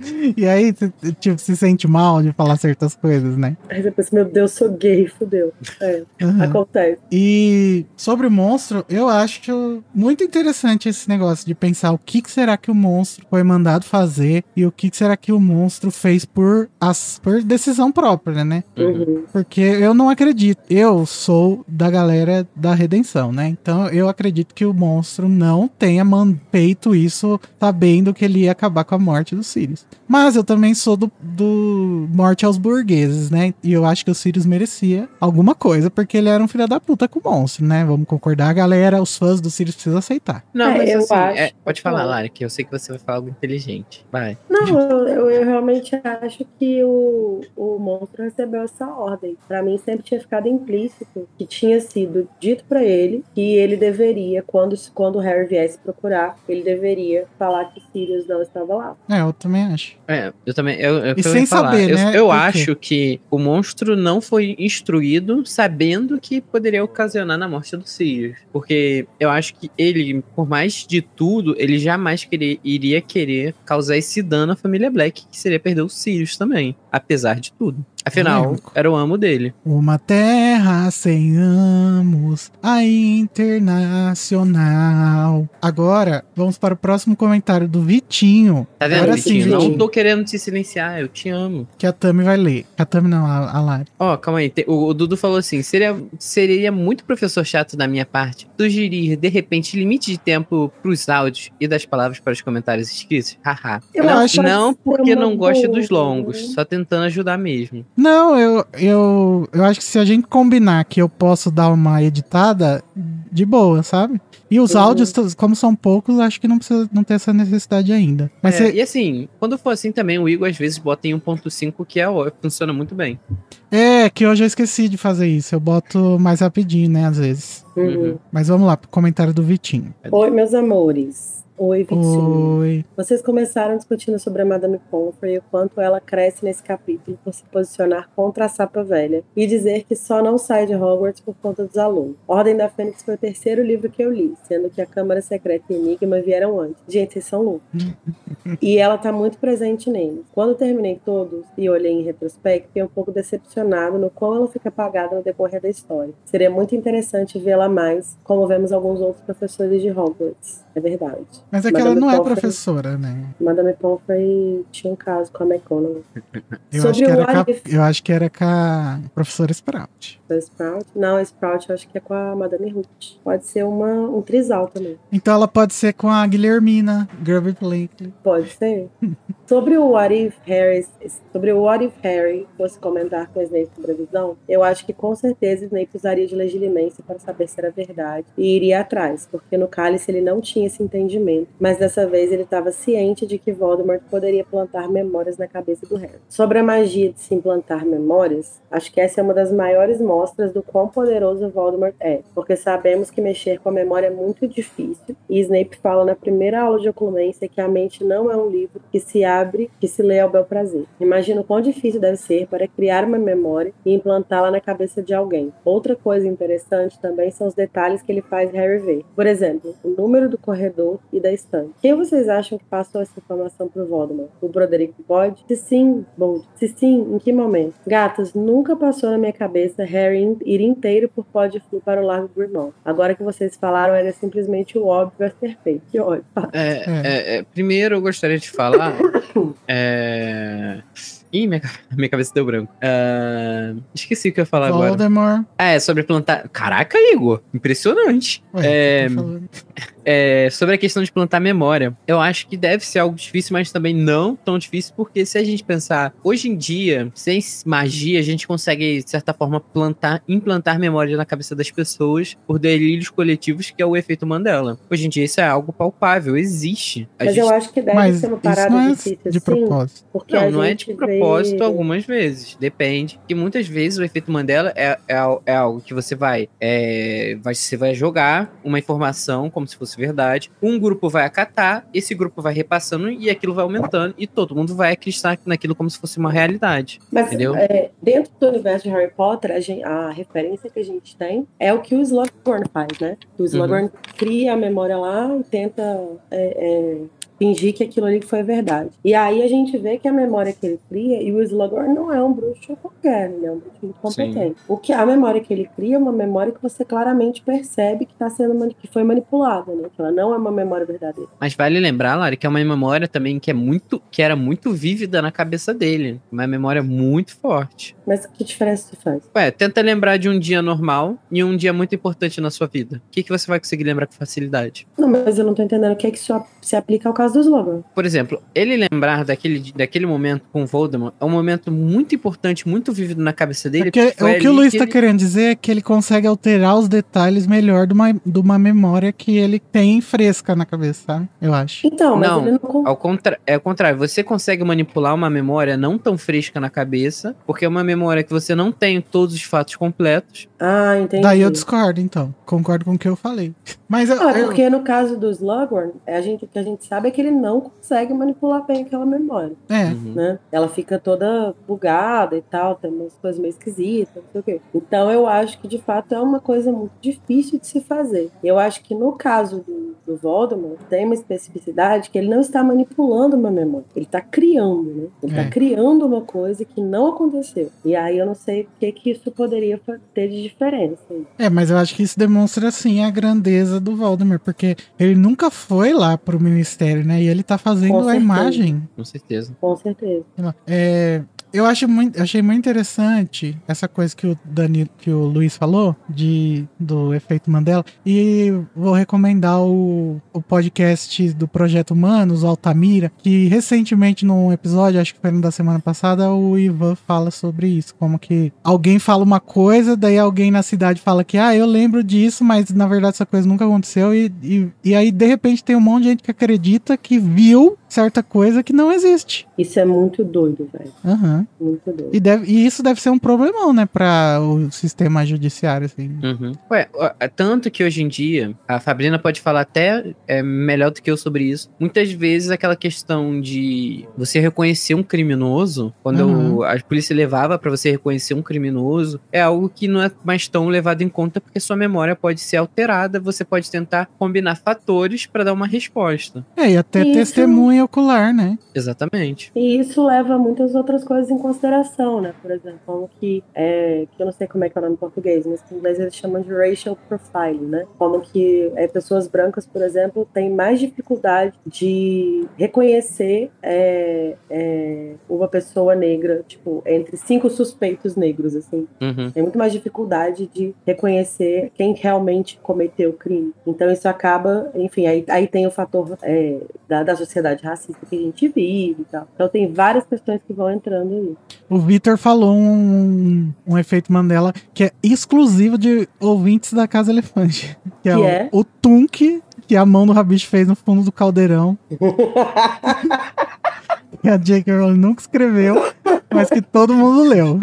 [laughs] e aí, tipo, se sente mal de falar certas coisas, né? Aí você pensa, meu Deus, sou gay, fudeu. É, Aham. acontece. E sobre o monstro, eu acho muito interessante esse negócio de pensar o que, que será que o monstro foi mandado fazer e o que, que será que o monstro fez por, as, por decisão própria, né? Uhum. Porque eu não acredito. Eu sou da galera da redenção, né? Então eu acredito que o monstro não tenha man- feito isso sabendo que ele ia acabar com a morte do Sirius. Mas eu também sou do, do morte aos burgueses, né? E eu acho que o Sirius merecia alguma coisa, porque ele era um filho da puta com o monstro, né? Vamos concordar, galera. Os fãs do Sirius precisam aceitar. Não, É, mas eu assim, acho é, pode falar. Lari, que eu sei que você vai falar algo inteligente. Vai. Não, eu, eu- eu realmente acho que o, o monstro recebeu essa ordem. Pra mim sempre tinha ficado implícito que tinha sido dito pra ele que ele deveria, quando, quando o Harry viesse procurar, ele deveria falar que Sirius não estava lá. É, eu também acho. É, eu também. Eu, eu, E eu sem saber, eu, né? Eu acho que o monstro não foi instruído sabendo que poderia ocasionar na morte do Sirius. Porque eu acho que ele, por mais de tudo, ele jamais querer, iria querer causar esse dano à família Black, que seria perder o Sirius também. Apesar de tudo. Afinal, Polêmico. era o amo dele. Uma terra sem a internacional. Agora, vamos para o próximo comentário do Vitinho. Tá vendo, Agora Vitinho? sim, não Vitinho, tô querendo te silenciar, eu te amo. que a Tami vai ler. A Tami não, a, a Lari. Ó, calma aí. o, o Dudu falou assim: seria, seria muito professor chato da minha parte sugerir, de repente, limite de tempo pros áudios e das palavras para os comentários escritos? Haha. Eu Não, acho não porque não gosto dos longos, né? só tentando ajudar mesmo. Não, eu, eu, eu acho que se a gente combinar que eu posso dar uma editada, de boa, sabe? E os Uhum. áudios, como são poucos, acho que não precisa não tem essa necessidade ainda. Mas É, cê- E assim, quando for assim também, o Igor às vezes bota em 1.5, que é ó, funciona muito bem. é que hoje eu esqueci de fazer isso. Eu boto mais rapidinho, né, às vezes. Uhum. Mas vamos lá pro comentário do Vitinho. Oi, meus amores. Oi, Vitinho. Oi. Vocês começaram discutindo sobre a Madame Pomfrey e o quanto ela cresce nesse capítulo por se posicionar contra a Sapa Velha e dizer que só não sai de Hogwarts por conta dos alunos. Ordem da Fênix foi o terceiro livro que eu li, sendo que a Câmara Secreta e Enigma vieram antes. Gente, vocês são loucos. [laughs] e ela tá muito presente neles. Quando terminei todos e olhei em retrospecto, fiquei um pouco decepcionado no quão ela fica apagada no decorrer da história. Seria muito interessante vê-la mais, como vemos alguns outros professores de Hogwarts. É verdade. Mas é que Madame ela não é professora, né? Madame Pomfrey tinha um caso com a McGonagall. [laughs] Eu Sobre acho, que era com a, eu acho que era com a professora Sprout. A Sprout? Não, a Sprout eu acho que é com a Madame Ruth. Pode ser uma, um trisal também. Então ela pode ser com a Guilhermina, Grubby Blake. Pode ser. [laughs] Sobre o What If Harry, sobre o What If Harry fosse comentar com Snape sobre a visão, eu acho que com certeza Snape usaria de legilimência para saber se era verdade e iria atrás, porque no cálice ele não tinha esse entendimento, mas dessa vez ele estava ciente de que Voldemort poderia plantar memórias na cabeça do Harry. Sobre a magia de se implantar memórias, acho que essa é uma das maiores mostras do quão poderoso Voldemort é, porque sabemos que mexer com a memória é muito difícil, e Snape fala na primeira aula de oclumência que a mente não é um livro que se abre que se lê ao bel prazer. Imagina o quão difícil deve ser para criar uma memória e implantá-la na cabeça de alguém. Outra coisa interessante também são os detalhes que ele faz Harry ver. Por exemplo, o número do corredor e da estante. Quem vocês acham que passou essa informação pro Voldemort? O Broderick pode? Se sim, Bold. Se sim, em que momento? Gatas, nunca passou na minha cabeça Harry ir inteiro por Podflu para o Largo Grimmauld. Agora que vocês falaram, era simplesmente o óbvio a ser feito. Que ódio. É, é, é, primeiro eu gostaria de falar [coughs] é... Ih, minha, minha cabeça deu branco. Uh, esqueci o que eu ia falar agora. Voldemort. Ah, é, sobre plantar. Caraca, Igor! Impressionante. Ué, é. É, sobre a questão de plantar memória, eu acho que deve ser algo difícil, mas também não tão difícil, porque se a gente pensar, hoje em dia, sem magia, a gente consegue, de certa forma, plantar, implantar memória na cabeça das pessoas por delírios coletivos, que é o efeito Mandela. Hoje em dia, isso é algo palpável, existe. A Mas gente- eu acho que deve Mas ser uma isso parada não é difícil, de sim, propósito. porque Não, não é de propósito vê- algumas vezes. Depende. E muitas vezes o efeito Mandela é, é, é algo que você vai, é, vai. Você vai jogar uma informação como se fosse verdade. Um grupo vai acatar, esse grupo vai repassando e aquilo vai aumentando. E todo mundo vai acreditar naquilo como se fosse uma realidade. Mas Entendeu? é, dentro do universo de Harry Potter, a, gen- a referência que a gente tem é o que o Slughorn faz, né? O Slughorn cria a memória lá e tenta é, é, fingir que aquilo ali foi verdade. E aí a gente vê que a memória que ele cria, e o Slughorn não é um bruxo qualquer, ele é um bruxo muito competente. O que a memória que ele cria é uma memória que você claramente percebe que tá sendo que foi manipulada, né? Que ela não é uma memória verdadeira. Mas vale lembrar, Lari, que é uma memória também que é muito. que era muito vívida na cabeça dele. Uma memória muito forte. Mas que diferença isso faz? Ué, tenta lembrar de um dia normal e um dia muito importante na sua vida. O que, que você vai conseguir lembrar com facilidade? Não, mas eu não tô entendendo o que é que isso se aplica ao caso do Slughorn. Por exemplo, ele lembrar daquele, daquele momento com Voldemort é um momento muito importante, muito vívido na cabeça dele. Porque foi o que o Luiz tá ele- querendo dizer é que ele consegue alterar os detalhes melhor de uma, de uma memória que ele tem fresca na cabeça, sabe? Eu acho. Então, mas Não, ele não Ao contra... É o contrário, você consegue manipular uma memória não tão fresca na cabeça, porque é uma memória que você não tem todos os fatos completos. Ah, entendi. Daí eu discordo, então. Concordo com o que eu falei. Mas eu, Ah, eu- porque no caso do Slughorn, a gente, o que a gente sabe é que ele não consegue manipular bem aquela memória, é, Uhum. né? Ela fica toda bugada e tal, tem umas coisas meio esquisitas, não sei o quê. Então eu acho que de fato é uma coisa muito difícil de se fazer. Eu acho que no caso do, do Voldemort tem uma especificidade que ele não está manipulando uma memória, ele está criando, né? Ele está É. criando uma coisa que não aconteceu. E aí eu não sei o que que isso poderia ter de diferença. é, mas eu acho que isso demonstra, assim, a grandeza do Voldemort, porque ele nunca foi lá pro ministério, né? E ele tá fazendo a imagem Com certeza. Com certeza. É, eu acho muito, achei muito interessante essa coisa que o Dani, que o Luiz falou de do efeito Mandela e vou recomendar o, o podcast do Projeto Humanos, Altamira, que recentemente num episódio, acho que foi no da semana passada, o Ivan fala sobre isso, como que alguém fala uma coisa, daí alguém na cidade fala que ah, eu lembro disso, mas na verdade essa coisa nunca aconteceu e, e, e aí de repente tem um monte de gente que acredita que viu certa coisa que não existe. Isso é muito doido, velho. Aham. Muito doido. E, deve, e isso deve ser um problemão, né, para o sistema judiciário, assim. Uhum. Ué, é tanto que hoje em dia, a Fabrina pode falar até é, melhor do que eu sobre isso. Muitas vezes aquela questão de você reconhecer um criminoso, quando Uhum. a polícia levava pra você reconhecer um criminoso, é algo que não é mais tão levado em conta porque sua memória pode ser alterada, você pode tentar combinar fatores pra dar uma resposta. É, e até Isso. testemunha ocular, né? Exatamente. E isso leva a muitas outras coisas em consideração, né? Por exemplo, como que, é, que eu não sei como é que é o nome em português, mas em inglês eles chamam de racial profiling, né? Como que é, pessoas brancas, por exemplo, têm mais dificuldade de reconhecer é, é, uma pessoa negra, tipo, entre cinco suspeitos negros, assim. Uhum. Tem muito mais dificuldade de reconhecer quem realmente cometeu o crime. Então isso acaba, enfim, aí, aí tem o fator é, da, da sociedade racista que a gente vive e tal. Então tem várias questões que vão entrando O Vitor falou um, um efeito Mandela que é exclusivo de ouvintes da Casa Elefante. Que é, Que o, é? o Tunk que a mão do Rabicho fez no fundo do caldeirão. [laughs] Que a J.K. Rowling nunca escreveu, mas que todo mundo leu.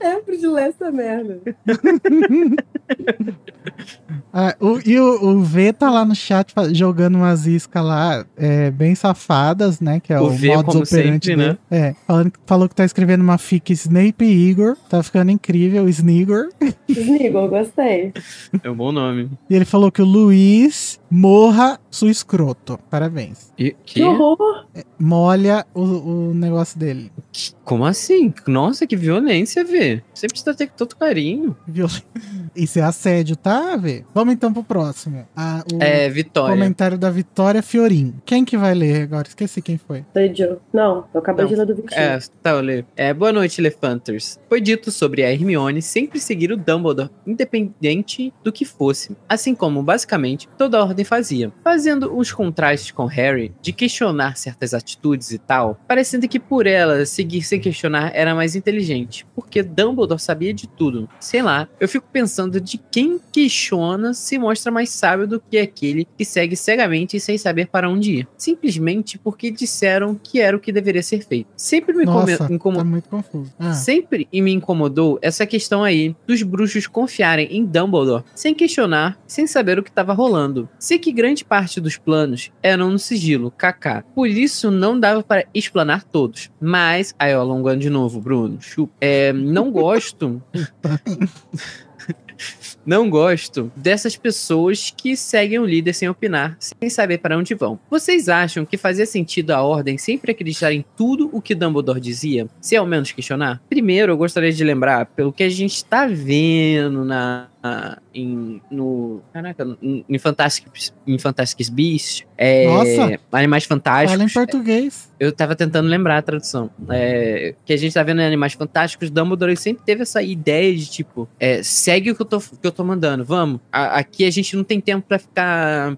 Lembro de ler essa merda. [laughs] Ah, o- e o, o V tá lá no chat jogando umas iscas lá, é, bem safadas, né? Que é o, O V, modus operandi sempre, dele. É, falando, falou que tá escrevendo uma fic Snape e Igor. Tá ficando incrível, Snigor. Sniggle, gostei. É um bom nome. E ele falou que o Luiz morra sua escroto. Parabéns. E, Que que? horror! Molha o, o negócio dele. Como assim? Nossa, que violência, Vê. Você precisa ter todo carinho. Viu? Isso é assédio, tá, V? Vamos então pro próximo. Ah, o É, Vitória. comentário da Vitória Fiorin. Quem que vai ler agora? Esqueci quem foi. Foi Joe. Não, eu acabei Não. de ler do Vitinho. É, tá, eu leio. É, boa noite, Elefanters. Foi dito sobre a Hermione sempre seguir o Dumbledore, independente do que fosse. Assim como, basicamente, toda a ordem fazia. Fazendo uns contrastes com Harry, de questionar certas atitudes e tal, parecendo que por ela seguir sem questionar era mais inteligente. Porque Dumbledore sabia de tudo. Sei lá, eu fico pensando de quem questiona se mostra mais sábio do que aquele que segue cegamente e sem saber para onde ir. Simplesmente porque disseram que era o que deveria ser feito. Sempre me Nossa, incomodou. tá muito confuso. Ah, Sempre me incomodou essa questão aí dos bruxos confiarem em Dumbledore sem questionar, sem saber o que estava rolando. Sei que grande parte dos planos eram no sigilo, kkk. Por isso não dava para explanar todos. Mas, aí ó, alongando de novo, Bruno, chupa. É, não gosto. [laughs] Não gosto dessas pessoas que seguem o líder sem opinar, sem saber para onde vão. Vocês acham que fazia sentido a ordem sempre acreditar em tudo o que Dumbledore dizia, sem ao menos questionar? Primeiro, eu gostaria de lembrar, pelo que a gente está vendo na- em, no, caraca, em, Fantastic, em Fantastic Beasts, é, Nossa! Animais Fantásticos. Fala em português. Eu tava tentando lembrar a tradução. É, que a gente tá vendo em Animais Fantásticos, Dumbledore sempre teve essa ideia de tipo, é, segue o que eu tô, que eu tô mandando, vamos. A- aqui a gente não tem tempo pra ficar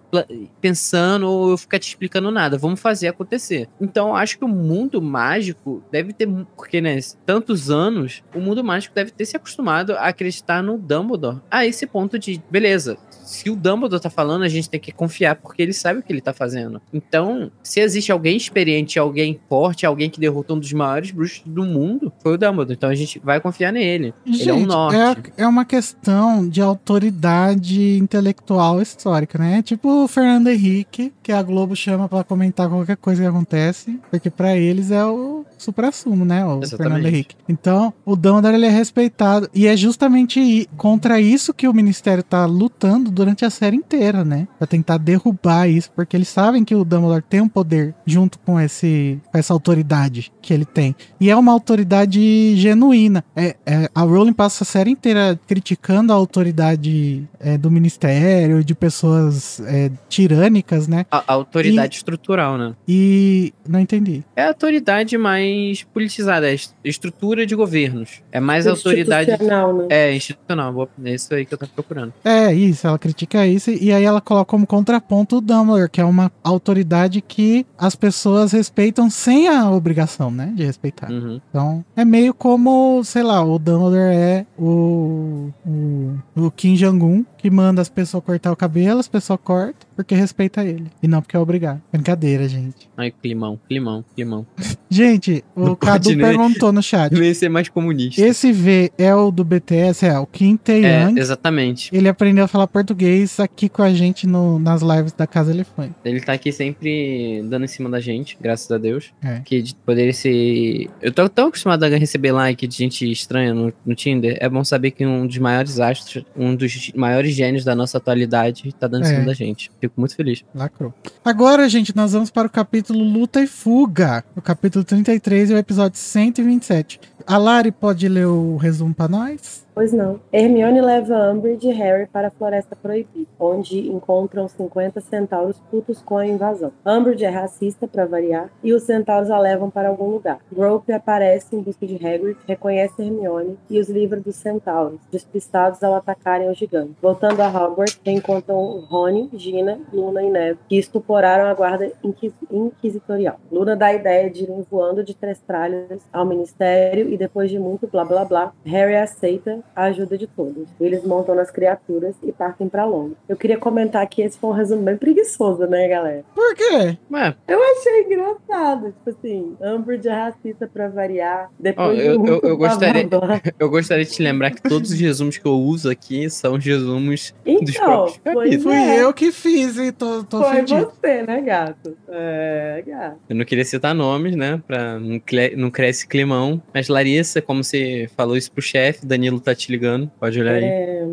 pensando ou eu ficar te explicando nada, vamos fazer acontecer. Então eu acho que o mundo mágico deve ter, porque né, tantos anos, o mundo mágico deve ter se acostumado a acreditar no Dumbledore. A esse ponto de, beleza, se o Dumbledore tá falando, a gente tem que confiar porque ele sabe o que ele tá fazendo. Então, se existe alguém experiente, alguém forte, alguém que derrotou um dos maiores bruxos do mundo, foi o Dumbledore. Então a gente vai confiar nele. ele é um Gente, norte. é, é uma questão de autoridade intelectual histórica, né? É tipo o Fernando Henrique, que a Globo chama pra comentar qualquer coisa que acontece, porque pra eles é o supra-sumo, né? O Exatamente. Fernando Henrique. Então, o Dumbledore ele é respeitado e é justamente contra isso que o ministério tá lutando durante a série inteira, né? Pra tentar derrubar isso, porque eles sabem que o Dumbledore tem um poder junto com esse essa autoridade que ele tem. E é uma autoridade genuína. É, é, a Rowling passa a série inteira criticando a autoridade é, do ministério, de pessoas é, tirânicas, né? A, a autoridade estrutural, né? E não entendi. É a autoridade mais politizada, é estrutura de governos. É mais autoridade. Institucional, né? É, institucional. É isso aí que eu tava procurando. É, isso, ela critica isso e aí ela coloca como contraponto o Dumbledore, que é uma autoridade que as pessoas respeitam sem a obrigação, né, de respeitar. Uhum. Então, é meio como, sei lá, o Dumbledore é o, o, o Kim Jong-un, que manda as pessoas cortar o cabelo, as pessoas cortam porque respeita ele. E não porque é obrigado. Brincadeira, gente. Ai, climão, climão, climão. Gente, o Não Cadu perguntou no chat. Devia ser mais comunista. Esse V é o do BTS? É, o Kim É, Tae-young. exatamente. Ele aprendeu a falar português aqui com a gente no- nas lives da Casa Elefante. Ele tá aqui sempre dando em cima da gente, graças a Deus. É. Que de- poderia ser. Eu tô tão acostumado a receber like de gente estranha no, no Tinder. É bom saber que um dos maiores astros, um dos maiores gênios da nossa atualidade, tá dando em É. cima da gente. Fico Fico muito feliz. Lacrou. Agora, gente, nós vamos para o capítulo Luta e Fuga. O capítulo 33 e o episódio 127. A Lari pode ler o resumo para nós? Pois não. Hermione leva Umbridge e Harry para a Floresta Proibida, onde encontram 50 centauros putos com a invasão. Umbridge é racista, para variar, e os centauros a levam para algum lugar. Grope aparece em busca de Hagrid, reconhece Hermione e os livra dos centauros, despistados ao atacarem o gigante. Voltando a Hogwarts, encontram Rony, Gina, Luna e Ned, que estuporaram a guarda inquis inquisitorial. Luna dá a ideia de irem voando de três tralhas ao Ministério e depois de muito blá blá blá, Harry aceita a ajuda de todos. Eles montam nas criaturas e partem para longe. Eu queria comentar que esse foi um resumo bem preguiçoso, né, galera? Por quê? Ué, Eu achei engraçado. Tipo assim, Umbridge é racista pra variar. Depois de eu- eu- eu gostaria- [laughs] [laughs] eu gostaria de te lembrar que todos os resumos que eu uso aqui são os resumos dos Então, próprios pois capítulos. Fui é. eu que fiz e tô, tô Foi ofendido. você, né, gato? É, gato. Eu não queria citar nomes, né? Pra não, não esse climão. Mas Larissa, como você falou isso pro chefe, Danilo tá te ligando. Pode olhar aí. É,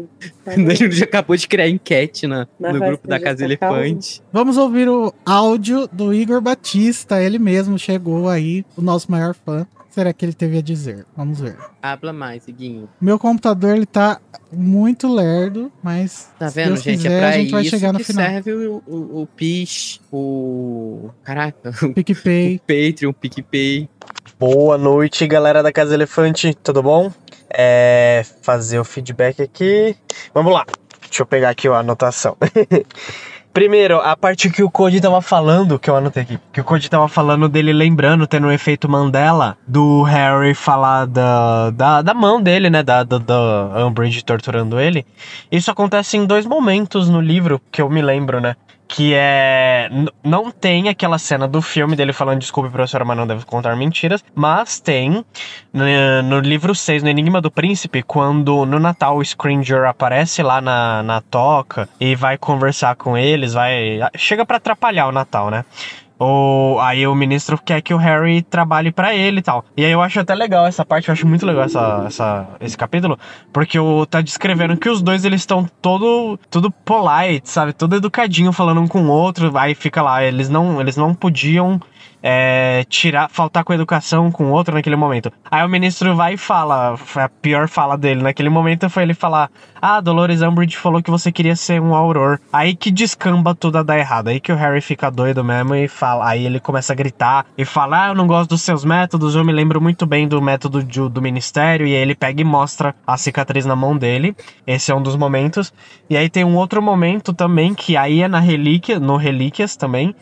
[laughs] Danilo já acabou de criar enquete na, Mas no grupo da Casa. Elefante. Vamos ouvir o áudio do Igor Batista. Ele mesmo chegou aí, o nosso maior fã. Será que ele teve a dizer? Vamos ver. Habla mais, Iguinho. Meu computador ele tá muito lerdo, mas Tá se vendo, Deus gente? quiser, é pra a gente vai chegar no que final. serve o, o, o PIS, o... Caraca, o PicPay. [laughs] Patreon, o PicPay. Boa noite, galera da Casa Elefante, tudo bom? É, fazer o feedback aqui. Vamos lá, deixa eu pegar aqui a anotação. [laughs] Primeiro, a parte que o Cody tava falando, que eu anotei aqui, que o Cody tava falando dele lembrando, tendo um efeito Mandela, do Harry falar da, da, da mão dele, né, da, da, da Umbridge torturando ele. Isso acontece em dois momentos no livro, que eu me lembro, né, que é. Não tem aquela cena do filme dele falando desculpe, professora, mas não deve contar mentiras. Mas tem no, livro 6, no Enigma do Príncipe, quando no Natal o Scringer aparece lá na, na toca e vai conversar com eles, vai. Chega pra atrapalhar o Natal, né? Ou aí o ministro quer que o Harry trabalhe pra ele e tal. E aí eu acho até legal essa parte, eu acho muito legal essa, essa, esse capítulo, porque o tá descrevendo que os dois eles estão todo tudo polite, sabe? Todo educadinho falando um com o outro. Aí fica lá, eles não eles não podiam é, tirar, faltar com educação com outro naquele momento. Aí o ministro vai e fala, foi a pior fala dele naquele momento foi ele falar: "Ah, Dolores Umbridge falou que você queria ser um auror". Aí que descamba tudo a dar errado. Aí que o Harry fica doido mesmo e fala, aí ele começa a gritar e fala: "Ah, eu não gosto dos seus métodos, eu me lembro muito bem do método de- do ministério". E aí ele pega e mostra a cicatriz na mão dele. Esse é um dos momentos. E aí tem um outro momento também que aí é na relíquia, no Relíquias também,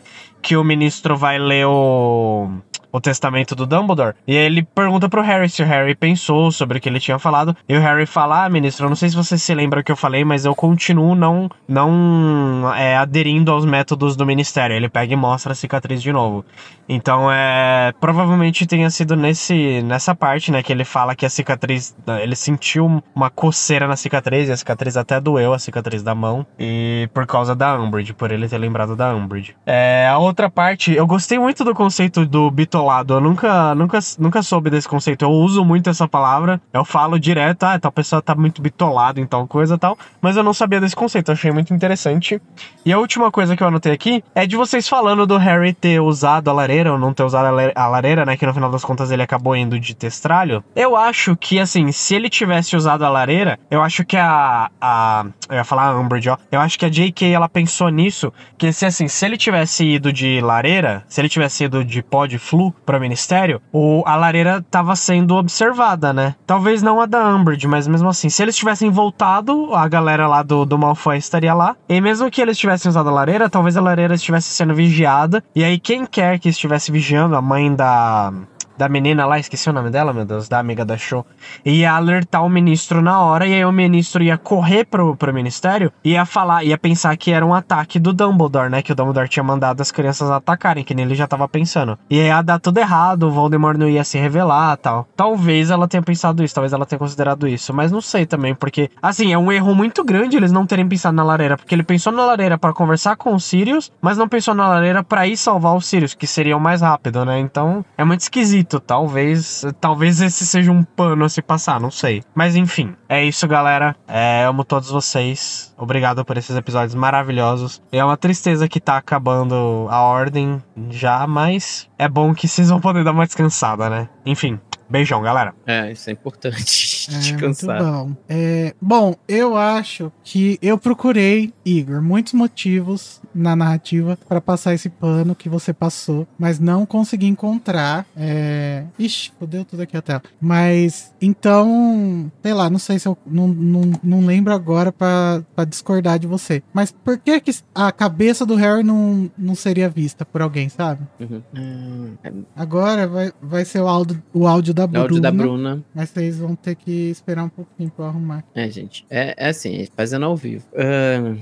que o ministro vai ler o, o testamento do Dumbledore. E ele pergunta pro Harry se o Harry pensou sobre o que ele tinha falado. E o Harry fala: Ah, ministro, eu não sei se você se lembra o que eu falei, mas eu continuo não, não é, aderindo aos métodos do ministério. Ele pega e mostra a cicatriz de novo. Então é. Provavelmente tenha sido nesse, nessa parte, né? Que ele fala que a cicatriz. Ele sentiu uma coceira na cicatriz, e a cicatriz até doeu, a cicatriz da mão. E por causa da Umbridge, por ele ter lembrado da Umbridge. É, a outra parte, eu gostei muito do conceito do bitolado. Eu nunca, nunca, nunca soube desse conceito. Eu uso muito essa palavra. Eu falo direto, ah, tal pessoa tá muito bitolado em tal coisa tal. Mas eu não sabia desse conceito, eu achei muito interessante. E a última coisa que eu anotei aqui é de vocês falando do Harry ter usado a lareira ou não ter usado a lareira, né? Que no final das contas ele acabou indo de testralho. Eu acho que, assim, se ele tivesse usado a lareira, eu acho que a. a eu ia falar a Umbridge, ó. Eu acho que a JK ela pensou nisso. Que se assim, se ele tivesse ido de lareira, se ele tivesse ido de pó de flu pro ministério, o, a lareira tava sendo observada, né? Talvez não a da Umbridge, mas mesmo assim, se eles tivessem voltado, a galera lá do, do Malfoy estaria lá. E mesmo que eles tivessem usado a lareira, talvez a lareira estivesse sendo vigiada. E aí, quem quer que estivesse vigiando, a mãe da. Da menina lá, esqueci o nome dela, meu Deus, da amiga da show. Ia alertar o ministro na hora, e aí o ministro ia correr pro, pro ministério, ia falar, ia pensar que era um ataque do Dumbledore, né? Que o Dumbledore tinha mandado as crianças atacarem, que nem ele já tava pensando. E aí ia dar tudo errado, o Voldemort não ia se revelar tal. Talvez ela tenha pensado isso, talvez ela tenha considerado isso, mas não sei também, porque, assim, é um erro muito grande eles não terem pensado na lareira, porque ele pensou na lareira para conversar com o Sirius, mas não pensou na lareira para ir salvar o Sirius, que seria o mais rápido, né? Então é muito esquisito Talvez, talvez esse seja um pano a se passar, não sei. Mas enfim, é isso, galera. É, amo todos vocês. Obrigado por esses episódios maravilhosos. É uma tristeza que tá acabando a ordem já, mas é bom que vocês vão poder dar uma descansada, né? Enfim, beijão, galera. É, isso é importante. [laughs] É, Descansar. muito bom. É, bom, eu acho que eu procurei, Igor, muitos motivos na narrativa para passar esse pano que você passou, mas não consegui encontrar. É... Ixi, fodeu tudo aqui a tela. Mas, então, sei lá, não sei se eu não, não, não lembro agora para discordar de você. Mas por que, que a cabeça do Harry não, não seria vista por alguém, sabe? Uhum. Hum, Agora vai, vai ser o áudio, o áudio da é o Bruna. áudio da Bruna. Mas vocês vão ter que esperar um pouquinho pra eu arrumar. É, gente. É, é assim, fazendo ao vivo. Oh,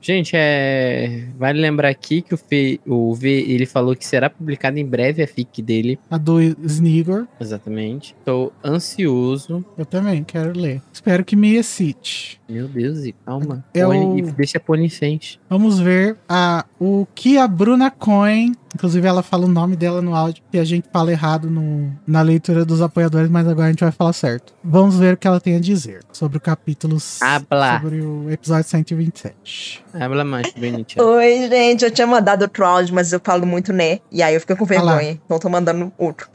gente, é. Vale lembrar aqui que o, Fê, o V ele falou que será publicado em breve a fic dele. A do Snigor, Exatamente. Tô ansioso. eu também quero ler. Espero que me excite. Meu Deus, e calma. É o- Deixa a Ponicente. Vamos ver a, o que a Bruna Cohen, inclusive ela fala o nome dela no áudio, que a gente fala errado no, na leitura dos apoiadores, mas agora a gente vai falar certo. Vamos ver o que ela tem a dizer sobre o capítulo Habla. sobre o episódio 127. Habla mais, Benitia. Oi, gente, eu tinha mandado outro áudio, mas eu falo muito né. E aí eu fiquei com Ah vergonha. Então eu tô mandando outro.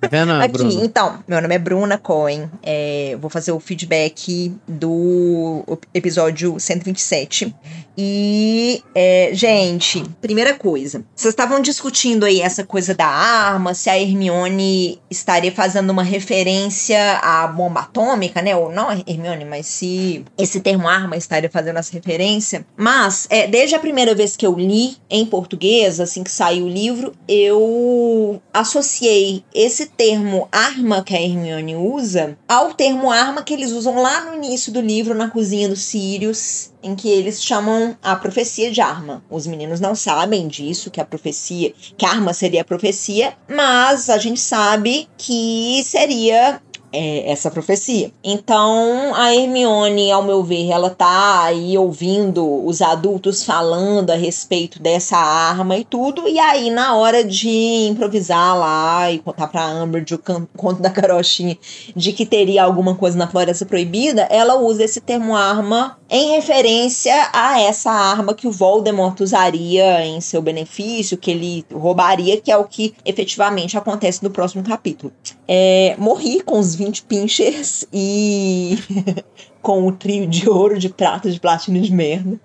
Tá vendo, [laughs] Aqui, Bruno? então, meu nome é Bruna Cohen. É, vou fazer o feedback do episódio 127. E, é, gente, primeira coisa. Vocês estavam discutindo aí essa coisa da arma, se a Hermione estaria fazendo uma referência à bomba atômica, né? Ou não Hermione, mas se esse termo arma estaria fazendo essa referência. Mas, é, desde a primeira vez que eu li em português, assim que saiu o livro, eu associei esse termo arma que a Hermione usa ao termo arma que eles usam lá no início do livro, na cozinha dos Sirius, em que eles chamam a profecia de arma. Os meninos não sabem disso, que a profecia, que a arma seria a profecia, mas a gente sabe que seria é, essa profecia. Então, a Hermione, ao meu ver, ela tá aí ouvindo os adultos falando a respeito dessa arma e tudo, e aí na hora de improvisar lá e contar pra Umbridge o conto da carochinha de que teria alguma coisa na Floresta Proibida, ela usa esse termo arma em referência a essa arma que o Voldemort usaria em seu benefício, que ele roubaria, que é o que efetivamente acontece no próximo capítulo. É, morri com os 20 pinchers e [laughs] com o trio de ouro, de prata, de platina de merda.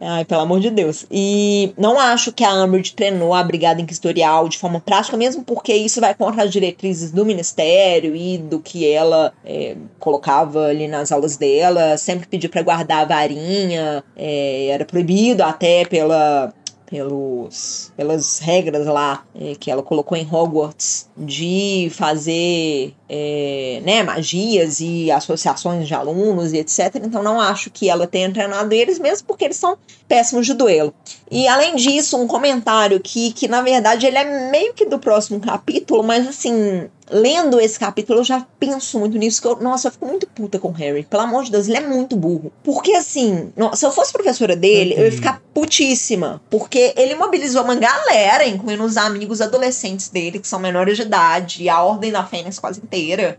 Ai, pelo amor de Deus. E não acho que a Umbridge treinou a Brigada Inquisitorial de forma prática, mesmo porque isso vai contra as diretrizes do Ministério e do que ela é, colocava ali nas aulas dela. Sempre pediu para guardar a varinha, é, era proibido até pela pelos, pelas regras lá eh, que ela colocou em Hogwarts de fazer eh, né, magias e associações de alunos e etc. Então não acho que ela tenha treinado eles, mesmo porque eles são péssimos de duelo. E além disso, um comentário aqui que na verdade ele é meio que do próximo capítulo, mas assim, lendo esse capítulo, eu já penso muito nisso. Que eu, nossa, eu fico muito puta com o Harry. Pelo amor de Deus, ele é muito burro. Porque assim, no- se eu fosse professora dele, eu ia ficar putíssima. Porque ele mobilizou uma galera, incluindo os amigos adolescentes dele, que são menores de idade, a Ordem da Fênix quase inteira,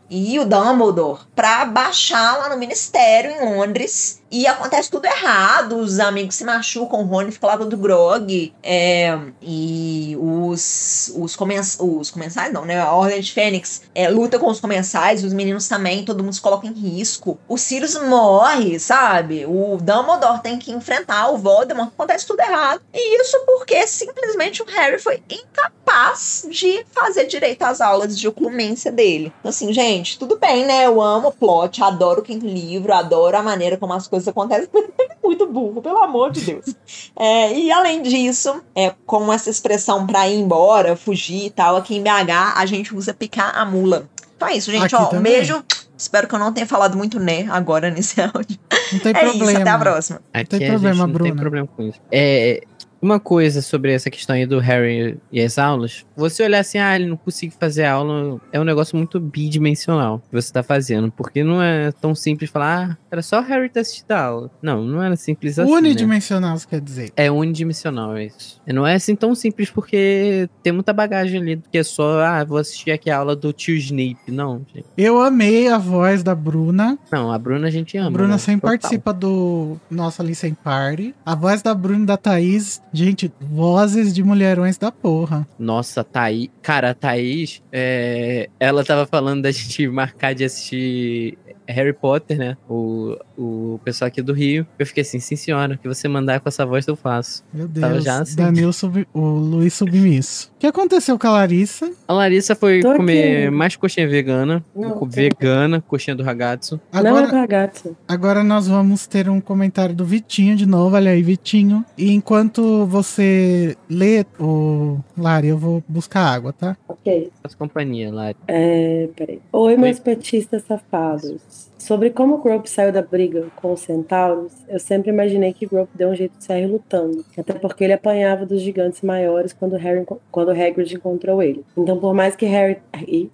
e o Dumbledore, pra baixar lá no ministério em Londres. E acontece tudo errado, os amigos se machucam, o Rony fica lá todo grog, é, e os, os, comens, os comensais, não, né? A Ordem de Fênix é, luta com os comensais, os meninos também, todo mundo se coloca em risco. O Sirius morre, sabe? O Dumbledore tem que enfrentar o Voldemort, acontece tudo errado. E isso porque simplesmente o Harry foi incapaz de fazer direito às aulas de oclumência dele. Assim, gente, tudo bem, né? Eu amo o plot, adoro o livro, adoro a maneira como as coisas mas [laughs] ele é muito burro, pelo amor de Deus. É, e além disso, é, com essa expressão pra ir embora, fugir e tal, aqui em BH a gente usa picar a mula. Então é isso, gente. Aqui ó, um também. beijo. Espero que eu não tenha falado muito né agora nesse [laughs] áudio. Não tem é problema. isso, até a próxima. Aqui tem a problema, gente não tem Bruna. problema com isso. É, uma coisa sobre essa questão aí do Harry e as aulas. Você olhar assim, ah, ele não consegue fazer aula, é um negócio muito bidimensional que você tá fazendo. Porque não é tão simples falar, ah, era só o Harry ter assistido a aula. Não, não era simples assim. né? Unidimensional, você quer dizer. É unidimensional, é isso. E Não é assim tão simples porque tem muita bagagem ali do que é só, ah, vou assistir aqui a aula do tio Snape. Não, gente. Eu amei a voz da Bruna. Não, a Bruna a gente ama. A Bruna né? sempre Total. participa do nosso Listen Party. A voz da Bruna e da Thaís, gente, vozes de mulherões da porra. Nossa, Thaís. Cara, a Thaís, é, ela tava falando da gente marcar de assistir Harry Potter, né? O, o pessoal aqui do Rio. Eu fiquei assim, sim senhora, o que você mandar com essa voz eu faço. Meu Tava Deus, já assim. Danilo sub, o Luiz submisso. O que aconteceu com a Larissa? A Larissa foi Tô aqui. comer mais coxinha vegana. Não, vegana, coxinha do ragazzo. Não é Agora, ragazzo. agora nós vamos ter um comentário do Vitinho de novo. Olha aí, Vitinho. E enquanto você lê, o Lari, eu vou buscar água, tá? Ok. Faço companhia, Lari. É, peraí. Oi, meus petistas safados. Sobre como Grope saiu da briga com os centauros, eu sempre imaginei que Grope deu um jeito de sair lutando. Até porque ele apanhava dos gigantes maiores quando, Harry, quando Hagrid encontrou ele. Então, por mais que, Harry,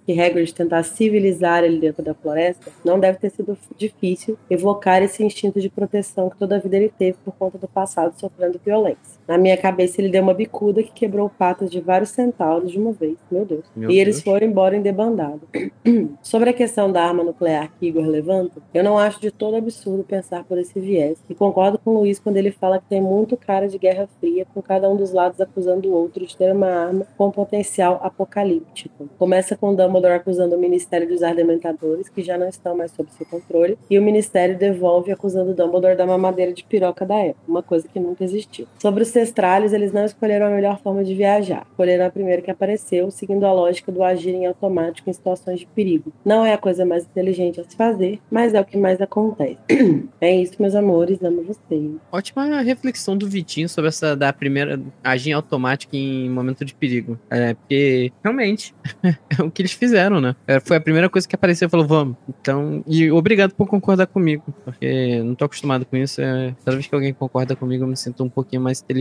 que Hagrid tentasse civilizar ele dentro da floresta, não deve ter sido difícil evocar esse instinto de proteção que toda a vida ele teve por conta do passado sofrendo violência. Na minha cabeça, ele deu uma bicuda que quebrou patas de vários centauros de uma vez. Meu Deus. Meu e eles Deus. foram embora em debandada. [clears throat] Sobre a questão da arma nuclear que Igor levanta, eu não acho de todo absurdo pensar por esse viés. E concordo com o Luiz quando ele fala que tem muito cara de Guerra Fria, com cada um dos lados acusando o outro de ter uma arma com potencial apocalíptico. Começa com Dumbledore acusando o Ministério dos Ardementadores, que já não estão mais sob seu controle, e o Ministério devolve acusando Dumbledore da mamadeira de piroca da época, uma coisa que nunca existiu. Sobre os testralhos, eles não escolheram a melhor forma de viajar. Escolheram a primeira que apareceu, seguindo a lógica do agir em automático em situações de perigo. Não é a coisa mais inteligente a se fazer, mas é o que mais acontece. [clears throat] é isso, meus amores, amo vocês. Ótima reflexão do Vitinho sobre essa da primeira agir automática em momento de perigo. É, porque realmente [laughs] é o que eles fizeram, né? É, Foi a primeira coisa que apareceu falou, vamos. Então, e obrigado por concordar comigo, porque não tô acostumado com isso. É, toda vez que alguém concorda comigo, eu me sinto um pouquinho mais inteligente.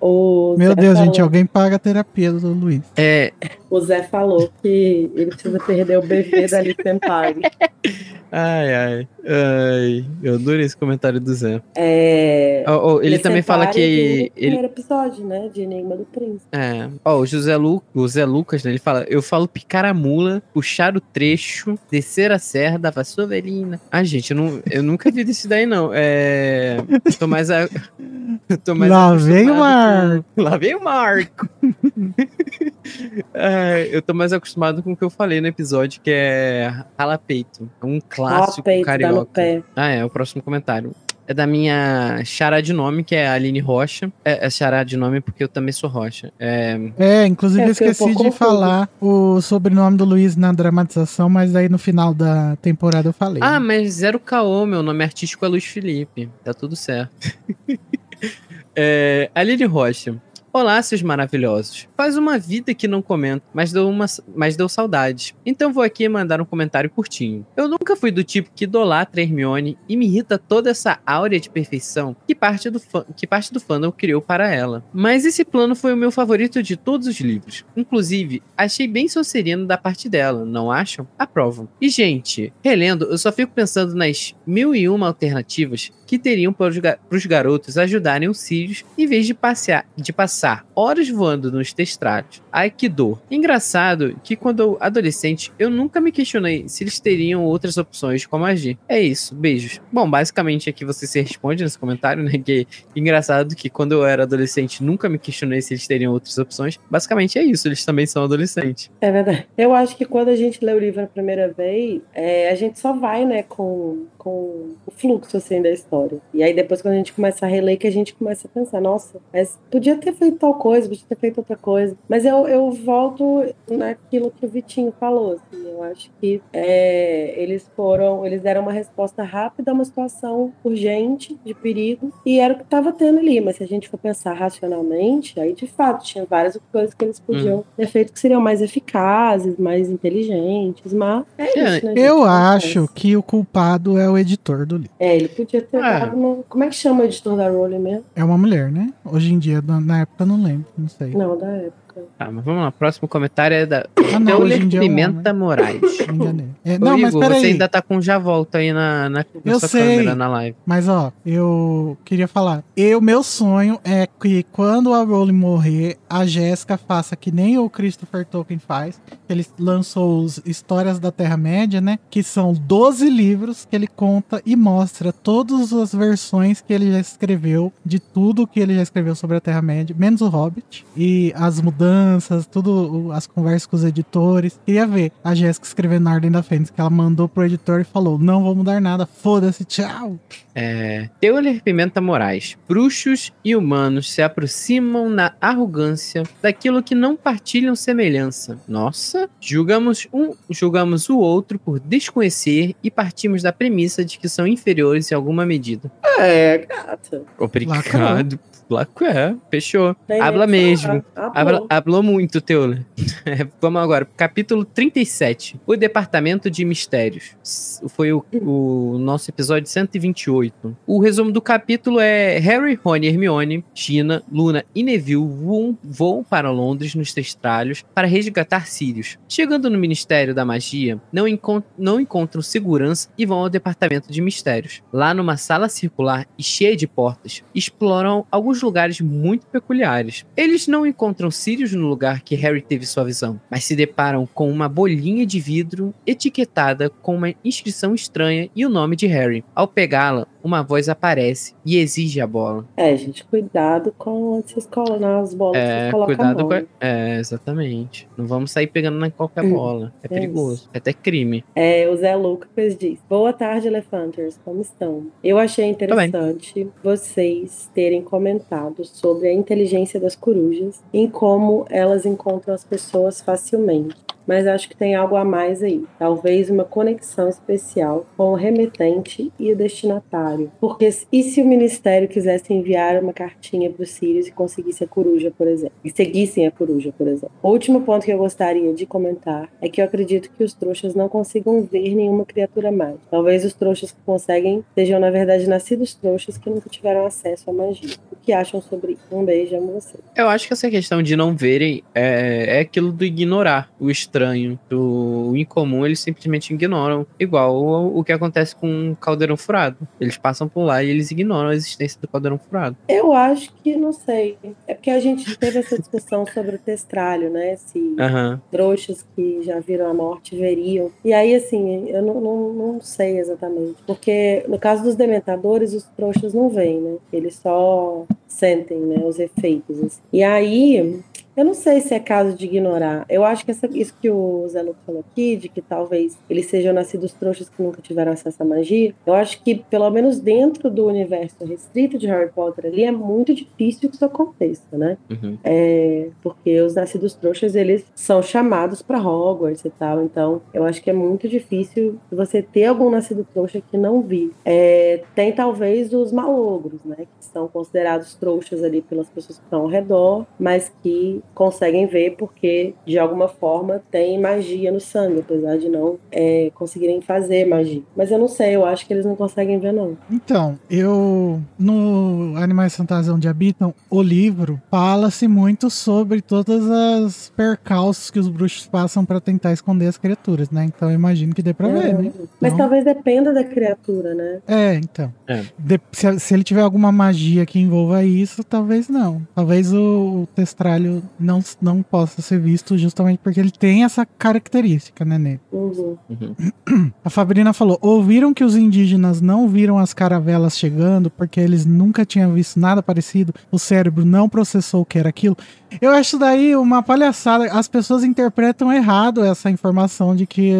O Meu Zé Deus, falou- gente, alguém paga a terapia do Luiz. É, O Zé falou que ele precisa perder o bebê da Listen Party. ai, ai, ai. Eu adorei esse comentário do Zé. É... Ó, ó, ele também fala que do ele, primeiro episódio, né? De Enigma do Príncipe. É. Ó, o José Lu, o Zé Lucas, né, ele fala: Eu falo picar a mula, puxar o trecho, descer a serra da vassouvelina. Ah, gente, eu, não, eu nunca vi desse daí, não. É. Tô mais. A... [laughs] Tô mais Lá vem o acostumado com- Lá vem o Marco. [laughs] É, eu tô mais acostumado com o que eu falei no episódio, que é rala peito. É um clássico Ó, peito, dá no carioca. Ah, é, o próximo comentário. É da minha chará de nome, que é a Aline Rocha. É, é chará de nome porque eu também sou Rocha. É, É, inclusive É, eu esqueci de falar o sobrenome do Luiz na dramatização, mas aí no final da temporada eu falei. Ah, mas zero caô, meu nome artístico é Luiz Felipe. Tá tudo certo. [laughs] é, Aline Rocha. Olá, seus maravilhosos. Faz uma vida que não comento, mas deu, uma, mas deu saudade. Então vou aqui mandar um comentário curtinho. Eu nunca fui do tipo que idolatra Hermione e me irrita toda essa áurea de perfeição que parte do, fã, que parte do fandom criou para ela. Mas esse plano foi o meu favorito de todos os livros. Inclusive, achei bem sonserino da parte dela, não acham? Aprovam. E, gente, relendo, eu só fico pensando nas mil e uma alternativas que teriam para os, garotos ajudarem os Sirius em vez de, passear, de passar horas voando nos testratos. Ai, que dor. Engraçado que quando adolescente, eu nunca me questionei se eles teriam outras opções de como agir. É isso, beijos. Bom, basicamente aqui você se responde nesse comentário, né? Que engraçado que quando eu era adolescente, nunca me questionei se eles teriam outras opções. Basicamente é isso, eles também são adolescentes. É verdade. Eu acho que quando a gente lê o livro a primeira vez, é, a gente só vai, né, com, com o fluxo, assim, da história. E aí depois, quando a gente começa a reler, que a gente começa a pensar, nossa, mas podia ter feito tal coisa, podia ter feito outra coisa. Mas eu, eu volto naquilo que o Vitinho falou, assim, eu acho que é, eles foram, eles deram uma resposta rápida a uma situação urgente, de perigo, e era o que estava tendo ali. Mas se a gente for pensar racionalmente, aí de fato tinha várias coisas que eles podiam ter feito que seriam mais eficazes, mais inteligentes, mas é É, isso, né? eu acho que o culpado é o editor do livro. É, ele podia ter. Eu É. Como, como é que chama o editor da Rowling mesmo? É uma mulher, né? Hoje em dia, na, na época, eu não lembro, não sei. Não, da época. Tá, mas vamos lá. Próximo comentário é da Ah, não, é um Pimenta Moraes. Me enganei. É, Ô, não, mas Igor, peraí. você ainda tá com já volta aí na, na, na Eu sei. câmera na live. Mas ó, eu queria falar. Eu, meu sonho é que quando a Rowling morrer, a Jéssica faça que nem o Christopher Tolkien faz. Ele lançou os Histórias da Terra-média, né? Que são 12 livros que ele conta e mostra todas as versões que ele já escreveu, de tudo que ele já escreveu sobre a Terra-média, menos o Hobbit. E as mudanças, tudo, as conversas com os editores. Queria ver a Jéssica escrevendo na Ordem da Fênix, que ela mandou pro editor e falou: Não vou mudar nada, foda-se, tchau. É, Euler Pimenta Moraes. Bruxos e humanos se aproximam na arrogância daquilo que não partilham semelhança. Nossa, julgamos um, julgamos o outro por desconhecer e partimos da premissa de que são inferiores em alguma medida. É, gata. Obrigado. Laco é, fechou. Tem Habla mesmo. Habla, Hablou. muito, Teula. [laughs] Vamos agora, capítulo 37. O Departamento de Mistérios. Foi o, o nosso episódio 128. O resumo do capítulo é Harry, Rony, Hermione, Gina, Luna e Neville voam, voam para Londres nos testralhos para resgatar Sirius. Chegando no Ministério da Magia, não, encon- não encontram segurança e vão ao Departamento de Mistérios. Lá numa sala circular e cheia de portas, exploram alguns lugares muito peculiares. Eles não encontram Sirius no lugar que Harry teve sua visão, mas se deparam com uma bolinha de vidro etiquetada com uma inscrição estranha e o nome de Harry. Ao pegá-la, uma voz aparece e exige a bola. É, gente, cuidado com onde vocês colocam as bolas que É, cuidado com. a- É, exatamente. Não vamos sair pegando na qualquer Hum, bola. É é perigoso. É até crime. É, o Zé Lucas diz: Boa tarde, Elefanters, como estão? Eu achei interessante vocês terem comentado sobre a inteligência das corujas e em como elas encontram as pessoas facilmente. Mas acho que tem algo a mais aí. Talvez uma conexão especial com o remetente e o destinatário. Porque e se o ministério quisesse enviar uma cartinha para os Sirius e conseguisse a coruja, por exemplo? E seguissem a coruja, por exemplo? O último ponto que eu gostaria de comentar é que eu acredito que os trouxas não consigam ver nenhuma criatura mágica. Talvez os trouxas que conseguem sejam, na verdade, nascidos trouxas que nunca tiveram acesso à magia. O que acham sobre isso? Um beijo, amo vocês. Eu acho que essa questão de não verem é, é aquilo do ignorar o estranho, do incomum, eles simplesmente ignoram. Igual o, o que acontece com o caldeirão furado. Eles passam por lá e eles ignoram a existência do caldeirão furado. Eu acho que, não sei. É porque a gente teve essa discussão sobre o testralho, né? Se Aham. trouxas que já viram a morte veriam. E aí, assim, eu não, não, não sei exatamente. Porque no caso dos dementadores, os trouxas não veem, né? Eles só sentem, né? Os efeitos. assim. E aí. Eu não sei se é caso de ignorar. Eu acho que essa- isso que o Zé Luco falou aqui, de que talvez eles sejam nascidos trouxas que nunca tiveram acesso à magia, eu acho que, pelo menos dentro do universo restrito de Harry Potter ali, é muito difícil que isso aconteça, né? Uhum. É, porque os nascidos trouxas, eles são chamados para Hogwarts e tal. Então, eu acho que é muito difícil você ter algum nascido trouxa que não vi. É, tem talvez os malogros, né? Que são considerados trouxas ali pelas pessoas que estão ao redor, mas que conseguem ver porque, de alguma forma, tem magia no sangue, apesar de não é, conseguirem fazer magia. Mas eu não sei, eu acho que eles não conseguem ver, não. Então, eu. No Animais Fantásticos Onde Habitam, o livro, fala-se muito sobre todas as percalços que os bruxos passam pra tentar esconder as criaturas, né? Então eu imagino que dê pra ver, né? Mas Então- talvez dependa da criatura, né? É, então. É. De- se, se ele tiver alguma magia que envolva isso, talvez não. Talvez o, o testralho não, não possa ser visto justamente porque ele tem essa característica, né, nele. Uhum. Uhum. [clears throat] A Fabrina falou: ouviram que os indígenas não viram as caravelas chegando porque eles nunca tinham visto nada parecido, o cérebro não processou o que era aquilo. Eu acho daí uma palhaçada. As pessoas interpretam errado essa informação de que,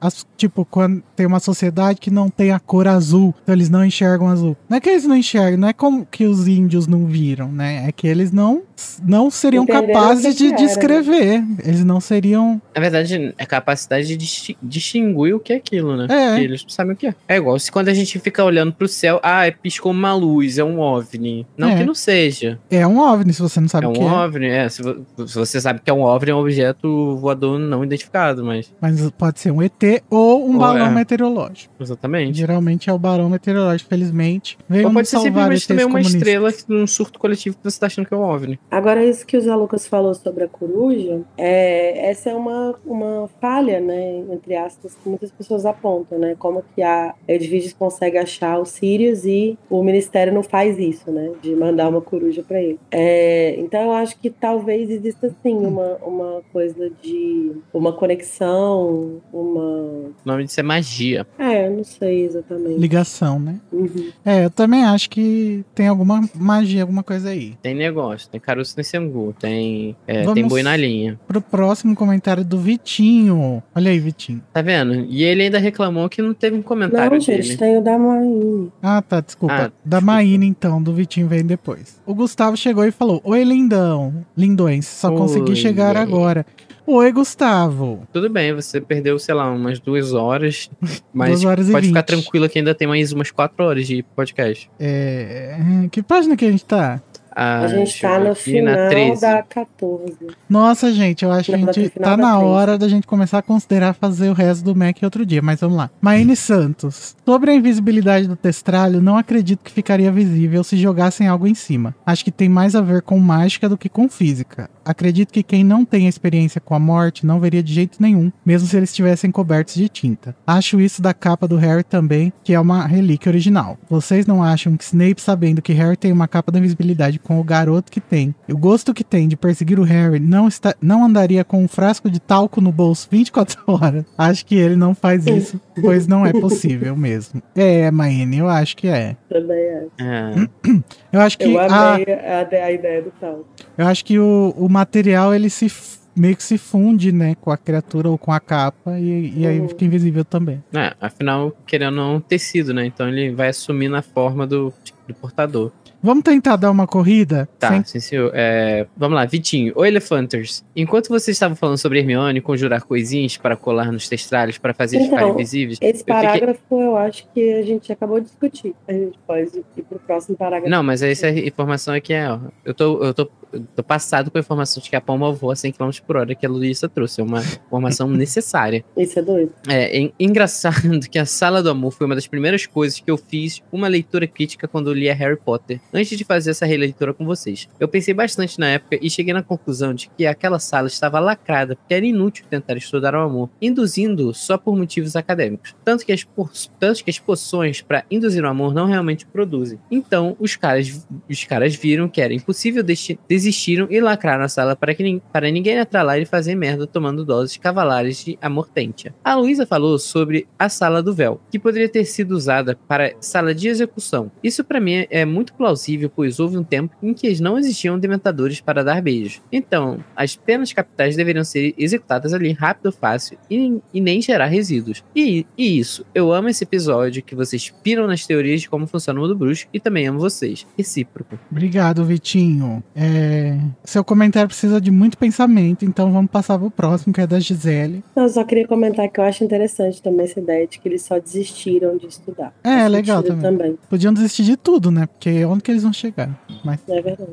as- tipo, quando tem uma sociedade que não tem a cor azul, então eles não enxergam azul. Não é que eles não enxergam, não é como que os índios não viram, né? É que eles não, não seriam Entenderam capazes o de né? descrever. Eles não seriam. Na verdade, é a capacidade de distin- distinguir o que é aquilo, né? É. Porque eles não sabem o que é. É igual se quando a gente fica olhando pro céu, ah, piscou uma luz, é um OVNI. Não É. que não seja. É um OVNI, se você não sabe é o um que é. OVNI, é, se, vo- se você sabe que é um OVNI, é um objeto voador não identificado, mas. Mas pode ser um ET ou um Ou balão é. meteorológico. Exatamente. Geralmente é o balão meteorológico, felizmente. Veio Ou pode ser simplesmente também uma estrela num surto coletivo que você tá achando que é um OVNI. Agora, isso que o Zé Lucas falou sobre a coruja, é, essa é uma, uma falha, né, entre aspas, que muitas pessoas apontam, né, como que a Edviges consegue achar o Sirius e o Ministério não faz isso, né, de mandar uma coruja para ele. É, então, eu acho que talvez exista, sim, uma, uma coisa de uma conexão, uma... O nome disso é magia. É, eu não sei exatamente. Ligação, né? Uhum. É, eu também acho que tem alguma magia, alguma coisa aí. Tem negócio, tem caroço nesse angu, tem, é, tem boi na linha. Pro próximo comentário do Vitinho. Olha aí, Vitinho. Tá vendo? E ele ainda reclamou que não teve um comentário Não, dele. gente, tem o da Maine. Ah, tá, desculpa. Ah, da desculpa. Maína, então, do Vitinho vem depois. O Gustavo chegou e falou: Oi, lindão. Lindões, só consegui Oi, chegar é. agora. Oi, Gustavo. Tudo bem, você perdeu, sei lá, umas duas horas. [laughs] Mas Duas horas e pode ficar tranquilo que ainda tem mais umas quatro horas de podcast. É. Que página que a gente tá? Ah, A gente tá no final na 13. da 14. Nossa, gente, eu acho que a gente tá da na hora da gente começar a considerar fazer o resto do Mac outro dia, mas vamos lá. Maine Santos. Sobre a invisibilidade do testralho, não acredito que ficaria visível se jogassem algo em cima. Acho que tem mais a ver com mágica do que com física. Acredito que quem não tem experiência com a morte não veria de jeito nenhum, mesmo se eles estivessem cobertos de tinta. Acho isso da capa do Harry também, que é uma relíquia original. Vocês não acham que Snape, sabendo que Harry tem uma capa da invisibilidade com o garoto que tem, e o gosto que tem de perseguir o Harry, não, está, não andaria com um frasco de talco no bolso 24 [laughs] horas? Acho que ele não faz isso, pois não é possível mesmo. É, Maine, eu acho que é. Também é. É. [clears throat] Eu acho que Eu a, amei a, a ideia do tal. eu acho que o, o material ele se meio que se funde, né, com a criatura ou com a capa e, e aí Uhum. fica invisível também. É, afinal, querendo não, tecido, né? Então ele vai assumir na forma do, do portador. Vamos tentar dar uma corrida? Tá, Sem- sim, senhor. É, vamos lá, Vitinho. Oi, Elefanters. Enquanto vocês estavam falando sobre Hermione conjurar coisinhas para colar nos testralhos para fazer eles Então, ficarem invisíveis. Esse eu fiquei- parágrafo eu acho que a gente acabou de discutir. A gente pode ir pro próximo parágrafo. Não, mas essa informação aqui é. Ó, eu, tô, eu, tô, eu tô passado com a informação de que a palma voa a 100 km por hora que a Luísa trouxe. É uma informação [laughs] necessária. Isso é doido. É, en- engraçado [laughs] que a Sala do Amor foi uma das primeiras coisas que eu fiz uma leitura crítica quando eu lia Harry Potter, antes de fazer essa releitura com vocês. Eu pensei bastante na época e cheguei na conclusão de que aquela sala estava lacrada porque era inútil tentar estudar o amor, induzindo só por motivos acadêmicos. Tanto que as, po- tanto que as poções para induzir o amor não realmente produzem. Então, os caras, os caras viram que era impossível, desti- desistiram e lacraram a sala para, que, para ninguém entrar lá e fazer merda tomando doses cavalares de amortentia. A Luísa falou sobre a sala do véu, que poderia ter sido usada para sala de execução. Isso para mim é muito plausível, pois houve um tempo em que não existiam dementadores para dar beijos. Então, as penas capitais deveriam ser executadas ali rápido, fácil e, e nem gerar resíduos. E, e isso, eu amo esse episódio que vocês piram nas teorias de como funciona o mundo bruxo e também amo vocês. Recíproco. Obrigado, Vitinho. É, Seu comentário precisa de muito pensamento, então vamos passar pro próximo, que é da Gisele. Não, eu só queria comentar que eu acho interessante também essa ideia de que eles só desistiram de estudar. É, legal sentido também. Podiam desistir de tudo, né? Porque onde que eles vão chegar? Mas É verdade.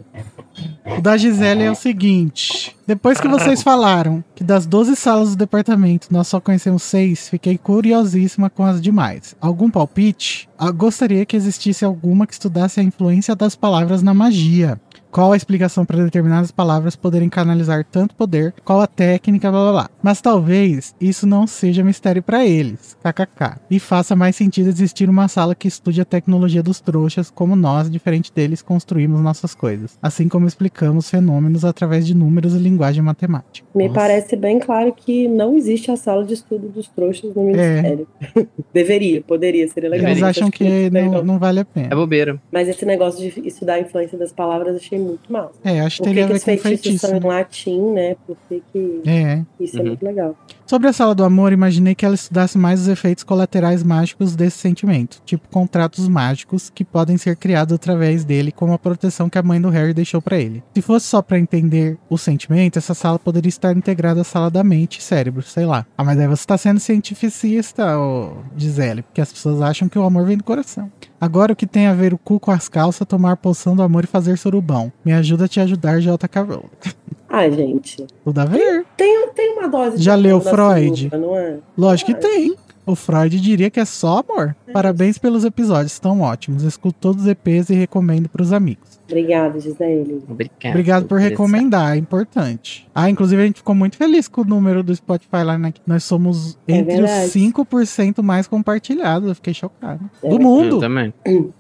o da Gisele é o seguinte: depois que vocês falaram que das 12 salas do departamento nós só conhecemos seis, fiquei curiosíssima com as demais. Algum palpite? Ah, gostaria que existisse alguma que estudasse a influência das palavras na magia. Qual a explicação para determinadas palavras poderem canalizar tanto poder? Qual a técnica, blá blá blá. Mas talvez isso não seja mistério para eles, kkk. E faça mais sentido existir uma sala que estude a tecnologia dos trouxas, como nós, diferente deles, construímos nossas coisas. Assim como explicamos fenômenos através de números e linguagem matemática. Me Nossa. parece bem claro que não existe a sala de estudo dos trouxas no Ministério. [laughs] Deveria, poderia, seria legal. Eles acham acho que não, não, não vale a É pena. bobeira. Mas esse negócio de estudar a influência das palavras achei muito mal. É, acho que teria que, a que ver com feitiço. são em né? latim, né? Por que que É. isso é Uhum. muito legal. Sobre a sala do amor, imaginei que ela estudasse mais os efeitos colaterais mágicos desse sentimento, tipo contratos mágicos que podem ser criados através dele, como a proteção que a mãe do Harry deixou pra ele. Se fosse só pra entender o sentimento, essa sala poderia estar integrada à sala da mente e cérebro, sei lá. Ah, mas aí você tá sendo cientificista, ô Gisele, porque as pessoas acham que o amor vem do coração. Agora o que tem a ver o cu com as calças, tomar poção do amor e fazer surubão. Me ajuda a te ajudar, J.K. Rowling. [laughs] Ah, gente. Tudo a ver. Tem, tem uma dose de Já amor leu Freud? Não é? Lógico que tem. O Freud diria que é só amor. Parabéns pelos episódios, estão ótimos. Escuto todos os EPs e recomendo pros amigos. Obrigada, Gisele. Obrigado. Obrigado por recomendar, é importante. Ah, inclusive a gente ficou muito feliz com o número do Spotify lá, né? Nós somos É entre verdade. os 5% mais compartilhados. Eu fiquei chocado. É Do Eu mundo. também.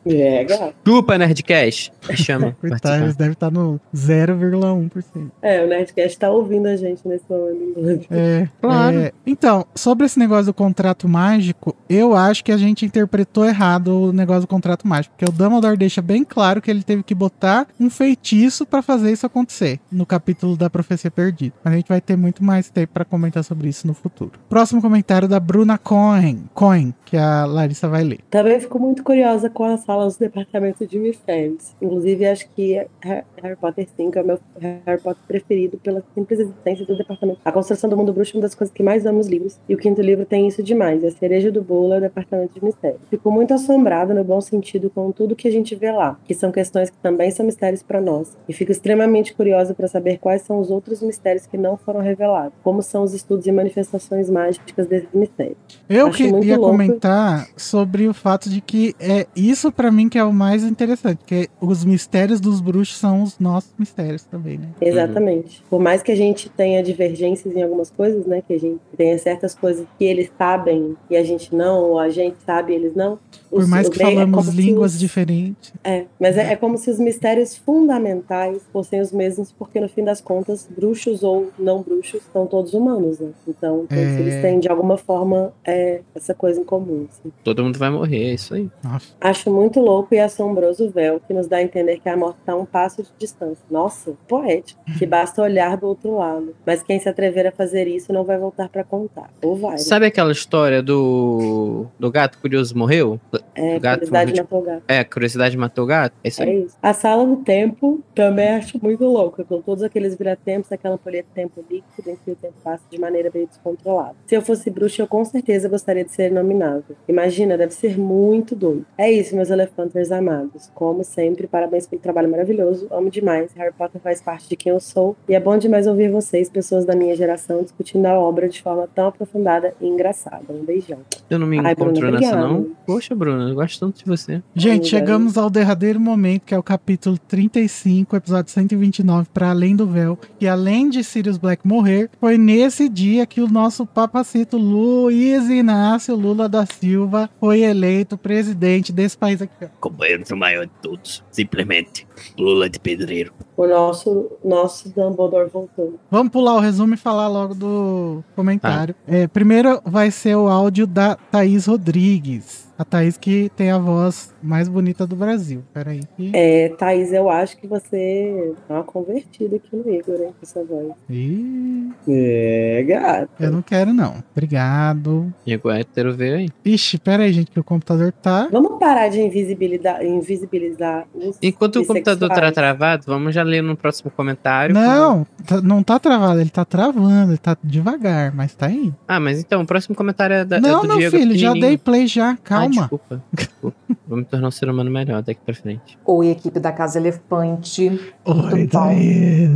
É, gato. Chupa, Nerdcast. Chama. [laughs] Coitado, eles devem estar no 0,1%. É, o Nerdcast tá ouvindo a gente nesse momento. É, Claro. é. Então, sobre esse negócio do contrato mágico, eu acho que a gente interpretou errado o negócio do contrato mágico. Porque o Dumbledore deixa bem claro que ele teve que botar um feitiço pra fazer isso acontecer no capítulo da Profecia Perdida. Mas a gente vai ter muito mais tempo pra comentar sobre isso no futuro. Próximo comentário da Bruna Cohen, Cohen que a Larissa vai ler. Também fico muito curiosa com as salas do departamento de mistérios. Inclusive, acho que Har- Harry Potter 5 é o meu Harry Potter preferido pela simples existência do departamento. A construção do mundo bruxo é uma das coisas que mais amo nos livros. E o quinto livro tem isso demais. A cereja do bolo é o departamento de mistérios. Fico muito assombrada, no bom sentido, com tudo que a gente vê lá. Que são questões que também são mistérios para nós. E fico extremamente curiosa para saber quais são os outros mistérios que não foram revelados. Como são os estudos e manifestações mágicas desses mistérios. Eu Acho queria comentar sobre o fato de que é isso pra mim que é o mais interessante, que os mistérios dos bruxos são os nossos mistérios também, né? Exatamente. Por mais que a gente tenha divergências em algumas coisas, né? Que a gente tenha certas coisas que eles sabem e a gente não, ou a gente sabe e eles não. Por os- mais que é falamos se línguas os- diferentes. É, mas é, é como se os mistérios fundamentais fossem os mesmos, porque no fim das contas, bruxos ou não bruxos são todos humanos, né? Então, todos É. eles têm de alguma forma é, essa coisa em comum. assim. Todo mundo vai morrer, é isso aí. Nossa. Acho muito louco e assombroso o véu que nos dá a entender que a morte está a um passo de distância. Nossa, poético. Que basta olhar do outro lado. Mas quem se atrever a fazer isso não vai voltar para contar. Ou vai. né? Sabe aquela história do, do gato curioso morreu? É, gato curiosidade matou o gato. É, curiosidade matou o gato? É isso É aí. isso. A sala do tempo também acho muito louca, com todos aqueles viratempos, aquela ampulheta tempo líquido em que o tempo passa de maneira bem descontrolada. Se eu fosse bruxa, eu com certeza gostaria de ser nominável. Imagina, deve ser muito doido. É isso, meus elefanters amados. Como sempre, parabéns pelo trabalho maravilhoso. Amo demais. Harry Potter faz parte de quem eu sou. E é bom demais ouvir vocês, pessoas da minha geração, discutindo a obra de forma tão aprofundada e engraçada. Um beijão. Eu não me Ai, encontro nessa, obrigada. não. Poxa, Bruno, eu gosto tanto de você. Gente, Amiga. chegamos ao derradeiro momento, que é o capítulo 35, episódio 129, para Além do Véu. E além de Sirius Black morrer, foi nesse dia que o nosso papacito Luiz Inácio Lula da Silva foi eleito presidente desse país aqui. Companheiro maior de todos. Simplesmente. Lula de pedreiro. O nosso, nosso Dumbledore voltou. Vamos pular o resumo e falar logo do comentário. É, primeiro vai ser o áudio da Thaís Rodrigues. A Thaís que tem a voz mais bonita do Brasil. Peraí. que- É, Thaís, eu acho que você é uma convertida aqui no Igor, hein, com essa voz. Ih, É, gato. eu não quero, não. Obrigado. Diego hétero veio aí. Ixi, peraí, gente, que o computador tá. Vamos parar de invisibilizar, invisibilizar os Enquanto o computador tá travado, vamos já ler no próximo comentário. Não, tá- não tá travado, ele tá travando, ele tá devagar, mas tá aí. Ah, mas então, o próximo comentário é, da, é não, do meu Diego filho, já dei play já, Ah, calma. Desculpa. desculpa. Vou me tornar um ser humano melhor daqui pra frente. Oi, equipe da Casa Elefante. Oi? Thaís.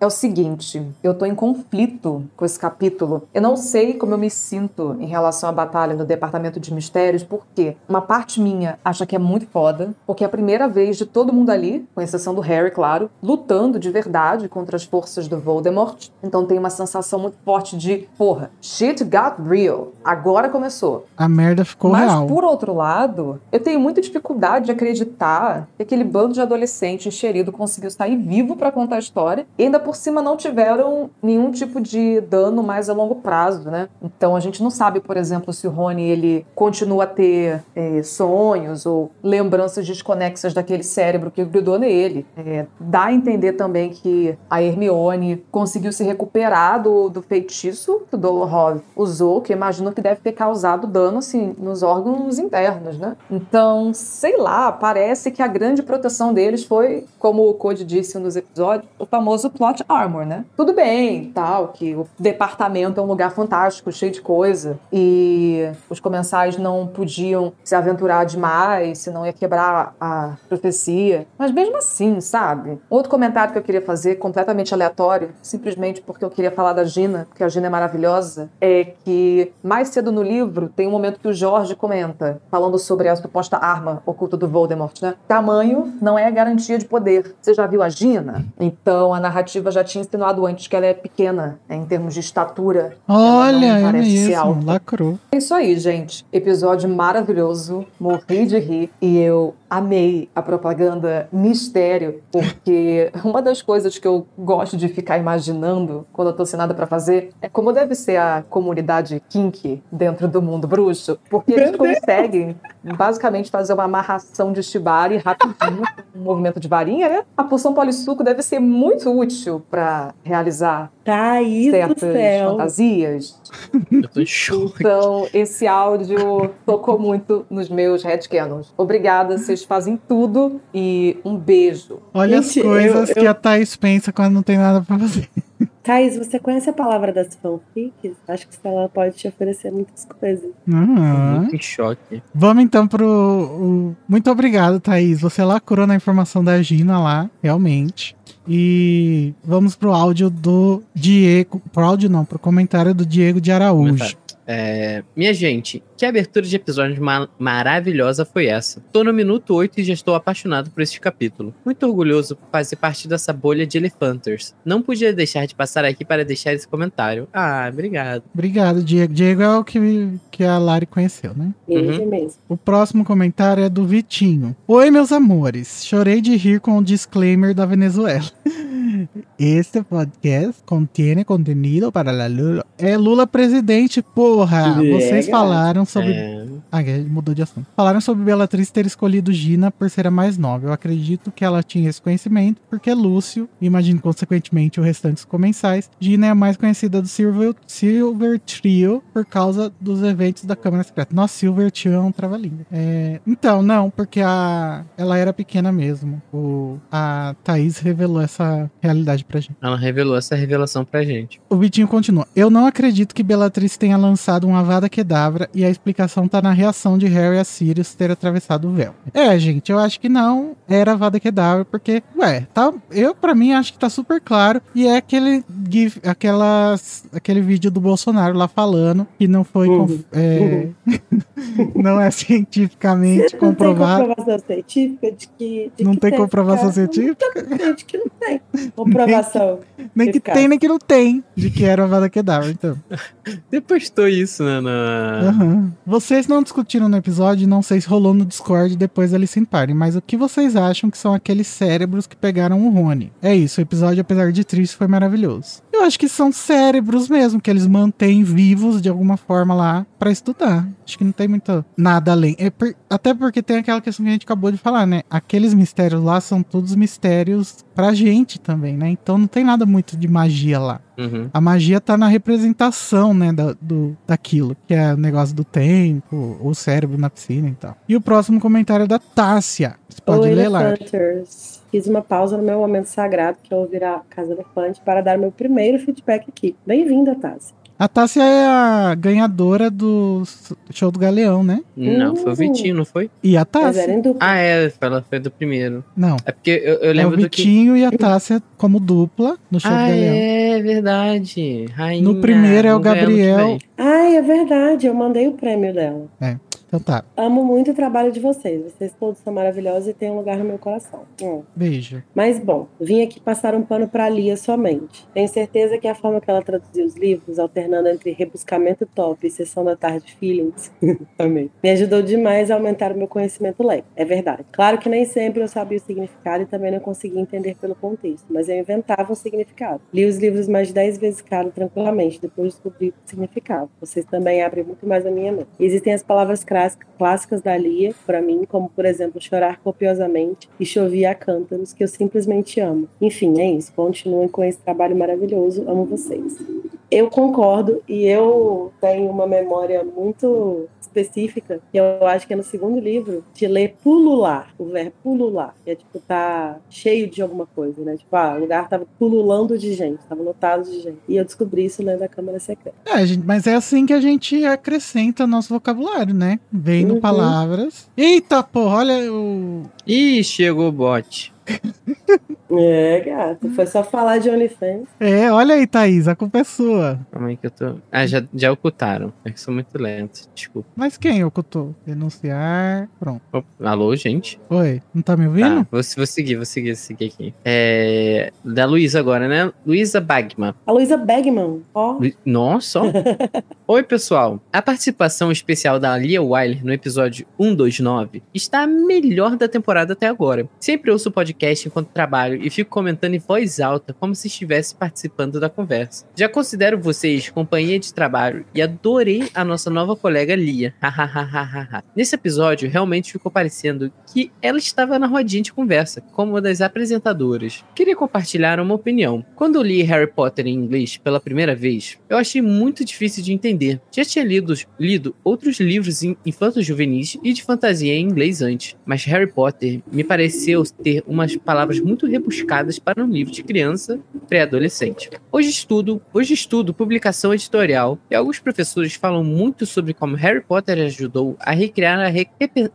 É o seguinte, eu tô em conflito com esse capítulo. Eu não sei como eu me sinto em relação à batalha no Departamento de Mistérios, porque uma parte minha acha que é muito foda, porque é a primeira vez de todo mundo ali, com exceção do Harry, claro, lutando de verdade contra as forças do Voldemort. Então tem uma sensação muito forte de, porra, shit got real. Agora começou. A merda ficou Mas, real. por outro lado, eu tenho muita dificuldade de acreditar que aquele bando de adolescente enxerido conseguiu sair vivo pra contar a história e ainda por cima não tiveram nenhum tipo de dano mais a longo prazo, né? Então a gente não sabe, por exemplo, se o Rony ele continua a ter eh, sonhos ou lembranças desconexas daquele cérebro que grudou nele. É, dá a entender também que a Hermione conseguiu se recuperar do, do feitiço que o Dolohov usou, que imagino que deve ter causado dano assim nos órgãos internos, né? Então sei lá, parece que a grande proteção deles foi, como o Code disse nos episódios, o famoso plot armor, né? Tudo bem, tal, que o departamento é um lugar fantástico, cheio de coisa, e os comensais não podiam se aventurar demais, senão ia quebrar a profecia. Mas mesmo assim, sabe? Outro comentário que eu queria fazer, completamente aleatório, simplesmente porque eu queria falar da Gina, porque a Gina é maravilhosa, é que mais cedo no livro tem um momento que o Jorge comenta, falando sobre a suposta arma oculta do Voldemort, né? Tamanho não é garantia de poder. Você já viu a Gina? Então a narrativa já tinha insinuado antes que ela é pequena, né, em termos de estatura. Olha, não é ser mesmo, alta. lacrou. É isso aí, gente. Episódio maravilhoso. Morri de rir. E eu amei a propaganda mistério, porque [laughs] uma das coisas que eu gosto de ficar imaginando quando eu tô sem nada pra fazer é como deve ser a comunidade kink dentro do mundo bruxo, porque eles conseguem basicamente fazer uma amarração de shibari rapidinho, um movimento de varinha, né? A poção polissuco deve ser muito útil pra realizar Thaís do certas céu. fantasias. Eu tô em choque. Então, esse áudio tocou muito nos meus headcanons. Obrigada, vocês fazem tudo e um beijo. Olha Gente, as coisas eu- que eu- a Thaís pensa quando não tem nada pra fazer. [laughs] Thaís, você conhece a palavra das fanfics? Acho que ela pode te oferecer muitas coisas. Muito em choque. Vamos então pro. o- Muito obrigado, Thaís. Você lacrou na informação da Gina lá, realmente. E vamos pro áudio do Diego. Pro áudio não, pro comentário do Diego de Araújo. Comentário. É, minha gente, que abertura de episódio ma- maravilhosa foi essa? Tô no minuto 8 e já estou apaixonado por este capítulo. Muito orgulhoso por fazer parte dessa bolha de Elefanters. Não podia deixar de passar aqui para deixar esse comentário. Ah, obrigado. Obrigado, Diego. Diego é o que, que a Lari conheceu, né? Mesmo, mesmo. O próximo comentário é do Vitinho. Oi, meus amores. Chorei de rir com o disclaimer da Venezuela. [laughs] Este podcast contém conteúdo para la Lula. É Lula presidente, porra! Vocês falaram sobre. É, Ah, mudou de assunto. Falaram sobre Bellatrix ter escolhido Gina por ser a mais nova. Eu acredito que ela tinha esse conhecimento, porque Lúcio, imagino consequentemente o restante dos comensais, Gina é a mais conhecida do Silver, Silver Trio por causa dos eventos da Câmara Secreta. Nossa, Silver Trio é um trava-língua. É, então, não, porque a, ela era pequena mesmo. O, a Thaís revelou essa realidade pra gente. ela revelou essa revelação pra gente. O Vitinho continua. Eu não acredito que Bellatrix tenha lançado um Avada Kedavra e a explicação tá na reação de Harry a Sirius ter atravessado o véu. É, gente, eu acho que não era Avada Kedavra, porque, ué, tá, eu pra mim acho que tá super claro e é aquele gif, aquelas, aquele vídeo do Bolsonaro lá falando que não foi, conf- é, [laughs] não é cientificamente Não tem comprovado. comprovação científica de que. de Não que tem comprovação científica? Não, de que não tem comprovação. [laughs] Nem que tem, nem que não tem de que era Avada Kedavra, então. [laughs] Você postou isso né, na. Aham. Vocês não discutiram no episódio, não sei se rolou no Discord depois da Listen Party, mas o que vocês acham que são aqueles cérebros que pegaram o Rony? É isso, o episódio, apesar de triste, foi maravilhoso. Eu acho que são cérebros mesmo, que eles mantêm vivos de alguma forma lá pra estudar. Acho que não tem muito nada além. É por- até porque tem aquela questão que a gente acabou de falar, né? Aqueles mistérios lá são todos mistérios pra gente também, né? Então não tem nada muito de magia lá. Uhum. A magia tá na representação, né, da, do, daquilo, que é o negócio do tempo, o cérebro na piscina e tal. E o próximo comentário é da Tássia. Você pode Oi, ler, Lara? Elefanters. Fiz uma pausa no meu momento sagrado, que é ouvir a Casa Elefante, para dar meu primeiro feedback aqui. Bem-vinda, Tassi. A Tássia é a ganhadora do show do Galeão, né? Não, foi o Uh. Vitinho, não foi? E a Tássia? Ah, é, ela foi do primeiro. Não. É porque eu, eu É o lembro do que. Vitinho e a Tássia como dupla no show Ah, do Galeão. é verdade. Rainha, No primeiro é o Gabriel. Ai, é verdade, eu mandei o prêmio dela. Então tá, Amo muito o trabalho de vocês. Vocês todos são maravilhosos e têm um lugar no meu coração. Hum. beijo. Mas bom, vim aqui passar um pano para Lia somente. Tenho certeza que a forma que ela traduziu os livros, alternando entre rebuscamento top e sessão da tarde feelings, [laughs] também, me ajudou demais a aumentar o meu conhecimento leve. É verdade. Claro que nem sempre eu sabia o significado e também não conseguia entender pelo contexto, mas eu inventava um significado. Li os livros mais de 10 vezes cada tranquilamente, depois descobri o que significava. Vocês também abrem muito mais a minha mente. Existem as palavras crás- clássicas da Lia, para mim, como por exemplo, chorar copiosamente e chovia a cântaros, que eu simplesmente amo. Enfim, é isso. Continuem com esse trabalho maravilhoso. Amo vocês. Eu concordo e eu tenho uma memória muito específica, que eu acho que é no segundo livro, de ler pulular, o verbo pulular, que é tipo, tá cheio de alguma coisa, né? Tipo, ah, o lugar tava pululando de gente, tava lotado de gente. E eu descobri isso lendo a Câmara Secreta. É, mas é assim que a gente acrescenta nosso vocabulário, né? Vendo Uhum. palavras. Eita, porra, olha o. Ih, chegou o bot. [laughs] É, gato, foi só falar de OnlyFans. É, olha aí, Thaís, a culpa é sua. Calma aí que eu tô. Ah, já, já ocultaram. É que sou muito lento. Desculpa. Mas quem ocultou? Denunciar. Pronto. Opa, Alô, gente? Oi, não tá me ouvindo? Tá, vou, vou seguir, vou seguir, vou seguir aqui. É. Da Luísa agora, né? Luísa Bagman. A Luísa Bagman, ó. Lu- Nossa. [laughs] Oi, pessoal. A participação especial da Lia Wyler no episódio 129 está a melhor da temporada até agora. Sempre ouço o podcast enquanto trabalho e fico comentando em voz alta como se estivesse participando da conversa. Já considero vocês companhia de trabalho e adorei a nossa nova colega Lia. Nesse episódio, realmente ficou parecendo que ela estava na rodinha de conversa, como uma das apresentadoras. Queria compartilhar uma opinião. Quando eu li Harry Potter em inglês pela primeira vez, eu achei muito difícil de entender. Já tinha lido, lido outros livros in- infantos juvenis e de fantasia em inglês antes, mas Harry Potter me pareceu ter umas palavras muito rebuscadas para um livro de criança pré-adolescente. Hoje estudo, hoje estudo publicação editorial e alguns professores falam muito sobre como Harry Potter ajudou a recriar a re-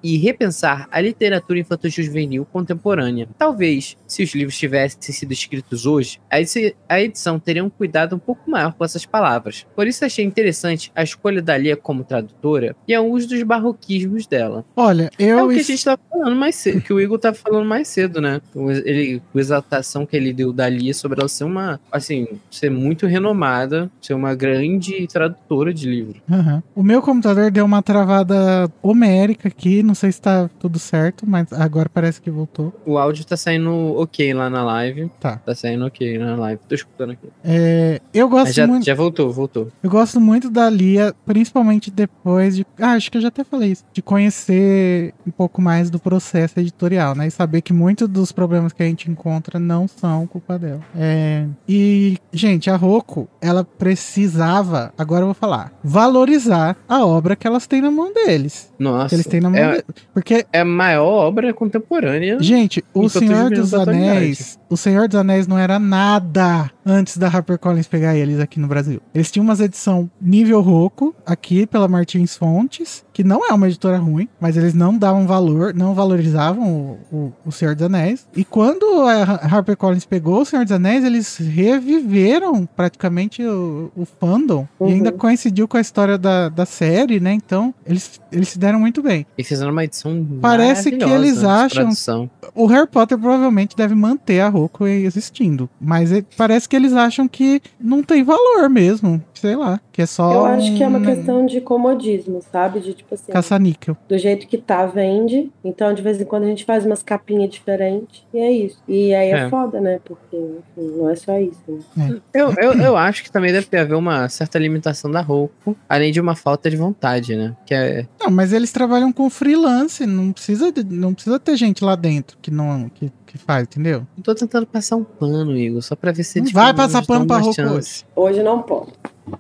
e repensar a literatura infanto-juvenil contemporânea. Talvez, se os livros tivessem sido escritos hoje, a edi- a edição teria um cuidado um pouco maior com essas palavras. Por isso achei interessante a escolha da Lia como tradutora e o uso dos barroquismos dela. Olha, É eu. o que a gente tava falando mais cedo, que o Igor tava falando mais cedo, né? O, ele, a exaltação que ele deu da Lia sobre ela ser uma, assim, ser muito renomada, ser uma grande tradutora de livro. Aham. O meu computador deu uma travada homérica aqui, não sei se tá tudo certo, mas agora parece que voltou. O áudio tá saindo ok lá na live. Tá. Tá saindo ok na live. Tô escutando aqui. É, eu gosto Mas já, muito. já voltou, voltou. Eu gosto muito da Lia, principalmente depois de. Ah, acho que eu já até falei isso. De conhecer um pouco mais do processo editorial, né? E saber que muitos dos problemas que a gente encontra não são culpa dela. É, E, gente, a Roku, ela precisava, agora eu vou falar, valorizar a obra que elas têm na mão deles. Nossa. Que eles têm na mão é, deles. Porque é a maior obra contemporânea. Gente, o Senhor dos. Anéis, o Senhor dos Anéis não era nada antes da HarperCollins pegar eles aqui no Brasil. Eles tinham umas edição nível Roku aqui pela Martins Fontes, que não é uma editora ruim, mas eles não davam valor, não valorizavam o, o, o Senhor dos Anéis. E quando a HarperCollins pegou o Senhor dos Anéis, eles reviveram praticamente o, o fandom Uhum. e ainda coincidiu com a história da, da série, né? Então, eles, eles se deram muito bem. E fizeram uma edição Parece que eles acham- tradução. O Harry Potter provavelmente deve manter a Roku existindo. Mas e- parece que eles acham que não tem valor mesmo. Sei lá. Que é só. Eu acho que é uma um questão de comodismo, sabe? De tipo assim, Caça-níquel. do jeito que tá, vende. Então, de vez em quando, a gente faz umas capinhas diferentes. E é isso. E aí é, É. foda, né? Porque, enfim, não é só isso. né? Eu, eu, eu acho que também deve ter haver uma certa limitação da Roku, além de uma falta de vontade, né? Que é. Não, mas eles trabalham com freelance. Não precisa, de- não precisa ter gente lá dentro que não. Que, que faz, entendeu? Eu tô tentando passar um pano, Igor, só pra ver se Não eles vai passar pano pra Roku chance. Hoje não pode.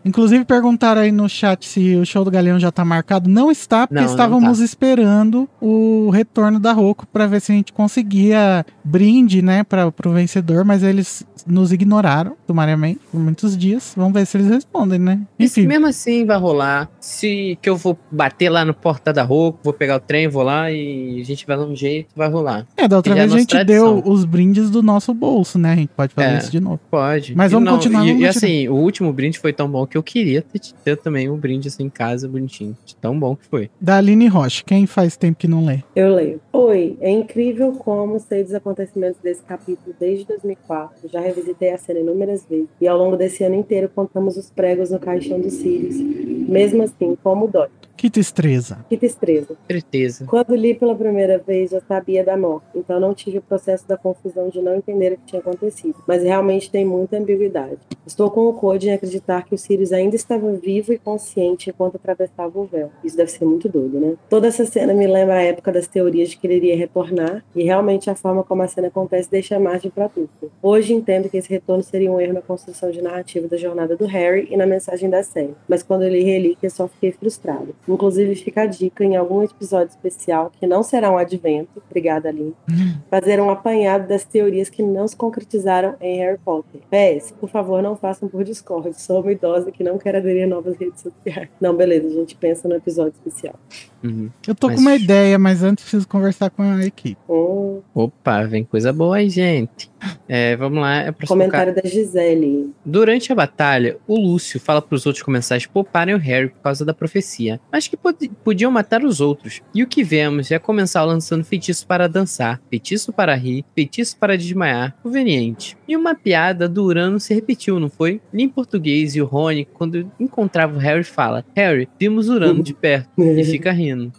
Inclusive perguntaram aí no chat se o show do Galeão já tá marcado. Não está, porque Não, não estávamos tá. esperando o retorno da Roku pra ver se a gente conseguia brinde, né, para pro vencedor, mas eles nos ignoraram sumariamente por muitos dias. Vamos ver se eles respondem, né? E Enfim, mesmo assim vai rolar. Se que eu vou bater lá no porta da Roku, vou pegar o trem, vou lá e a gente vai dar um jeito, vai rolar. é, da outra é vez a nossa gente tradição. deu os brindes do nosso bolso, né? A gente pode fazer É. isso de novo. Pode. Mas E vamos continuar, E, e continuar. assim, o último brinde foi tão bom que eu queria ter, ter também um brinde assim em casa, bonitinho. De tão bom que foi. Da Aline Rocha, quem faz tempo que não lê? Eu leio. Oi, é incrível como sei dos acontecimentos desse capítulo desde 2004. Já revisitei a cena inúmeras vezes. E ao longo desse ano inteiro contamos os pregos no caixão dos Sirius. Mesmo assim, como dói. Que tristeza. Que tristeza. Certeza. Quando li pela primeira vez, já sabia da morte, então não tive o processo da confusão de não entender o que tinha acontecido. Mas realmente tem muita ambiguidade. Estou com o Code em acreditar que o Sirius ainda estava vivo e consciente enquanto atravessava o véu. Isso deve ser muito doido, né? Toda essa cena me lembra a época das teorias de que ele iria retornar, e realmente a forma como a cena acontece deixa margem para tudo. Hoje entendo que esse retorno seria um erro na construção de narrativa da jornada do Harry e na mensagem da série. Mas quando eu li Relíquia, só fiquei frustrado. Inclusive, fica a dica em algum episódio especial, que não será um advento, obrigada, Aline, fazer um apanhado das teorias que não se concretizaram em Harry Potter. PS, por favor, não façam por Discord. Sou uma idosa que não quer aderir a novas redes sociais. Não, beleza, a gente pensa no episódio especial. Uhum. Eu tô Mas- com uma ideia, mas antes preciso conversar com a equipe. Um Opa, vem coisa boa aí, gente. É, vamos lá. É pra comentário da Gisele. Durante a batalha, o Lúcio fala para os outros comensais pouparem o Harry por causa da profecia, mas que pod- podiam matar os outros. E o que vemos é comensal lançando feitiço para dançar, feitiço para rir, feitiço para desmaiar, conveniente. E uma piada do Urano se repetiu, não foi? Li em português e o Rony, quando encontrava o Harry, fala: Harry, vimos Urano de perto. E [laughs] fica rindo.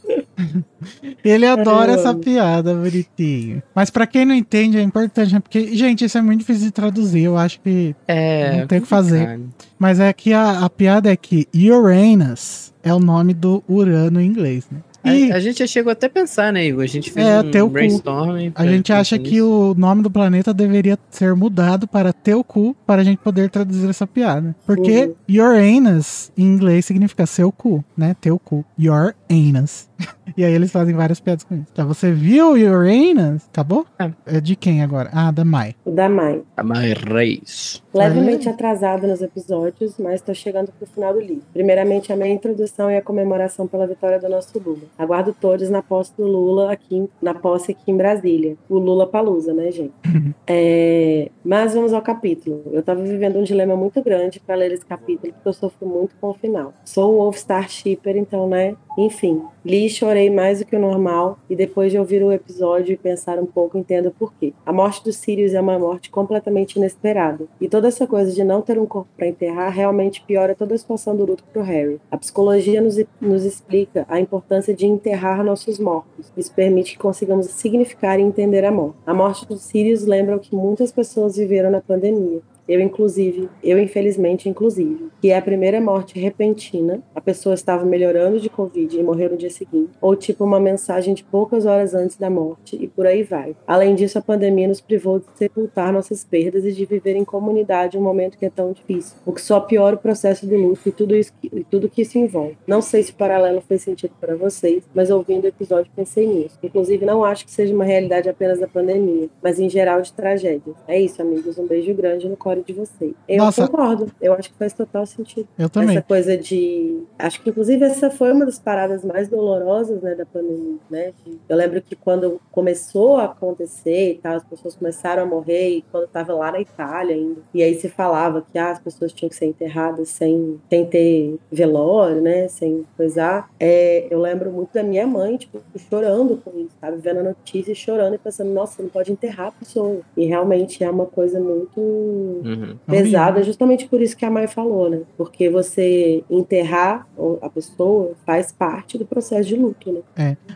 Ele adora essa piada, bonitinho. Mas pra quem não entende, é importante, né? Porque, gente, isso é muito difícil de traduzir. Eu acho que É. não tem o que fazer. complicado. Mas é que a, a piada é que Uranus é o nome do Urano em inglês, né? E A, a gente já chegou até a pensar, né, Igor? A gente fez É, um teu brainstorming. a gente acha que o nome do planeta deveria ser mudado para teu cu para a gente poder traduzir essa piada. Porque Uranus em inglês significa seu cu, né? Teu cu. Your anus. [laughs] e aí eles fazem várias piadas com isso. Tá, você viu Uranus? Acabou? É. É de quem agora? Ah, da Mai. O da Mai. A Mãe Reis. Levemente atrasado nos episódios, mas estou chegando pro final do livro. Primeiramente, a minha introdução e a comemoração pela vitória do nosso Lula. Aguardo todos na posse do Lula aqui, na posse aqui em Brasília. O Lula Palusa, né, gente? É, mas vamos ao capítulo. Eu estava vivendo um dilema muito grande para ler esse capítulo, porque eu sofro muito com o final. Sou o Wolf Star Shipper, então, né? Enfim, li e chorei mais do que o normal, e depois de ouvir o episódio e pensar um pouco, entendo por quê. A morte do Sirius é uma morte completamente inesperada, e toda essa coisa de não ter um corpo para enterrar realmente piora toda a situação do luto pro Harry. A psicologia nos, nos explica a importância de enterrar nossos mortos. Isso permite que consigamos significar e entender a morte. A morte do Sirius lembra o que muitas pessoas viveram na pandemia. Eu, inclusive, eu infelizmente, inclusive, que é a primeira morte repentina, a pessoa estava melhorando de Covid e morreu no dia seguinte, ou tipo uma mensagem de poucas horas antes da morte, e por aí vai. Além disso, a pandemia nos privou de sepultar nossas perdas e de viver em comunidade um momento que é tão difícil, o que só piora o processo do luto e tudo, isso e tudo que isso envolve. Não sei se o paralelo fez sentido para vocês, mas ouvindo o episódio pensei nisso. Inclusive, não acho que seja uma realidade apenas da pandemia, mas em geral de tragédias. É isso, amigos. Um beijo grande no core de vocês. Eu Nossa. concordo. Eu acho que faz total sentido. Eu também. Essa coisa de. Acho que, inclusive, essa foi uma das paradas mais dolorosas né, da pandemia. Né? Eu lembro que quando começou a acontecer e tal, as pessoas começaram a morrer, e quando estava lá na Itália ainda. E aí se falava que ah, as pessoas tinham que ser enterradas sem, sem ter velório, né? Sem coisar. É, eu lembro muito da minha mãe, tipo, chorando com isso, sabe? Vendo a notícia e chorando e pensando, nossa, não pode enterrar a pessoa. E realmente é uma coisa muito Uhum. pesada, justamente por isso que a Mai falou, né? Porque você enterrar a pessoa faz parte do processo de luto, né?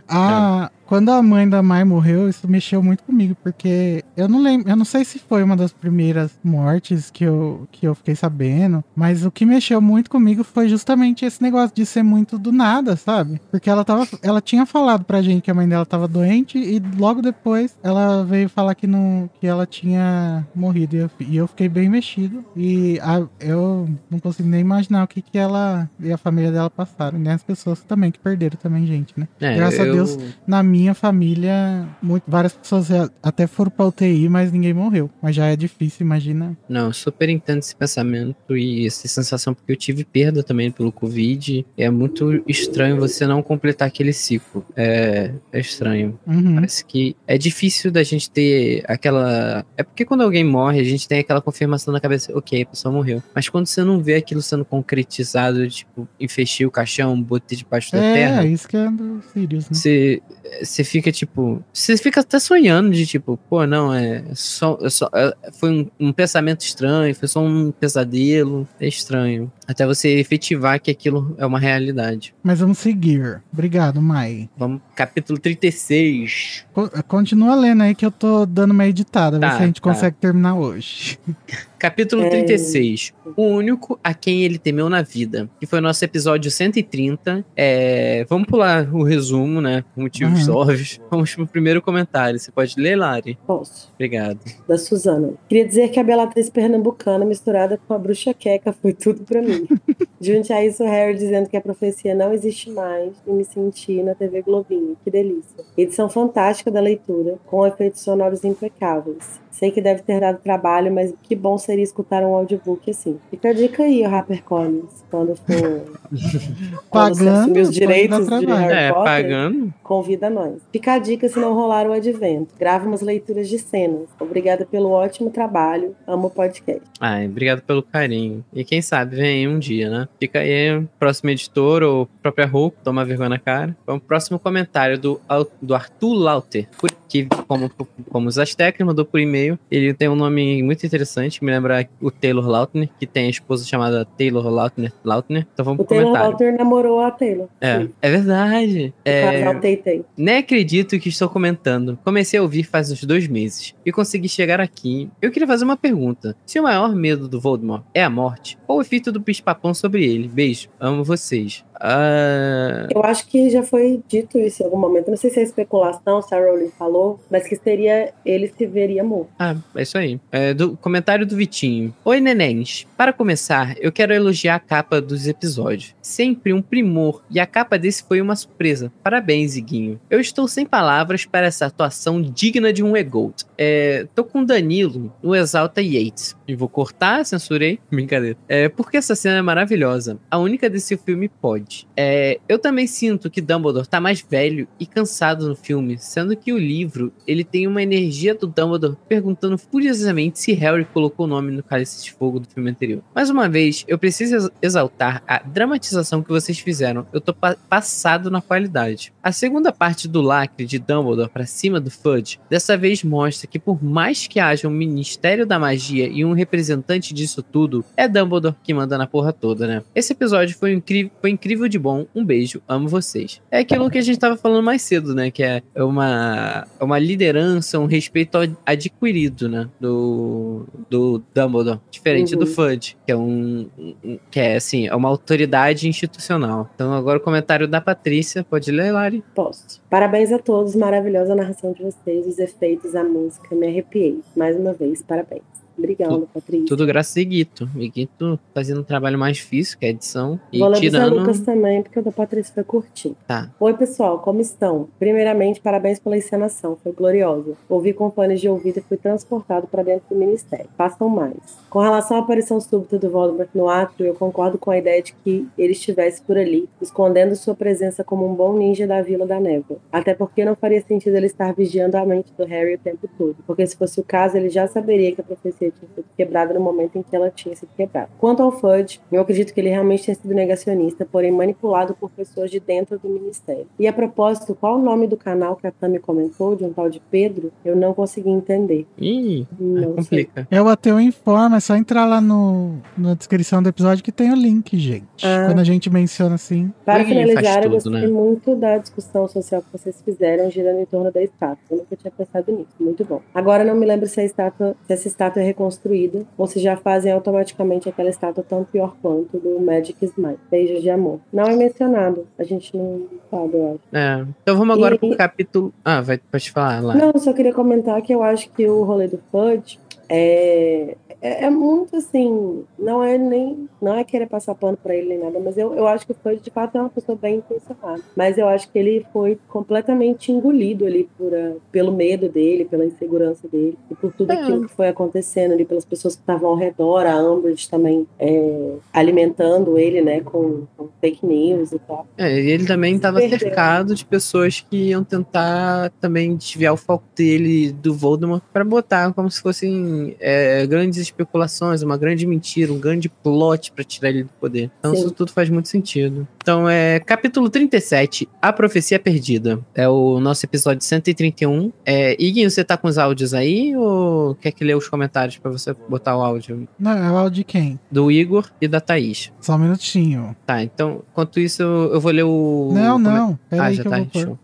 A, quando a mãe da Mai morreu, isso mexeu muito comigo, porque eu não lembro, eu não sei se foi uma das primeiras mortes que eu, que eu fiquei sabendo, mas o que mexeu muito comigo foi justamente esse negócio de ser muito do nada, sabe? Porque ela tava, ela tinha falado pra gente que a mãe dela tava doente e logo depois ela veio falar que não, que ela tinha morrido e eu, e eu fiquei bem mexido e a- eu não consigo nem imaginar o que que ela e a família dela passaram, né? As pessoas também que perderam também gente, né? É, Graças a eu- Deus, na minha família, muito, várias pessoas até foram pra UTI, mas ninguém morreu. Mas já é difícil, imagina. Não, super entendo esse pensamento e essa sensação, porque eu tive perda também pelo Covid. É muito estranho você não completar aquele ciclo. É, é estranho. Uhum. Parece que é difícil da gente ter aquela. É porque quando alguém morre, a gente tem aquela confirmação na cabeça, ok, a pessoa morreu. Mas quando você não vê aquilo sendo concretizado, tipo, enfechei o caixão, botei debaixo da É, terra. isso que é do Sirius, né? Você, você fica tipo. Você fica até sonhando de tipo, pô, não, é só. É só é- foi um, um pensamento estranho, foi só um pesadelo. É estranho. Até você efetivar que aquilo é uma realidade. Mas vamos seguir. Obrigado, Mai. Vamos, capítulo 36. Co- Continua lendo aí que eu tô dando uma editada, ver Tá, se a gente tá. consegue terminar hoje. [laughs] Capítulo É. 36. O único a quem ele temeu na vida. Que foi o nosso episódio 130. É, vamos pular o resumo, né? Por motivos Uhum. óbvios. [laughs] Vamos pro primeiro comentário. Você pode ler, Lari? Posso. Obrigado. Da Suzana. Queria dizer que a Belatriz pernambucana misturada com a bruxa queca foi tudo pra mim. [laughs] Junte a isso o Harry dizendo que a profecia não existe mais e me senti na TV Globinho. Que delícia. Edição fantástica da leitura, com efeitos sonoros impecáveis. Sei que deve ter dado trabalho, mas que bom seria escutar um audiobook assim. Fica a dica aí, HarperCollins, quando for [laughs] quando Pagando, os direitos de trabalho. Harry É, Potter, pagando. convida nós. Fica a dica se não rolar o advento. Grava umas leituras de cenas. Obrigada pelo ótimo trabalho. Amo o podcast. Ai, obrigado pelo carinho. E quem sabe vem um dia, né? Fica aí, próximo editor ou própria roupa, toma vergonha na cara. Vamos pro próximo comentário do, do Arthur Lauter. Por- Que, como, como os Aztecas, mandou por e-mail. Ele tem um nome muito interessante, me lembra o Taylor Lautner, que tem a esposa chamada Taylor Lautner. Lautner. Então vamos O pro Taylor comentário. Lautner namorou a Taylor. É, Sim. é verdade. É, casal Tay-Tay. nem acredito que estou comentando. Comecei a ouvir faz uns dois meses e consegui chegar aqui. Eu queria fazer uma pergunta. Se o maior medo do Voldemort é a morte, qual o efeito do bicho-papão sobre ele? Beijo, amo vocês. Ah, Eu acho que já foi dito isso em algum momento. Não sei se é especulação, se a Rowling falou, mas que seria ele se veria morto. Ah, é isso aí. É, do comentário do Vitinho. Oi, nenéns. Para começar, eu quero elogiar a capa dos episódios. Sempre um primor, e a capa desse foi uma surpresa. Parabéns, Iguinho. Eu estou sem palavras para essa atuação digna de um EGOT. É, tô com Danilo no Exalta Yates. E vou cortar, censurei. [laughs] Brincadeira. É, porque essa cena é maravilhosa. A única desse filme pode. É, eu também sinto que Dumbledore tá mais velho e cansado no filme, sendo que o livro ele tem uma energia do Dumbledore perguntando furiosamente se Harry colocou o nome no Cálice de Fogo do filme anterior. Mais uma vez, eu preciso ex- exaltar a dramatização que vocês fizeram. Eu tô pa- passado na qualidade. A segunda parte do lacre de Dumbledore pra cima do Fudge, dessa vez mostra que por mais que haja um Ministério da Magia e um representante disso tudo, é Dumbledore que manda na porra toda, né? Esse episódio foi, incrível, foi incrível de bom. Um beijo, amo vocês. É aquilo que a gente tava falando mais cedo, né? Que é uma, é uma liderança, um respeito ad- adquirido, né? Do, do Dumbledore. Diferente do Uhum. Fudge, que é um, um- que é assim, é uma autoridade institucional. Então agora o comentário da Patrícia, pode ler, Lari? Posso. Parabéns a todos, maravilhosa narração de vocês, os efeitos, a música, me arrepiei. Mais uma vez, parabéns. Obrigada, Patrícia. Tudo graças a Guito. Guito fazendo um trabalho mais difícil, que é a edição. E Vou tirando. Lucas também, porque o da Patrícia foi curtinho. Tá. Oi, pessoal, como estão? Primeiramente, parabéns pela encenação, foi gloriosa. Ouvi com fones de ouvido e fui transportado para dentro do ministério. Façam mais. Com relação à aparição súbita do Voldemort no átrio, eu concordo com a ideia de que ele estivesse por ali, escondendo sua presença como um bom ninja da Vila da Névoa. Até porque não faria sentido ele estar vigiando a mente do Harry o tempo todo, porque se fosse o caso, ele já saberia que a profecia tinha sido quebrada no momento em que ela tinha sido quebrada. Quanto ao Fudge, eu acredito que ele realmente tenha sido negacionista, porém manipulado por pessoas de dentro do ministério. E a propósito, qual o nome do canal que a Tami comentou, de um tal de Pedro? Eu não consegui entender. Ih, Não sei. complica. É o Ateu Informa, é só entrar lá no, na descrição do episódio que tem o link, gente. Ah. Quando a gente menciona assim. Para finalizar, eu gostei né? muito da discussão social que vocês fizeram girando em torno da estátua. Eu nunca tinha pensado nisso. Muito bom. Agora não me lembro se a estátua, se essa estátua é reconstruída ou se já fazem automaticamente aquela estátua tão pior quanto do Magic Smile. Beijos de amor. Não é mencionado. A gente não sabe, eu acho. É. Então vamos agora E- pro capítulo. Ah, vai, pode falar lá. Não, só queria comentar que eu acho que o rolê do Fudge é, é, é muito assim, não é nem, não é querer passar pano pra ele nem nada, mas eu, eu acho que o Fudge de fato é uma pessoa bem intencionada. Mas eu acho que ele foi completamente engolido ali por, a- pelo medo dele, pela insegurança dele, e por tudo aquilo que foi acontecendo ali, pelas pessoas que estavam ao redor, a Umbridge também é, alimentando ele, né, com, com fake news e tal. É, ele também estava cercado de pessoas que iam tentar também desviar o foco dele do Voldemort para botar como se fossem é, grandes especulações, uma grande mentira, um grande plot para tirar ele do poder. Então Sim. isso tudo faz muito sentido. Então é capítulo 37, A Profecia Perdida. É o nosso episódio 131. É, Iguinho, você tá com os áudios aí ou quer que lê os comentários pra você botar o áudio? Não, é o áudio de quem? Do Igor e da Thaís. Só um minutinho. Tá, então, enquanto isso, eu vou ler o. Não, não. Pera Ah, aí já que eu tá, show.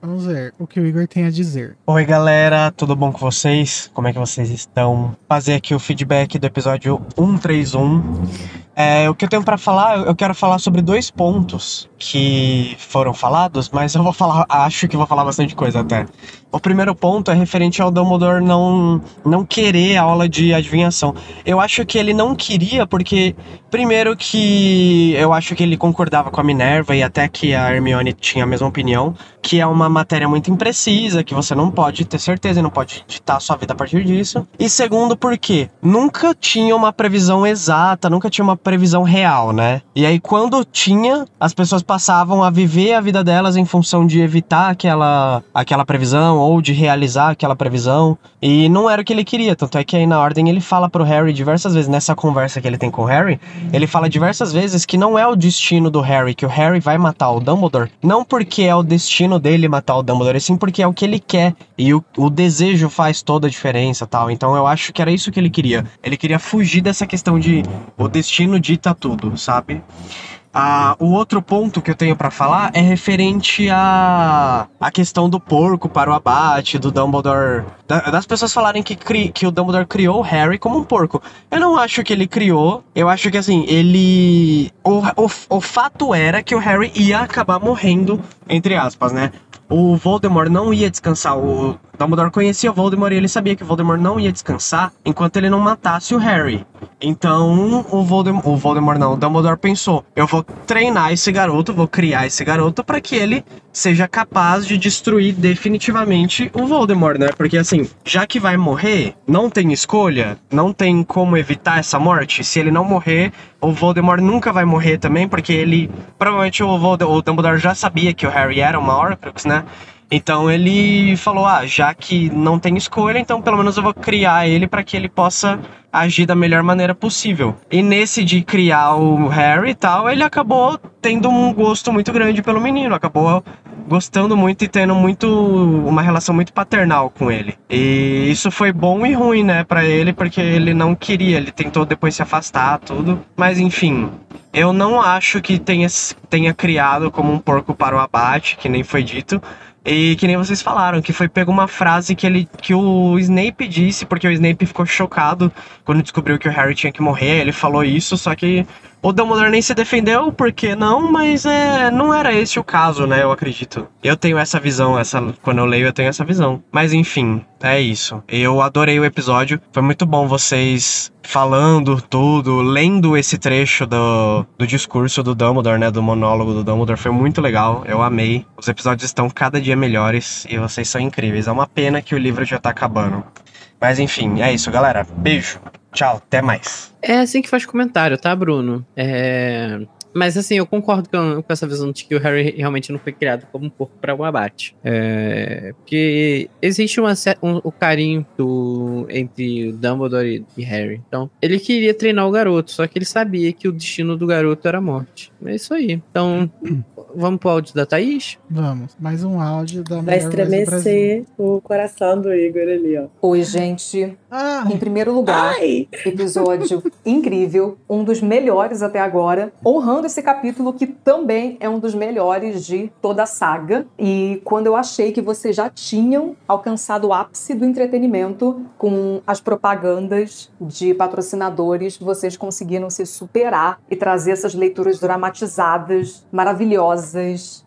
Vamos ver o que o Igor tem a dizer. Oi, galera, tudo bom com vocês? Como é que vocês estão? Fazer aqui o feedback do episódio 131. É, o que eu tenho pra falar, eu quero falar sobre dois pontos que foram falados, mas eu vou falar, acho que vou falar bastante coisa até. O primeiro ponto é referente ao Dumbledore não, não querer a aula de adivinhação. Eu acho que ele não queria porque, primeiro que eu acho que ele concordava com a Minerva e até que a Hermione tinha a mesma opinião, que é uma matéria muito imprecisa, que você não pode ter certeza e não pode ditar a sua vida a partir disso. E segundo porque nunca tinha uma previsão exata, nunca tinha uma previsão real, né? E aí quando tinha, as pessoas passavam a viver a vida delas em função de evitar aquela, aquela previsão ou de realizar aquela previsão. E não era o que ele queria, tanto é que aí na ordem ele fala pro Harry diversas vezes nessa conversa que ele tem com o Harry, ele fala diversas vezes que não é o destino do Harry, que o Harry vai matar o Dumbledore, não porque é o destino dele matar o Dumbledore, sim porque é o que ele quer. E o, o desejo faz toda a diferença tal. Então eu acho que era isso que ele queria. Ele queria fugir dessa questão de o destino dita tudo, sabe? Ah, o outro ponto que eu tenho pra falar é referente a a questão do porco para o abate, do Dumbledore. da- das pessoas falarem que, cri- que o Dumbledore criou o Harry como um porco. Eu não acho que ele criou. Eu acho que assim, ele. O, o, o fato era que o Harry ia acabar morrendo, entre aspas, né? O Voldemort não ia descansar. O Dumbledore conhecia Voldemort e ele sabia que Voldemort não ia descansar enquanto ele não matasse o Harry. Então, o Voldemort, o Voldemort não, o Dumbledore pensou: eu vou treinar esse garoto, vou criar esse garoto para que ele seja capaz de destruir definitivamente o Voldemort, né? Porque assim, já que vai morrer, não tem escolha, não tem como evitar essa morte. Se ele não morrer, o Voldemort nunca vai morrer também, porque ele provavelmente o, Volde- o Dumbledore já sabia que o Harry era uma Horcrux, né? Então ele falou: ah, já que não tem escolha, então pelo menos eu vou criar ele para que ele possa agir da melhor maneira possível. E nesse de criar o Harry e tal, ele acabou tendo um gosto muito grande pelo menino, acabou gostando muito e tendo muito uma relação muito paternal com ele. E isso foi bom e ruim, né, para ele, porque ele não queria, ele tentou depois se afastar, tudo. Mas enfim, eu não acho que tenha, tenha criado como um porco para o abate, que nem foi dito. E que nem vocês falaram, que foi pego uma frase que ele que o Snape disse, porque o Snape ficou chocado quando descobriu que o Harry tinha que morrer. Ele falou isso, só que o Dumbledore nem se defendeu, porque não, mas é, não era esse o caso, né? Eu acredito. Eu tenho essa visão, essa quando eu leio eu tenho essa visão. Mas enfim, é isso. Eu adorei o episódio. Foi muito bom vocês falando tudo, lendo esse trecho do, do discurso do Dumbledore, né? Do monólogo do Dumbledore. Foi muito legal. Eu amei. Os episódios estão cada dia melhores e vocês são incríveis. É uma pena que o livro já tá acabando. Mas enfim, é isso, galera. Beijo. Tchau, até mais. É assim que faz comentário, tá, Bruno? É... Mas assim, eu concordo com, com essa visão de que o Harry realmente não foi criado como um porco para o abate. É... Porque existe uma, um, o carinho do, entre Dumbledore e, e Harry. Então, ele queria treinar o garoto, só que ele sabia que o destino do garoto era a morte. É isso aí. Então, vamos pro áudio da Thaís? Vamos, mais um áudio da Vai estremecer o coração do Igor ali, ó. Oi, gente. Ah, Em primeiro lugar, Ai! episódio incrível, um dos melhores até agora, honrando esse capítulo que também é um dos melhores de toda a saga. E quando eu achei que vocês já tinham alcançado o ápice do entretenimento com as propagandas de patrocinadores, vocês conseguiram se superar e trazer essas leituras dramatizadas, maravilhosas,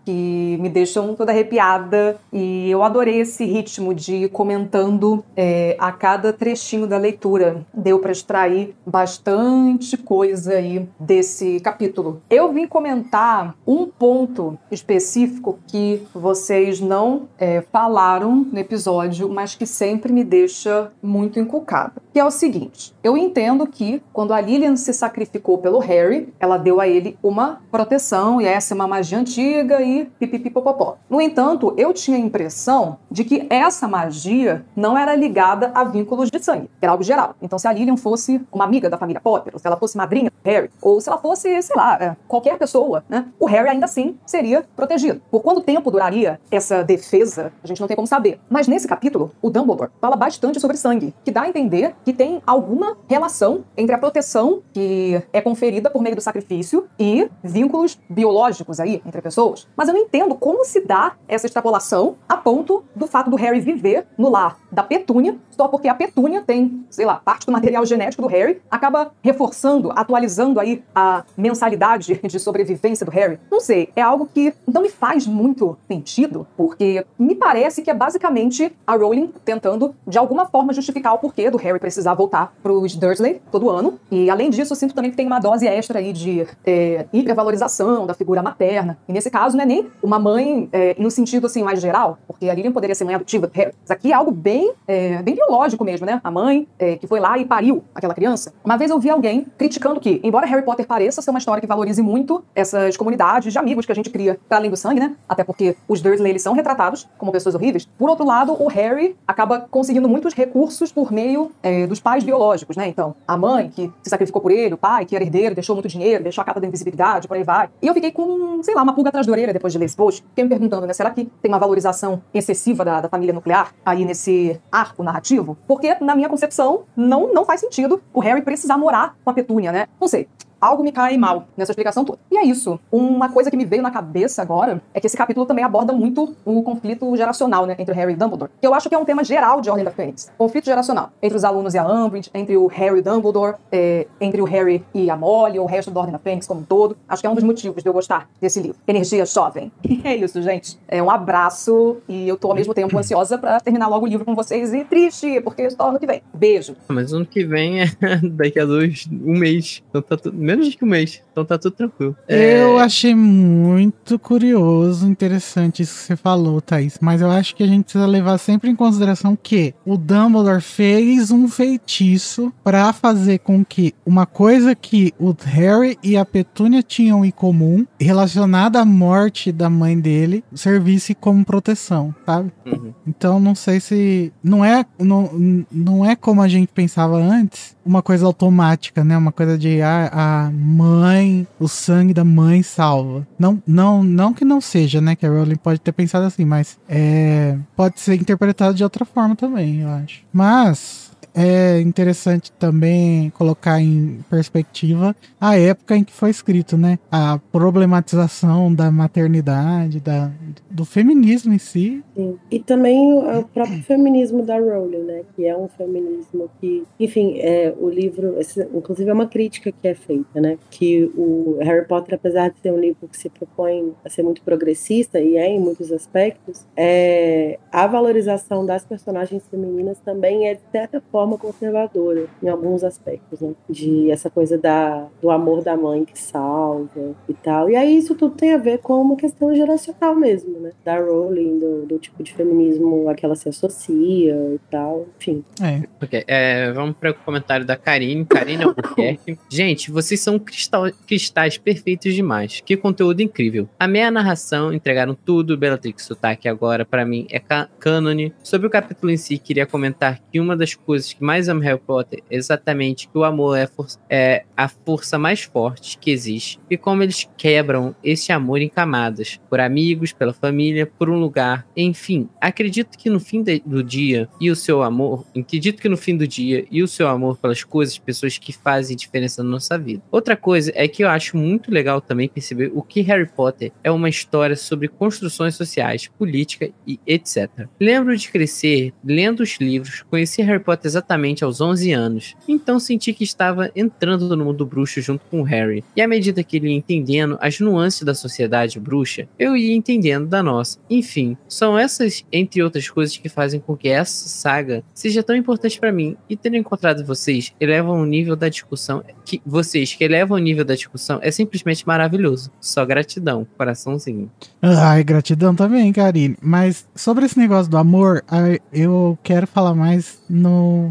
que me deixam toda arrepiada. E eu adorei esse ritmo de ir comentando é, a cada trechinho da leitura. Deu para extrair bastante coisa aí desse capítulo. Eu vim comentar um ponto específico que vocês não é, falaram no episódio, mas que sempre me deixa muito encucada. Que é o seguinte: eu entendo que quando a Lilian se sacrificou pelo Harry, ela deu a ele uma proteção, e essa é uma magia antiga e pipipipopopó. No entanto, eu tinha a impressão de que essa magia não era ligada a vínculos de sangue, era algo geral. Então, se a Lilian fosse uma amiga da família Potter, ou se ela fosse madrinha do Harry, ou se ela fosse, sei lá, é, qualquer pessoa, né, o Harry ainda assim seria protegido. Por quanto tempo duraria essa defesa, a gente não tem como saber. Mas nesse capítulo, o Dumbledore fala bastante sobre sangue, que dá a entender que tem alguma relação entre a proteção que é conferida por meio do sacrifício e vínculos biológicos aí entre pessoas. Mas eu não entendo como se dá essa extrapolação a ponto do fato do Harry viver no lar da Petúnia, só porque a Petúnia tem, sei lá, parte do material genético do Harry, acaba reforçando, atualizando aí a mensalidade de sobrevivência do Harry. Não sei, é algo que não me faz muito sentido, porque me parece que é basicamente a Rowling tentando, de alguma forma, justificar o porquê do Harry precisar voltar pros Dursley todo ano. E além disso, eu sinto também que tem uma dose extra aí de é, hipervalorização da figura materna. E nesse caso, não é nem uma mãe é, no sentido assim mais geral, porque a Lilian poderia ser mãe adotiva. Isso aqui é algo bem, é, bem biológico mesmo, né? A mãe é, que foi lá e pariu aquela criança. Uma vez eu vi alguém criticando que, embora Harry Potter pareça ser uma história que valorize muito essas comunidades de amigos que a gente cria para além do sangue, né? Até porque os Dursley eles são retratados como pessoas horríveis. Por outro lado, o Harry acaba conseguindo muitos recursos por meio é, dos pais biológicos, né? Então, a mãe que se sacrificou por ele, o pai que era herdeiro, deixou muito dinheiro, deixou a capa da invisibilidade, por aí vai. E eu fiquei com, sei lá, uma pulga atrás da orelha depois de ler esse post. Fiquei me perguntando, né? Será que tem uma valorização excessiva da, da família nuclear aí nesse arco narrativo? Porque, na minha concepção, não, não faz sentido o Harry precisar morar com a Petúnia, né? Não sei algo me cai mal nessa explicação toda. E é isso. Uma coisa que me veio na cabeça agora é que esse capítulo também aborda muito o conflito geracional, né, entre Harry e Dumbledore. Que eu acho que é um tema geral de Ordem da Fênix. Conflito geracional entre os alunos e a Umbridge, entre o Harry e Dumbledore, é, entre o Harry e a Molly, ou o resto da Ordem da Fênix como um todo. Acho que é um dos motivos de eu gostar desse livro. Energia jovem. [laughs] é isso, gente. É um abraço e eu tô ao mesmo tempo ansiosa para terminar logo o livro com vocês e triste, porque só ano que vem. Beijo. Mas ano que vem é [laughs] daqui a dois, um mês. Então tá tudo, menos que um mês. Então tá tudo tranquilo. É, Eu achei muito curioso, interessante isso que você falou, Thaís. Mas eu acho que a gente precisa levar sempre em consideração que o Dumbledore fez um feitiço pra fazer com que uma coisa que o Harry e a Petúnia tinham em comum, relacionada à morte da mãe dele, servisse como proteção, sabe? Uhum. Então não sei se não é não, não é como a gente pensava antes, uma coisa automática, né? Uma coisa de ah, a mãe, o sangue da mãe salva. Não, não, não que não seja, né? Que a Rowling pode ter pensado assim, mas é, pode ser interpretado de outra forma também, eu acho. Mas é interessante também colocar em perspectiva a época em que foi escrito, né? A problematização da maternidade, da, do feminismo em si. Sim. E também o, próprio feminismo da Rowling, né? Que é um feminismo que, enfim, é, o livro, esse, inclusive é uma crítica que é feita, né? Que o Harry Potter, apesar de ser um livro que se propõe a ser muito progressista e é em muitos aspectos, é, a valorização das personagens femininas também é de certa forma conservadora em alguns aspectos, né? De essa coisa da, do amor da mãe que salva e tal. E aí isso tudo tem a ver com uma questão geracional mesmo, né? Da Rowling, do, do tipo de feminismo a que ela se associa e tal, enfim. É. Ok, é, vamos para o comentário da Karine. Karine Albuquerque. [laughs] Gente, vocês são cristal- cristais perfeitos demais. Que conteúdo incrível. Amei a narração, entregaram tudo. Bellatrix Sotaque agora, para mim, é ca- cânone. Sobre o capítulo em si, queria comentar que uma das coisas que mais amo Harry Potter é exatamente que o amor é, é a força mais forte que existe. E como eles quebram esse amor em camadas. Por amigos, pela família, por um lugar. Enfim, acredito que no fim de- do dia e o seu amor, acredito que no fim do dia e o seu amor pelas coisas, pessoas que fazem diferença na nossa vida. Outra coisa é que eu acho muito legal também perceber o que Harry Potter é uma história sobre construções sociais, política e etc. Lembro de crescer lendo os livros, conheci Harry Potter exatamente aos 11 anos, então senti que estava entrando no mundo bruxo junto com Harry. E à medida que ele ia entendendo as nuances da sociedade bruxa, eu ia entendendo da nossa. Enfim, são essas, entre outras coisas, que fazem com que essa saga seja tão importante pra mim. E ter encontrado vocês eleva o nível da discussão. Que vocês que elevam o nível da discussão é simplesmente maravilhoso. Só gratidão, coraçãozinho. Ai, gratidão também, Karine. Mas sobre esse negócio do amor, eu quero falar mais no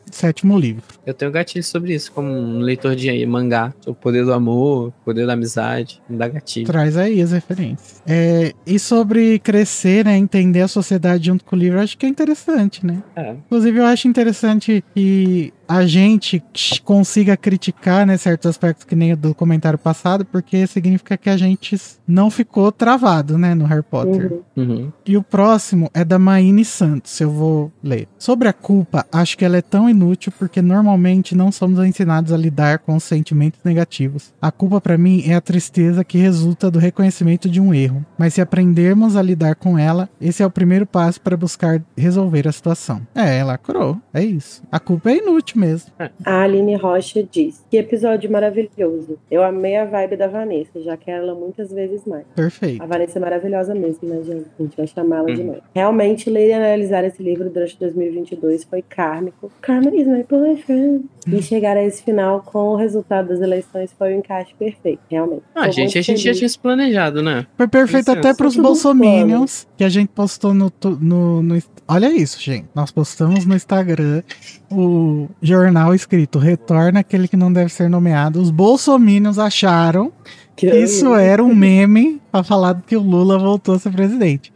sétimo livro. Eu tenho gatilho sobre isso, como um leitor de mangá, o poder do amor, o poder da amizade. me dá gatilho. Traz aí as referências. É, e sobre crescer, né? Entender a sociedade junto com o livro, acho que é interessante, né? É. Inclusive, eu acho interessante que a gente consiga criticar, né, certos aspectos que nem o do comentário passado, porque significa que a gente não ficou travado, né, no Harry Potter. Uhum. Uhum. E o próximo é da Maine Santos, eu vou ler. Sobre a culpa, acho que ela é tão inútil porque normalmente não somos ensinados a lidar com os sentimentos negativos. A culpa para mim é a tristeza que resulta do reconhecimento de um erro, mas se aprendermos a lidar com ela, esse é o primeiro passo para buscar resolver a situação. É, ela curou, é isso. A culpa é inútil mesmo. A Aline Rocha diz: Que episódio maravilhoso. Eu amei a vibe da Vanessa, já quero ela muitas vezes mais. Perfeito. A Vanessa é maravilhosa mesmo, né, gente? A gente vai chamá-la Hum. de mãe. Realmente, ler e analisar esse livro durante 2022 foi kármico. Karma is my boyfriend. E chegar a esse final com o resultado das eleições foi o encaixe perfeito, realmente. Ah, Tô gente, a gente já tinha se planejado, né? Foi perfeito até isso. pros bolsominions que a gente postou no, no, no. Olha isso, gente. Nós postamos no Instagram o jornal escrito Retorna aquele que não deve ser nomeado. Os bolsominions acharam que isso era um meme pra falar que o Lula voltou a ser presidente.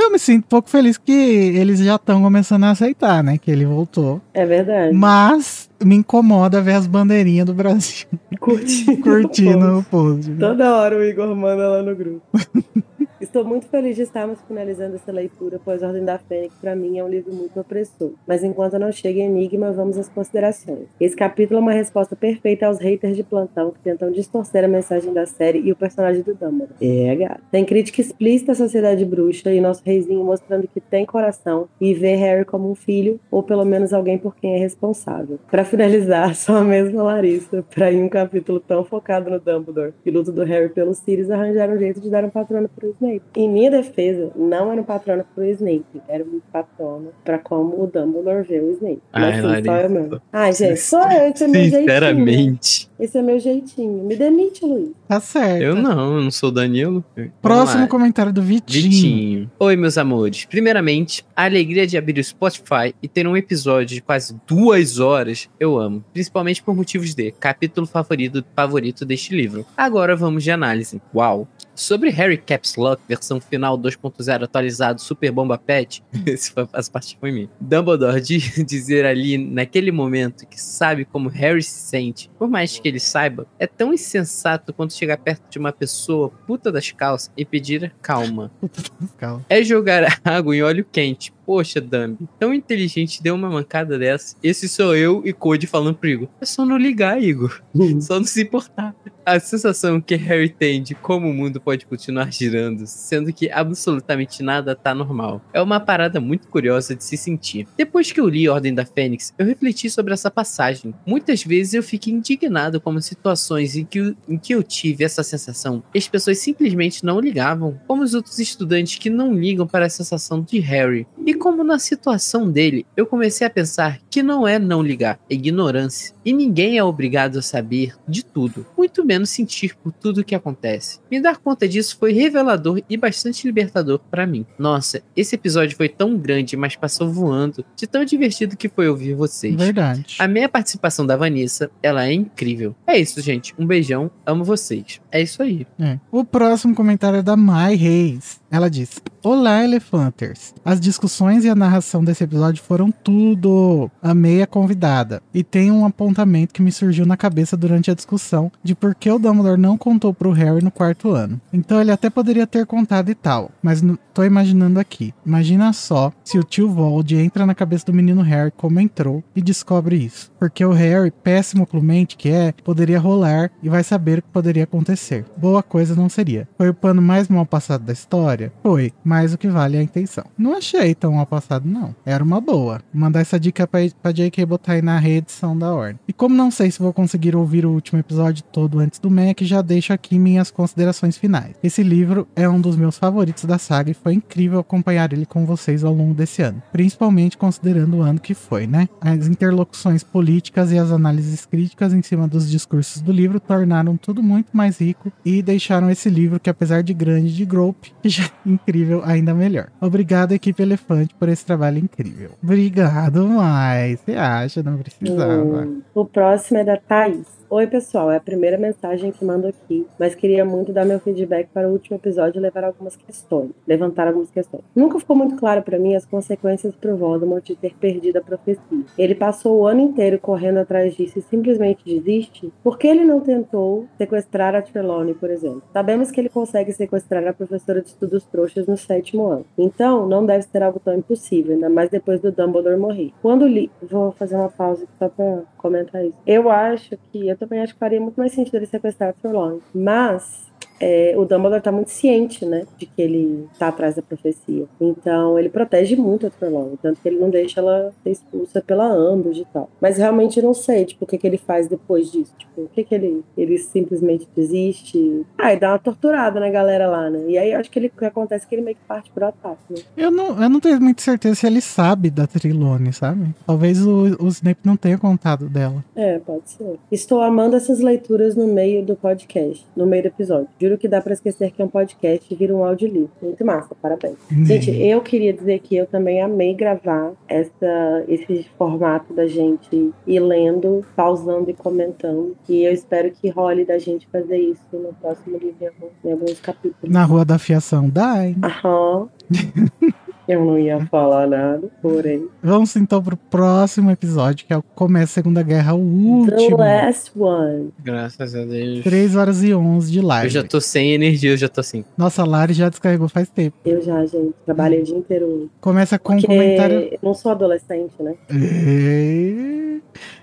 Eu me sinto um pouco feliz que eles já estão começando a aceitar, né? Que ele voltou. É verdade. Mas me incomoda ver as bandeirinhas do Brasil Curtindo. curtindo o post. Toda hora o Igor manda lá no grupo. [laughs] Estou muito feliz de estarmos finalizando essa leitura, pois Ordem da Fênix, para mim, é um livro muito opressor. Mas enquanto não chega em Enigma, vamos às considerações. Esse capítulo é uma resposta perfeita aos haters de plantão que tentam distorcer a mensagem da série e o personagem do Dumbledore. É, gato. Tem crítica explícita à sociedade bruxa e nosso reizinho mostrando que tem coração e vê Harry como um filho, ou pelo menos alguém por quem é responsável. Para finalizar, [laughs] só a mesma Larissa, para em um capítulo tão focado no Dumbledore e luto do Harry pelo Sirius, arranjaram um jeito de dar um patrono pro Snape. Em minha defesa, não era um patrono pro Snape, era um patrono para como o Dumbledore vê o Snape. Mas Ai, sim, só Larissa. eu mesmo. Ai, [laughs] gente, só eu, esse é meu jeitinho. Sinceramente. Esse é meu jeitinho. Me demite, Luiz. Tá certo. Eu não, eu não sou o Danilo. Próximo comentário do Vitinho. Vitinho. Oi, meus amores. Primeiramente, a alegria de abrir o Spotify e ter um episódio de quase duas horas eu amo. Principalmente por motivos de capítulo favorito, favorito deste livro. Agora vamos de análise. Uau! Sobre Harry Caps Lock, versão final 2.0 atualizado Super Bomba Pet, [laughs] essa parte foi minha. Dumbledore de [laughs] dizer ali, naquele momento, que sabe como Harry se sente, por mais que ele saiba, é tão insensato quanto chegar perto de uma pessoa puta das calças e pedir calma. [laughs] Calma. É jogar água em óleo quente. Poxa, Dumb, tão inteligente deu uma mancada dessa. Esse sou eu e Code falando pro Igor. É só não ligar, Igor. Só não se importar. A sensação que Harry tem de como o mundo pode continuar girando, sendo que absolutamente nada tá normal. É uma parada muito curiosa de se sentir. Depois que eu li Ordem da Fênix, eu refleti sobre essa passagem. Muitas vezes eu fiquei indignado com situações em que, em que eu tive essa sensação e as pessoas simplesmente não ligavam, como os outros estudantes que não ligam para a sensação de Harry. E como na situação dele, eu comecei a pensar que não é não ligar, é ignorância. E ninguém é obrigado a saber de tudo, muito menos sentir por tudo que acontece. Me dar conta disso foi revelador e bastante libertador para mim. Nossa, esse episódio foi tão grande, mas passou voando, de tão divertido que foi ouvir vocês. Verdade. A minha participação da Vanessa, ela é incrível. É isso, gente. Um beijão, amo vocês. É isso aí. É. O próximo comentário é da Mai Reis. Ela diz: Olá, Elefanters. As discussões e a narração desse episódio foram tudo. Amei a convidada. E tem um apontamento que me surgiu na cabeça durante a discussão de por que o Dumbledore não contou pro Harry no quarto ano. Então ele até poderia ter contado e tal. Mas tô imaginando aqui. Imagina só se o tio Vold entra na cabeça do menino Harry como entrou e descobre isso. Porque o Harry, péssimo clumente que é, poderia rolar e vai saber o que poderia acontecer. Boa coisa não seria. Foi o pano mais mal passado da história? Foi, mas o que vale é a intenção. Não achei tão mal passado, não. Era uma boa. Mandar essa dica pra, pra JK botar aí na reedição da ordem. E como não sei se vou conseguir ouvir o último episódio todo antes do Mac, já deixo aqui minhas considerações finais. Esse livro é um dos meus favoritos da saga e foi incrível acompanhar ele com vocês ao longo desse ano. Principalmente considerando o ano que foi, né? As interlocuções políticas e as análises críticas em cima dos discursos do livro tornaram tudo muito mais rico e deixaram esse livro, que apesar de grande de Grope, [laughs] já é incrível, ainda melhor. Obrigado, equipe Elefante, por esse trabalho incrível. Obrigado, mais. Você acha? Não precisava. O próximo é da Thaís. Oi, pessoal. É a primeira mensagem que mando aqui, mas queria muito dar meu feedback para o último episódio e levar algumas questões. Levantar algumas questões. Nunca ficou muito claro para mim as consequências pro Voldemort de ter perdido a profecia. Ele passou o ano inteiro correndo atrás disso e simplesmente desiste? Por que ele não tentou sequestrar a Trelawney, por exemplo? Sabemos que ele consegue sequestrar a professora de estudos trouxas no sétimo ano. Então, não deve ser algo tão impossível, ainda mais depois do Dumbledore morrer. Quando li... Vou fazer uma pausa só pra comentar isso. Eu acho que... Eu também acho que faria muito mais sentido ele sequestrar a Trelawney. Mas é, o Dumbledore tá muito ciente, né, de que ele tá atrás da profecia. Então, ele protege muito a Trelawney, tanto que ele não deixa ela ser expulsa pela Ambush e tal. Mas realmente eu não sei, tipo, o que que ele faz depois disso. Tipo, o que que ele... Ele simplesmente desiste? Ah, e dá uma torturada na galera lá, né? E aí eu acho que ele, o que acontece é que ele meio que parte pro ataque, né? Eu não, eu não tenho muita certeza se ele sabe da Trilone, sabe? Talvez o, o Snape não tenha contado dela. É, pode ser. Estou amando essas leituras no meio do podcast, no meio do episódio. Juro que dá pra esquecer que é um podcast e vira um audiolivro. Muito massa, parabéns. Gente, eu queria dizer que eu também amei gravar essa, esse formato da gente ir lendo, pausando e comentando. E eu espero que role da gente fazer isso no próximo livro, em alguns capítulos. Na Rua da Fiação, dá, hein? Aham. [laughs] eu não ia falar nada, porém. Vamos então pro próximo episódio, que é o Começa a Segunda Guerra, o The último. last one. Graças a Deus. 3 horas e 11 de Eu live. já tô sem energia, eu já tô assim. Nossa, a Lari já descarregou faz tempo. Eu já, gente, trabalhei o dia inteiro. Começa com um Porque comentário. não sou adolescente, né? E-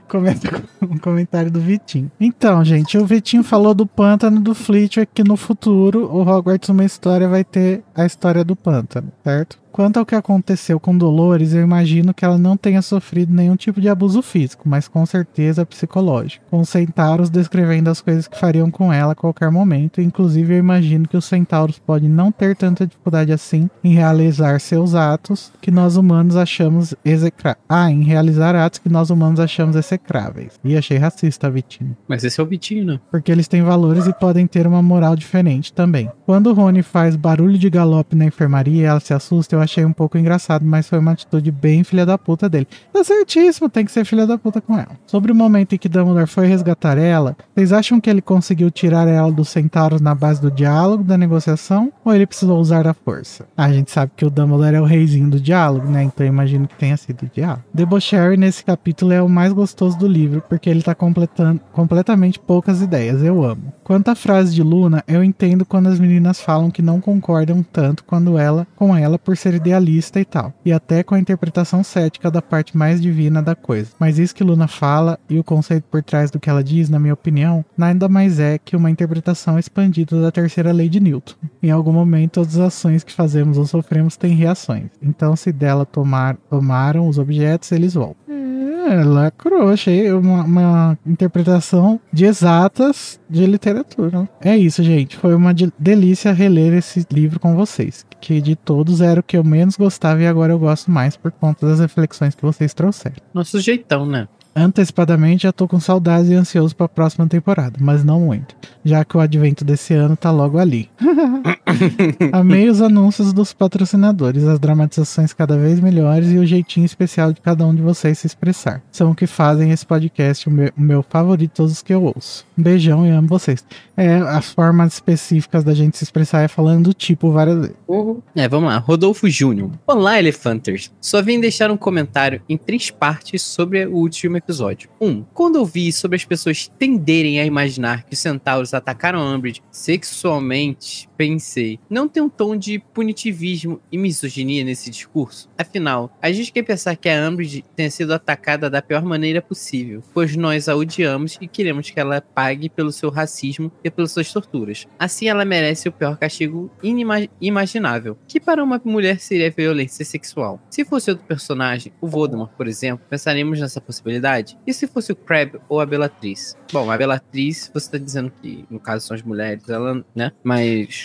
Começa com [laughs] um comentário do Vitinho. Então, gente, o Vitinho falou do pântano do Flitwick que no futuro o Hogwarts Uma História vai ter a história do pântano, certo? Quanto ao que aconteceu com Dolores, eu imagino que ela não tenha sofrido nenhum tipo de abuso físico, mas com certeza psicológico. Com os centauros descrevendo as coisas que fariam com ela a qualquer momento, inclusive eu imagino que os centauros podem não ter tanta dificuldade assim em realizar seus atos que nós humanos achamos execráveis. Ah, em realizar atos que nós humanos achamos execráveis. E achei racista, Vitinho. Mas esse é o Vitinho, né? Porque eles têm valores e podem ter uma moral diferente também. Quando o Rony faz barulho de galope na enfermaria e ela se assusta, eu achei um pouco engraçado, mas foi uma atitude bem filha da puta dele. Tá certíssimo, tem que ser filha da puta com ela. Sobre o momento em que Dumbledore foi resgatar ela, vocês acham que ele conseguiu tirar ela dos centauros na base do diálogo, da negociação, ou ele precisou usar a força? A gente sabe que o Dumbledore é o reizinho do diálogo, né? Então eu imagino que tenha sido o diálogo. Debocherry nesse capítulo é o mais gostoso do livro, porque ele tá completando, completamente poucas ideias. Eu amo. Quanto à frase de Luna, eu entendo quando as meninas falam que não concordam tanto quando ela com ela por ser idealista e tal, e até com a interpretação cética da parte mais divina da coisa. Mas isso que Luna fala e o conceito por trás do que ela diz, na minha opinião, nada mais é que uma interpretação expandida da terceira lei de Newton. Em algum momento, todas as ações que fazemos ou sofremos têm reações. Então, se dela tomar, tomaram os objetos, eles voltam. É, lacrou, achei uma, uma interpretação de exatas de literatura. É isso, gente. Foi uma de- delícia reler esse livro com vocês. Que de todos era o que eu menos gostava e agora eu gosto mais por conta das reflexões que vocês trouxeram. Nosso jeitão, né? Antecipadamente já tô com saudades e ansioso pra próxima temporada, mas não muito, já que o advento desse ano tá logo ali. [laughs] Amei os anúncios dos patrocinadores, as dramatizações cada vez melhores e o jeitinho especial de cada um de vocês se expressar. São o que fazem esse podcast o meu, o meu favorito de todos os que eu ouço. Um beijão e amo vocês. É, as formas específicas da gente se expressar é falando do tipo várias vezes. Uhum. É, vamos lá. Rodolfo Júnior. Olá, Elefanters. Só vim deixar um comentário em três partes sobre o último episódio. 1. Um, quando eu vi sobre as pessoas tenderem a imaginar que os centauros atacaram Umbridge sexualmente, pensei, não tem um tom de punitivismo e misoginia nesse discurso? Afinal, a gente quer pensar que a Umbridge tenha sido atacada da pior maneira possível, pois nós a odiamos e queremos que ela pague pelo seu racismo e pelas suas torturas. Assim, ela merece o pior castigo inimaginável, que para uma mulher seria violência sexual. Se fosse outro personagem, o Voldemort, por exemplo, pensaremos nessa possibilidade? E se fosse o Crabbe ou a Bellatrix? Bom, a Bellatrix, você tá dizendo que, no caso, são as mulheres, ela, né? Mas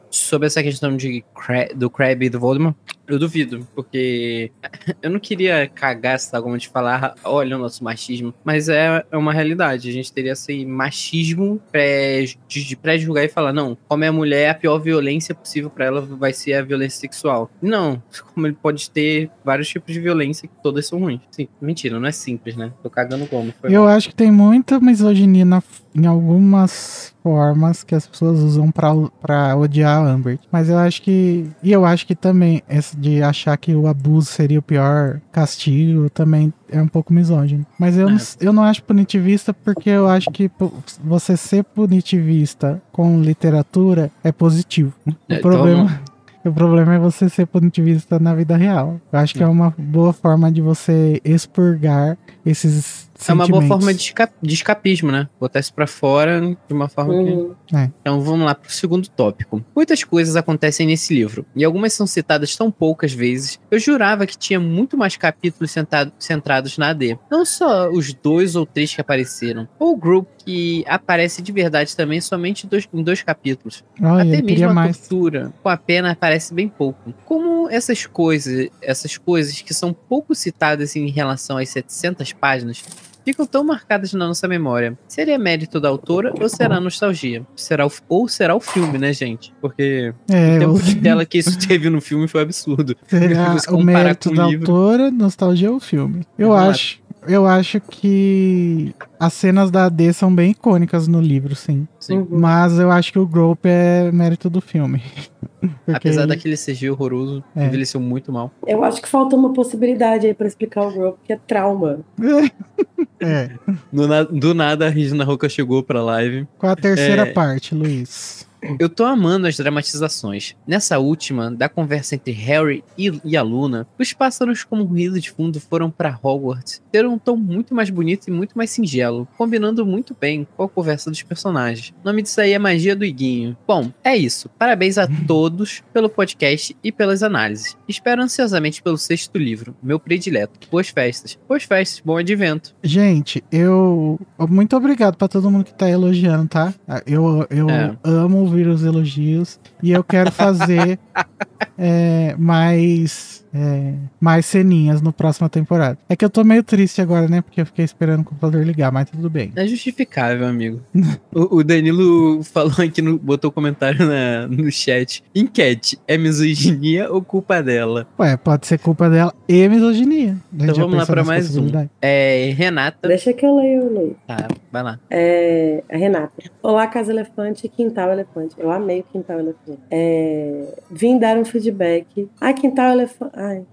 sobre essa questão de do Crab e do Voldemort, eu duvido, porque [laughs] eu não queria cagar essa argumento de falar, olha o nosso machismo, mas é, é uma realidade. A gente teria esse machismo pré, de, pré-julgar e falar, não, como é a mulher, a pior violência possível pra ela vai ser a violência sexual. Não, [laughs] como ele pode ter vários tipos de violência que todas são ruins. Sim, mentira, não é simples, né? Tô cagando como. Eu acho que tem muita misoginia na- em algumas formas que as pessoas usam pra odiar Amber. Mas eu acho que. E eu acho que também, essa de achar que o abuso seria o pior castigo também é um pouco misógino. Mas eu, É. não, eu não acho punitivista porque eu acho que você ser punitivista com literatura é positivo. O É, problema. [laughs] O problema é você ser punitivista na vida real. Eu acho que é uma boa forma de você expurgar esses É uma boa forma de, esca- de escapismo, né? Botar isso pra fora de uma forma que. Uhum. Então vamos lá pro segundo tópico. Muitas coisas acontecem nesse livro, e algumas são citadas tão poucas vezes. Eu jurava que tinha muito mais capítulos sentado- centrados na AD. Não só os dois ou três que apareceram, ou o grupo que aparece de verdade também somente dois- em dois capítulos. Olha, Até mesmo a mais. tortura com a pena aparece bem pouco. Como essas coisas, essas coisas que são pouco citadas em relação às 700 páginas, ficam tão marcadas na nossa memória. Seria mérito da autora ou será nostalgia? Será o, ou será o filme, né, gente? Porque É, o tempo de tela que isso teve no filme foi absurdo. será [laughs] Se o mérito da livro. autora, nostalgia ou filme. Eu acho. Eu acho que as cenas da AD são bem icônicas no livro, sim. Sim. Uhum. Mas eu acho que o Grope é mérito do filme. [laughs] Porque Apesar ele- daquele CG horroroso, É. envelheceu muito mal. Eu acho que falta uma possibilidade aí pra explicar o grupo, que é trauma. [laughs] É. Do, na- do nada a Regina Roca chegou pra live. Qual a terceira É. parte, Luiz? Eu tô amando as dramatizações. Nessa última, da conversa entre Harry e, e a Luna, os pássaros como ruído de fundo foram pra Hogwarts. Ter um tom muito mais bonito e muito mais singelo, combinando muito bem com a conversa dos personagens. O nome disso aí é Magia do Iguinho. Bom, é isso. Parabéns a [laughs] todos pelo podcast e pelas análises. Espero ansiosamente pelo sexto livro, meu predileto. Boas festas. Boas festas, bom advento. Gente, eu. Muito obrigado pra todo mundo que tá elogiando, tá? Eu, eu É. amo ouvir os elogios e eu quero fazer [laughs] é, mais. É, mais ceninhas no próxima temporada. É que eu tô meio triste agora, né? Porque eu fiquei esperando o computador ligar, mas tudo bem. É justificável, amigo. [laughs] o, o Danilo falou aqui, no, botou comentário na- no chat. Enquete, é misoginia ou culpa dela? Ué, pode ser culpa dela e misoginia. A Então vamos lá pra mais um. É Renata. Deixa que eu leio, Luiz. Tá, vai lá. É, a Renata. Olá, Casa Elefante e Quintal Elefante. Eu amei o Quintal Elefante. É, vim dar um feedback. Ai, Quintal Elefante. Ai,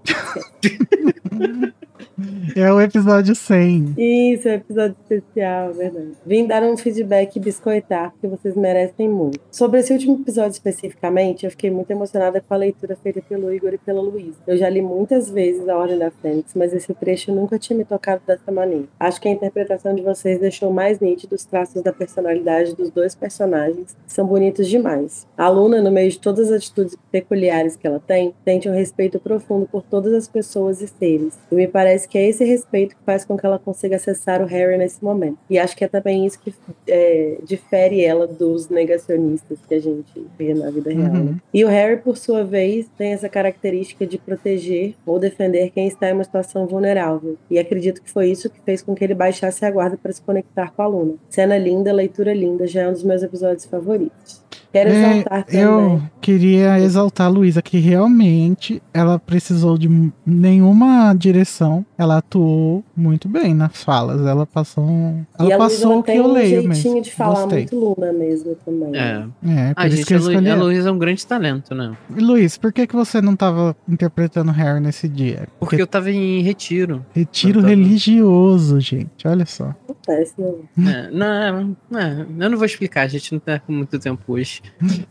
É o episódio 100. isso, é um episódio especial, verdade. Vim dar um feedback e biscoitar, porque vocês merecem muito. Sobre esse último episódio especificamente, eu fiquei muito emocionada com a leitura feita pelo Igor e pela Luísa. Eu já li muitas vezes A Ordem da Fênix, mas esse trecho nunca tinha me tocado dessa maneira. Acho que a interpretação de vocês deixou mais nítido os traços da personalidade dos dois personagens, que são bonitos demais. A Luna, no meio de todas as atitudes peculiares que ela tem, sente um respeito profundo por todas as pessoas e seres. E me parece que é esse respeito que faz com que ela consiga acessar o Harry nesse momento. E acho que é também isso que é, difere ela dos negacionistas que a gente vê na vida real. Uhum. né? E o Harry, por sua vez, tem essa característica de proteger ou defender quem está em uma situação vulnerável. E acredito que foi isso que fez com que ele baixasse a guarda para se conectar com a Luna. Cena linda, leitura linda, já é um dos meus episódios favoritos. Quero É, exaltar também. eu queria exaltar a Luísa, que realmente ela precisou de nenhuma direção. Ela atuou muito bem nas falas. Ela passou. um- Ela e Luísa passou o que tem eu um leio jeitinho mesmo. de falar Gostei. muito Luna mesmo também. É. É, por Ah, isso gente, que a, eu escolhi. a. Luísa é um grande talento, né? Luiz, por que, que você não tava interpretando Harry nesse dia? Porque eu tava em retiro. Retiro tava- religioso, gente. Olha só. Acontece, né? É, não, é, eu não vou explicar, a gente não tá com muito tempo hoje.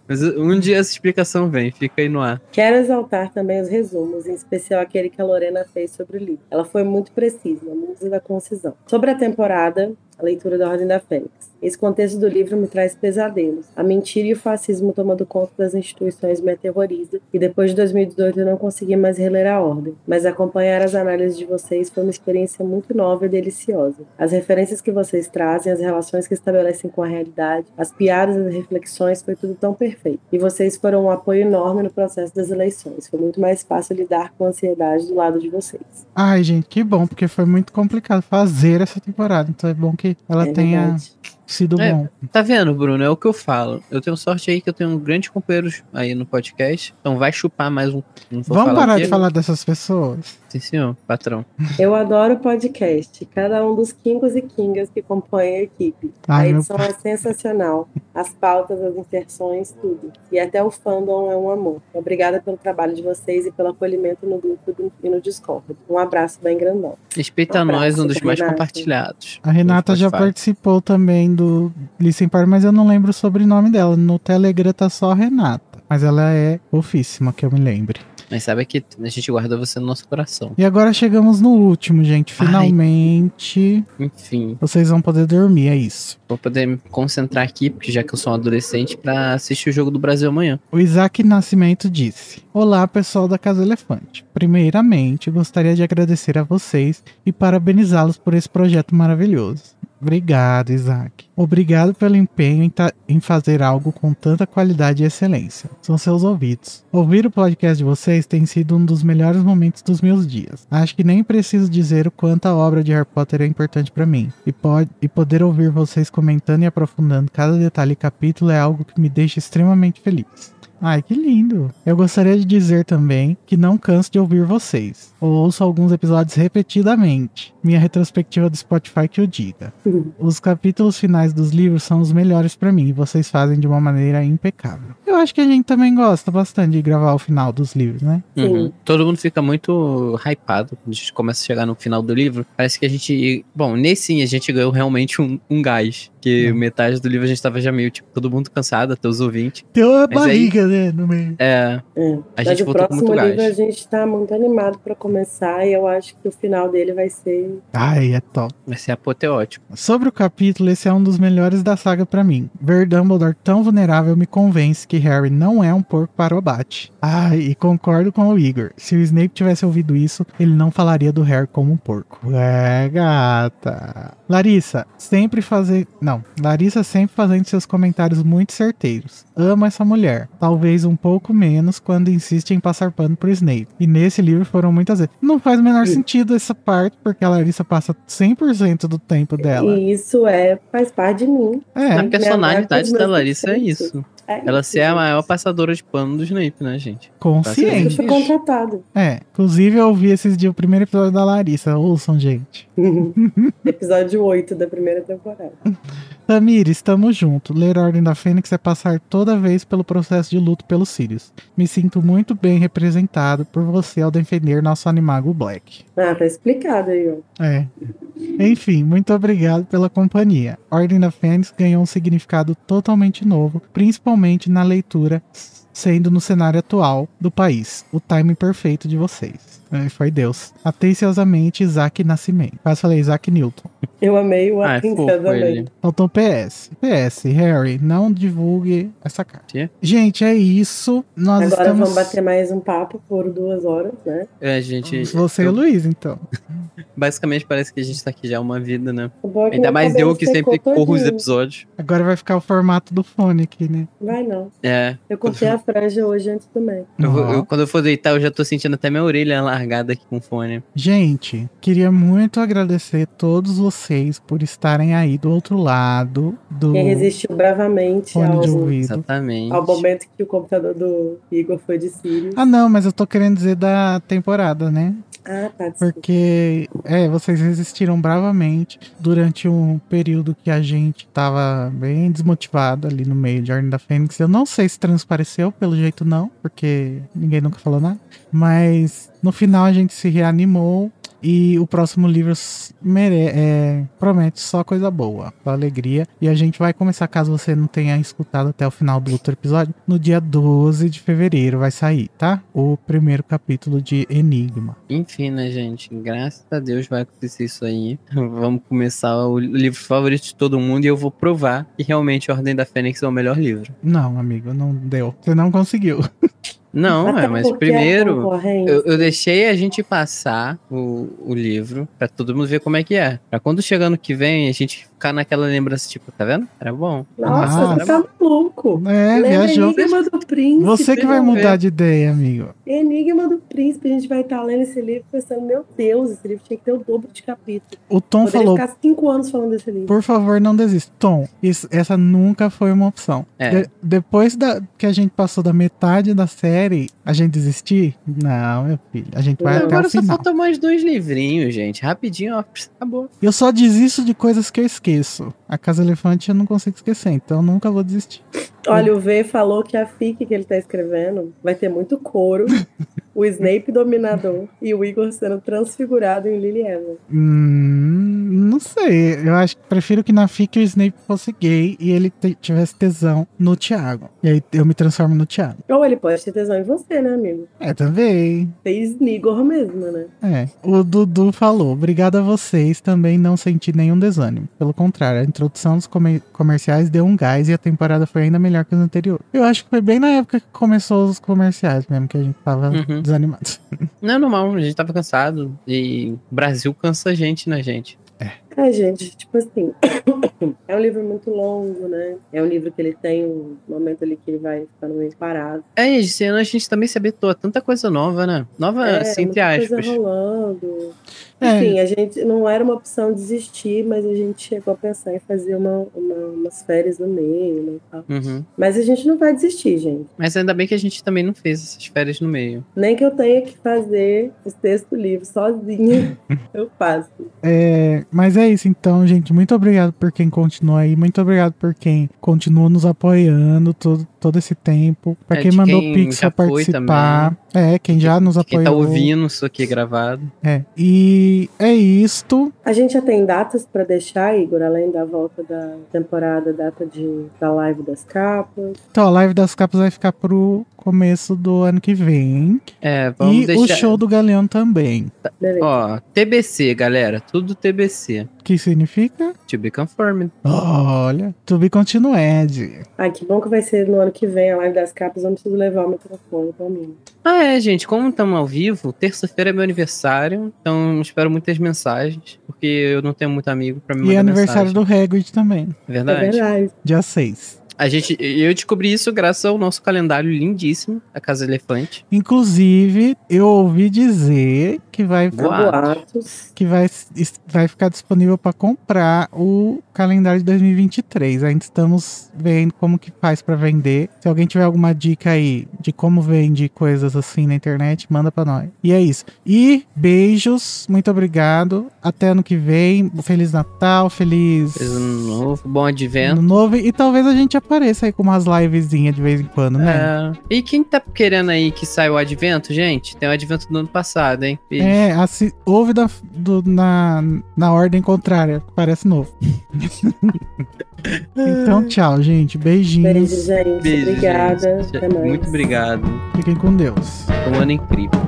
Mas um dia essa explicação vem, fica aí no ar. Quero exaltar também os resumos, em especial aquele que a Lorena fez sobre o livro. Ela foi muito precisa, musa da concisão. Sobre a temporada, a leitura da Ordem da Fênix. Esse contexto do livro me traz pesadelos. A mentira e o fascismo tomando conta das instituições me aterroriza, e depois de 2018 eu não consegui mais reler a Ordem. Mas acompanhar as análises de vocês foi uma experiência muito nova e deliciosa. As referências que vocês trazem, as relações que estabelecem com a realidade, as piadas e as reflexões, foi tudo tão perfeito. E vocês foram um apoio enorme no processo das eleições. Foi muito mais fácil lidar com a ansiedade do lado de vocês. Ai, gente, que bom, porque foi muito complicado fazer essa temporada. Então é bom que ela É tenha verdade. Sido É. bom. Tá vendo, Bruno? É o que eu falo. Eu tenho sorte aí que eu tenho grandes companheiros aí no podcast. Então vai chupar mais um. Vamos falar parar de falar dessas pessoas? Sim, senhor, patrão. Eu adoro o podcast, cada um dos Kingos e Kingas que compõem a equipe. Ai, a meu edição é sensacional. As pautas, as inserções, tudo. E até o fandom é um amor. Obrigada pelo trabalho de vocês e pelo acolhimento no grupo e no Discord. Um abraço bem grandão. Respeita Um abraço, nós, um dos mais Renata. compartilhados. A Renata já participou também do Listen Party, mas eu não lembro o sobrenome dela. No Telegram tá só Renata. Mas ela é fofíssima, que eu me lembre. Mas sabe que a gente guarda você no nosso coração. E agora chegamos no último, gente. Ai. Finalmente Enfim, vocês vão poder dormir, é isso. vou poder me concentrar aqui, porque já que eu sou um adolescente, pra assistir o jogo do Brasil amanhã. O Isaac Nascimento disse: Olá, pessoal da Casa Elefante. Primeiramente, gostaria de agradecer a vocês e parabenizá-los por esse projeto maravilhoso. Obrigado, Isaac. Obrigado pelo empenho em, em fazer algo com tanta qualidade e excelência. São seus ouvidos. Ouvir o podcast de vocês tem sido um dos melhores momentos dos meus dias. Acho que nem preciso dizer o quanto a obra de Harry Potter é importante para mim. E, pode, e poder ouvir vocês comentando e aprofundando cada detalhe e capítulo é algo que me deixa extremamente feliz. Ai, que lindo! Eu gostaria de dizer também que não canso de ouvir vocês. Ou ouço alguns episódios repetidamente. Minha retrospectiva do Spotify que o diga. Os capítulos finais dos livros são os melhores pra mim e vocês fazem de uma maneira impecável. Eu acho que a gente também gosta bastante de gravar o final dos livros, né? Sim. Uhum. Todo mundo fica muito hypado quando a gente começa a chegar no final do livro. Parece que a gente. Bom, nesse sim a gente ganhou realmente um, um gás. Que Hum. metade do livro a gente tava já meio, tipo, todo mundo cansado, até os ouvintes. Tem uma Mas aí- barriga, né, no meio. É, É. a gente voltou com próximo muito livro a gás. gente tá muito animado pra começar e eu acho que o final dele vai ser. Ai, é top. Vai ser apoteótico. Sobre o capítulo, esse é um dos melhores da saga pra mim. Ver Dumbledore tão vulnerável me convence que Harry não é um porco para o abate. Ai, e concordo com o Igor. Se o Snape tivesse ouvido isso, ele não falaria do Harry como um porco. É, gata. Larissa, sempre fazer. Não, Larissa sempre fazendo seus comentários muito certeiros. Amo essa mulher. Talvez um pouco menos quando insiste em passar pano pro Snape. E nesse livro foram muitas vezes. Não faz o menor sentido essa parte, porque a Larissa passa 100% do tempo dela. E isso é faz parte de mim. É, a personalidade da Larissa é isso. É Ela ser a maior passadora de pano do Snape, né, gente? Consciente. fui contratado. É, inclusive eu ouvi esses dias o primeiro episódio da Larissa. Ouçam, gente. [laughs] Episódio 8 da primeira temporada. [laughs] Tamir, estamos juntos. Ler Ordem da Fênix é passar toda vez pelo processo de luto pelos Sirius. Me sinto muito bem representado por você ao defender nosso animago Black. Ah, tá explicado aí, ó. É. Enfim, muito obrigado pela companhia. Ordem da Fênix ganhou um significado totalmente novo, principalmente na leitura, sendo no cenário atual do país. O timing perfeito de vocês. É, foi Deus. Atenciosamente, Isaac Nascimento. Quase falei Isaac Newton. Eu amei o Ah, é também. ele. Faltou PS. PS, Harry, não divulgue essa carta. Gente, é isso. Nós Agora estamos. vamos bater mais um papo por duas horas, né? É, gente. Você e o eu- Luiz, então. Basicamente parece que a gente tá aqui já há uma vida, né? O é Ainda mais eu que sempre corro os episódios. Agora vai ficar o formato do fone aqui, né? Vai não. É. Eu cortei a franja hoje antes também. Eu vou- Ó. eu- quando eu for deitar, eu já tô sentindo até minha orelha largada aqui com fone. Gente, queria muito agradecer todos vocês por estarem aí do outro lado do Quem resistiu bravamente fone ao, de ouvido. Exatamente. ao momento que o computador do Igor foi de Sirius. Ah, não, mas eu tô querendo dizer da temporada, né? Ah, tá. desculpa. É, vocês resistiram bravamente durante um período que a gente tava bem desmotivado ali no meio de Ordem da Fênix. Eu não sei se transpareceu, pelo jeito não, porque ninguém nunca falou nada. Mas no final a gente se reanimou. E o próximo livro mere- é, promete só coisa boa, só alegria. E a gente vai começar, caso você não tenha escutado até o final do outro episódio, no dia 12 de fevereiro vai sair, tá? O primeiro capítulo de Enigma. Enfim, né, gente? Graças a Deus vai acontecer isso aí. [laughs] Vamos começar o livro favorito de todo mundo e eu vou provar que realmente Ordem da Fênix é o melhor livro. Não, amigo, não deu. Você não conseguiu. [laughs] Não, Até é, mas a primeiro eu, eu deixei a gente passar o, o livro pra todo mundo ver como é que é. Pra quando chegar ano que vem, a gente ficar naquela lembrança, tipo, tá vendo? Era bom. Nossa, Ah, você tá maluco. É, Lembra viajou. Enigma do Príncipe. Você que vai mudar ver. de ideia, amigo. Enigma do Príncipe. A gente vai estar lendo esse livro pensando, meu Deus, esse livro tinha que ter o dobro de capítulos. O Tom Poderia falou, ficar cinco anos falando desse livro. Por favor, não desista. Tom, isso- essa nunca foi uma opção. É. De- depois da, que a gente passou da metade da série, a gente desistir? Não, meu filho. A gente vai Não, até Agora o só final. faltam mais dois livrinhos, gente. Rapidinho, ó. Acabou. Eu só desisto de coisas que eu esqueço esqueço. A Casa Elefante eu não consigo esquecer, então eu nunca vou desistir. Olha, o V falou que a fic que ele tá escrevendo vai ter muito couro, o Snape dominador e o Igor sendo transfigurado em Lily Evans. Hum, não sei. Eu acho que prefiro que na FIC o Snape fosse gay e ele tivesse tesão no Thiago. E aí eu me transformo no Thiago. Ou ele pode ter tesão em você, né, amigo? É, também. Fez Nigor mesmo, né? É. O Dudu falou: Obrigado a vocês, também não senti nenhum desânimo. Pelo contrário, introdução dos comer- comerciais deu um gás e a temporada foi ainda melhor que as anteriores. Eu acho que foi bem na época que começou os comerciais mesmo, que a gente tava Uhum. desanimado. Não é normal, a gente tava cansado. E o Brasil cansa a gente, né, gente? É, gente, tipo assim, [coughs] é um livro muito longo, né? É um livro que ele tem um momento ali que ele vai ficando meio parado. É, esse ano a gente também se habituou a tanta coisa nova, né? Nova, é, assim, entre muita aspas. coisa rolando. É. Enfim, a gente não era uma opção desistir, mas a gente chegou a pensar em fazer uma, uma- umas férias no meio, né? e tal. Uhum. Mas a gente não vai desistir, gente. Mas ainda bem que a gente também não fez essas férias no meio. Nem que eu tenha que fazer os textos do livro sozinha, [laughs] eu faço. É, mas é isso, então, gente. Muito obrigado por quem continua aí. Muito obrigado por quem continua nos apoiando todo, todo esse tempo. Pra É, quem mandou quem Pix pra participar. É, quem já nos Quem apoiou. tá ouvindo isso aqui gravado. É. E é isto. A gente já tem datas pra deixar, Igor, além da volta da temporada, data de, da live das capas. Então, a live das capas vai ficar pro começo do ano que vem. É, vamos e deixar. o show do Galeão também. Beleza. Ó, TBC, galera. Tudo TBC. Que significa? To be confirmed. Olha, to be continued. Ai, que bom que vai ser no ano que vem a live das capas, eu não preciso levar o microfone pra mim. Ah, é, gente. Como estamos ao vivo, terça-feira é meu aniversário. Então espero muitas mensagens. Porque eu não tenho muito amigo pra me mandar E é aniversário mensagem. do Hagrid também. É É verdade. verdade. Dia 6. A gente, eu descobri isso graças ao nosso calendário lindíssimo, a Casa Elefante. Inclusive, eu ouvi dizer que vai. Boatos. que vai, vai ficar disponível para comprar o calendário de 2023. Ainda estamos vendo como que faz para vender. Se alguém tiver alguma dica aí de como vende coisas assim na internet, manda para nós. E é isso. E beijos, muito obrigado. Até ano que vem. Feliz Natal, feliz Fez um novo, bom Ano advento. novo. E talvez a gente apareça aí com umas livezinhas de vez em quando, né? É. E quem tá querendo aí que saia o advento, gente? Tem o advento do ano passado, hein? Beijo. É, assi- ouve da- do- na, na ordem contrária, parece novo. [laughs] então, tchau, gente. Beijinhos. Beijo, gente. Beijo, Obrigada. gente. Até mais. Muito obrigado. Fiquem com Deus. Foi um ano incrível.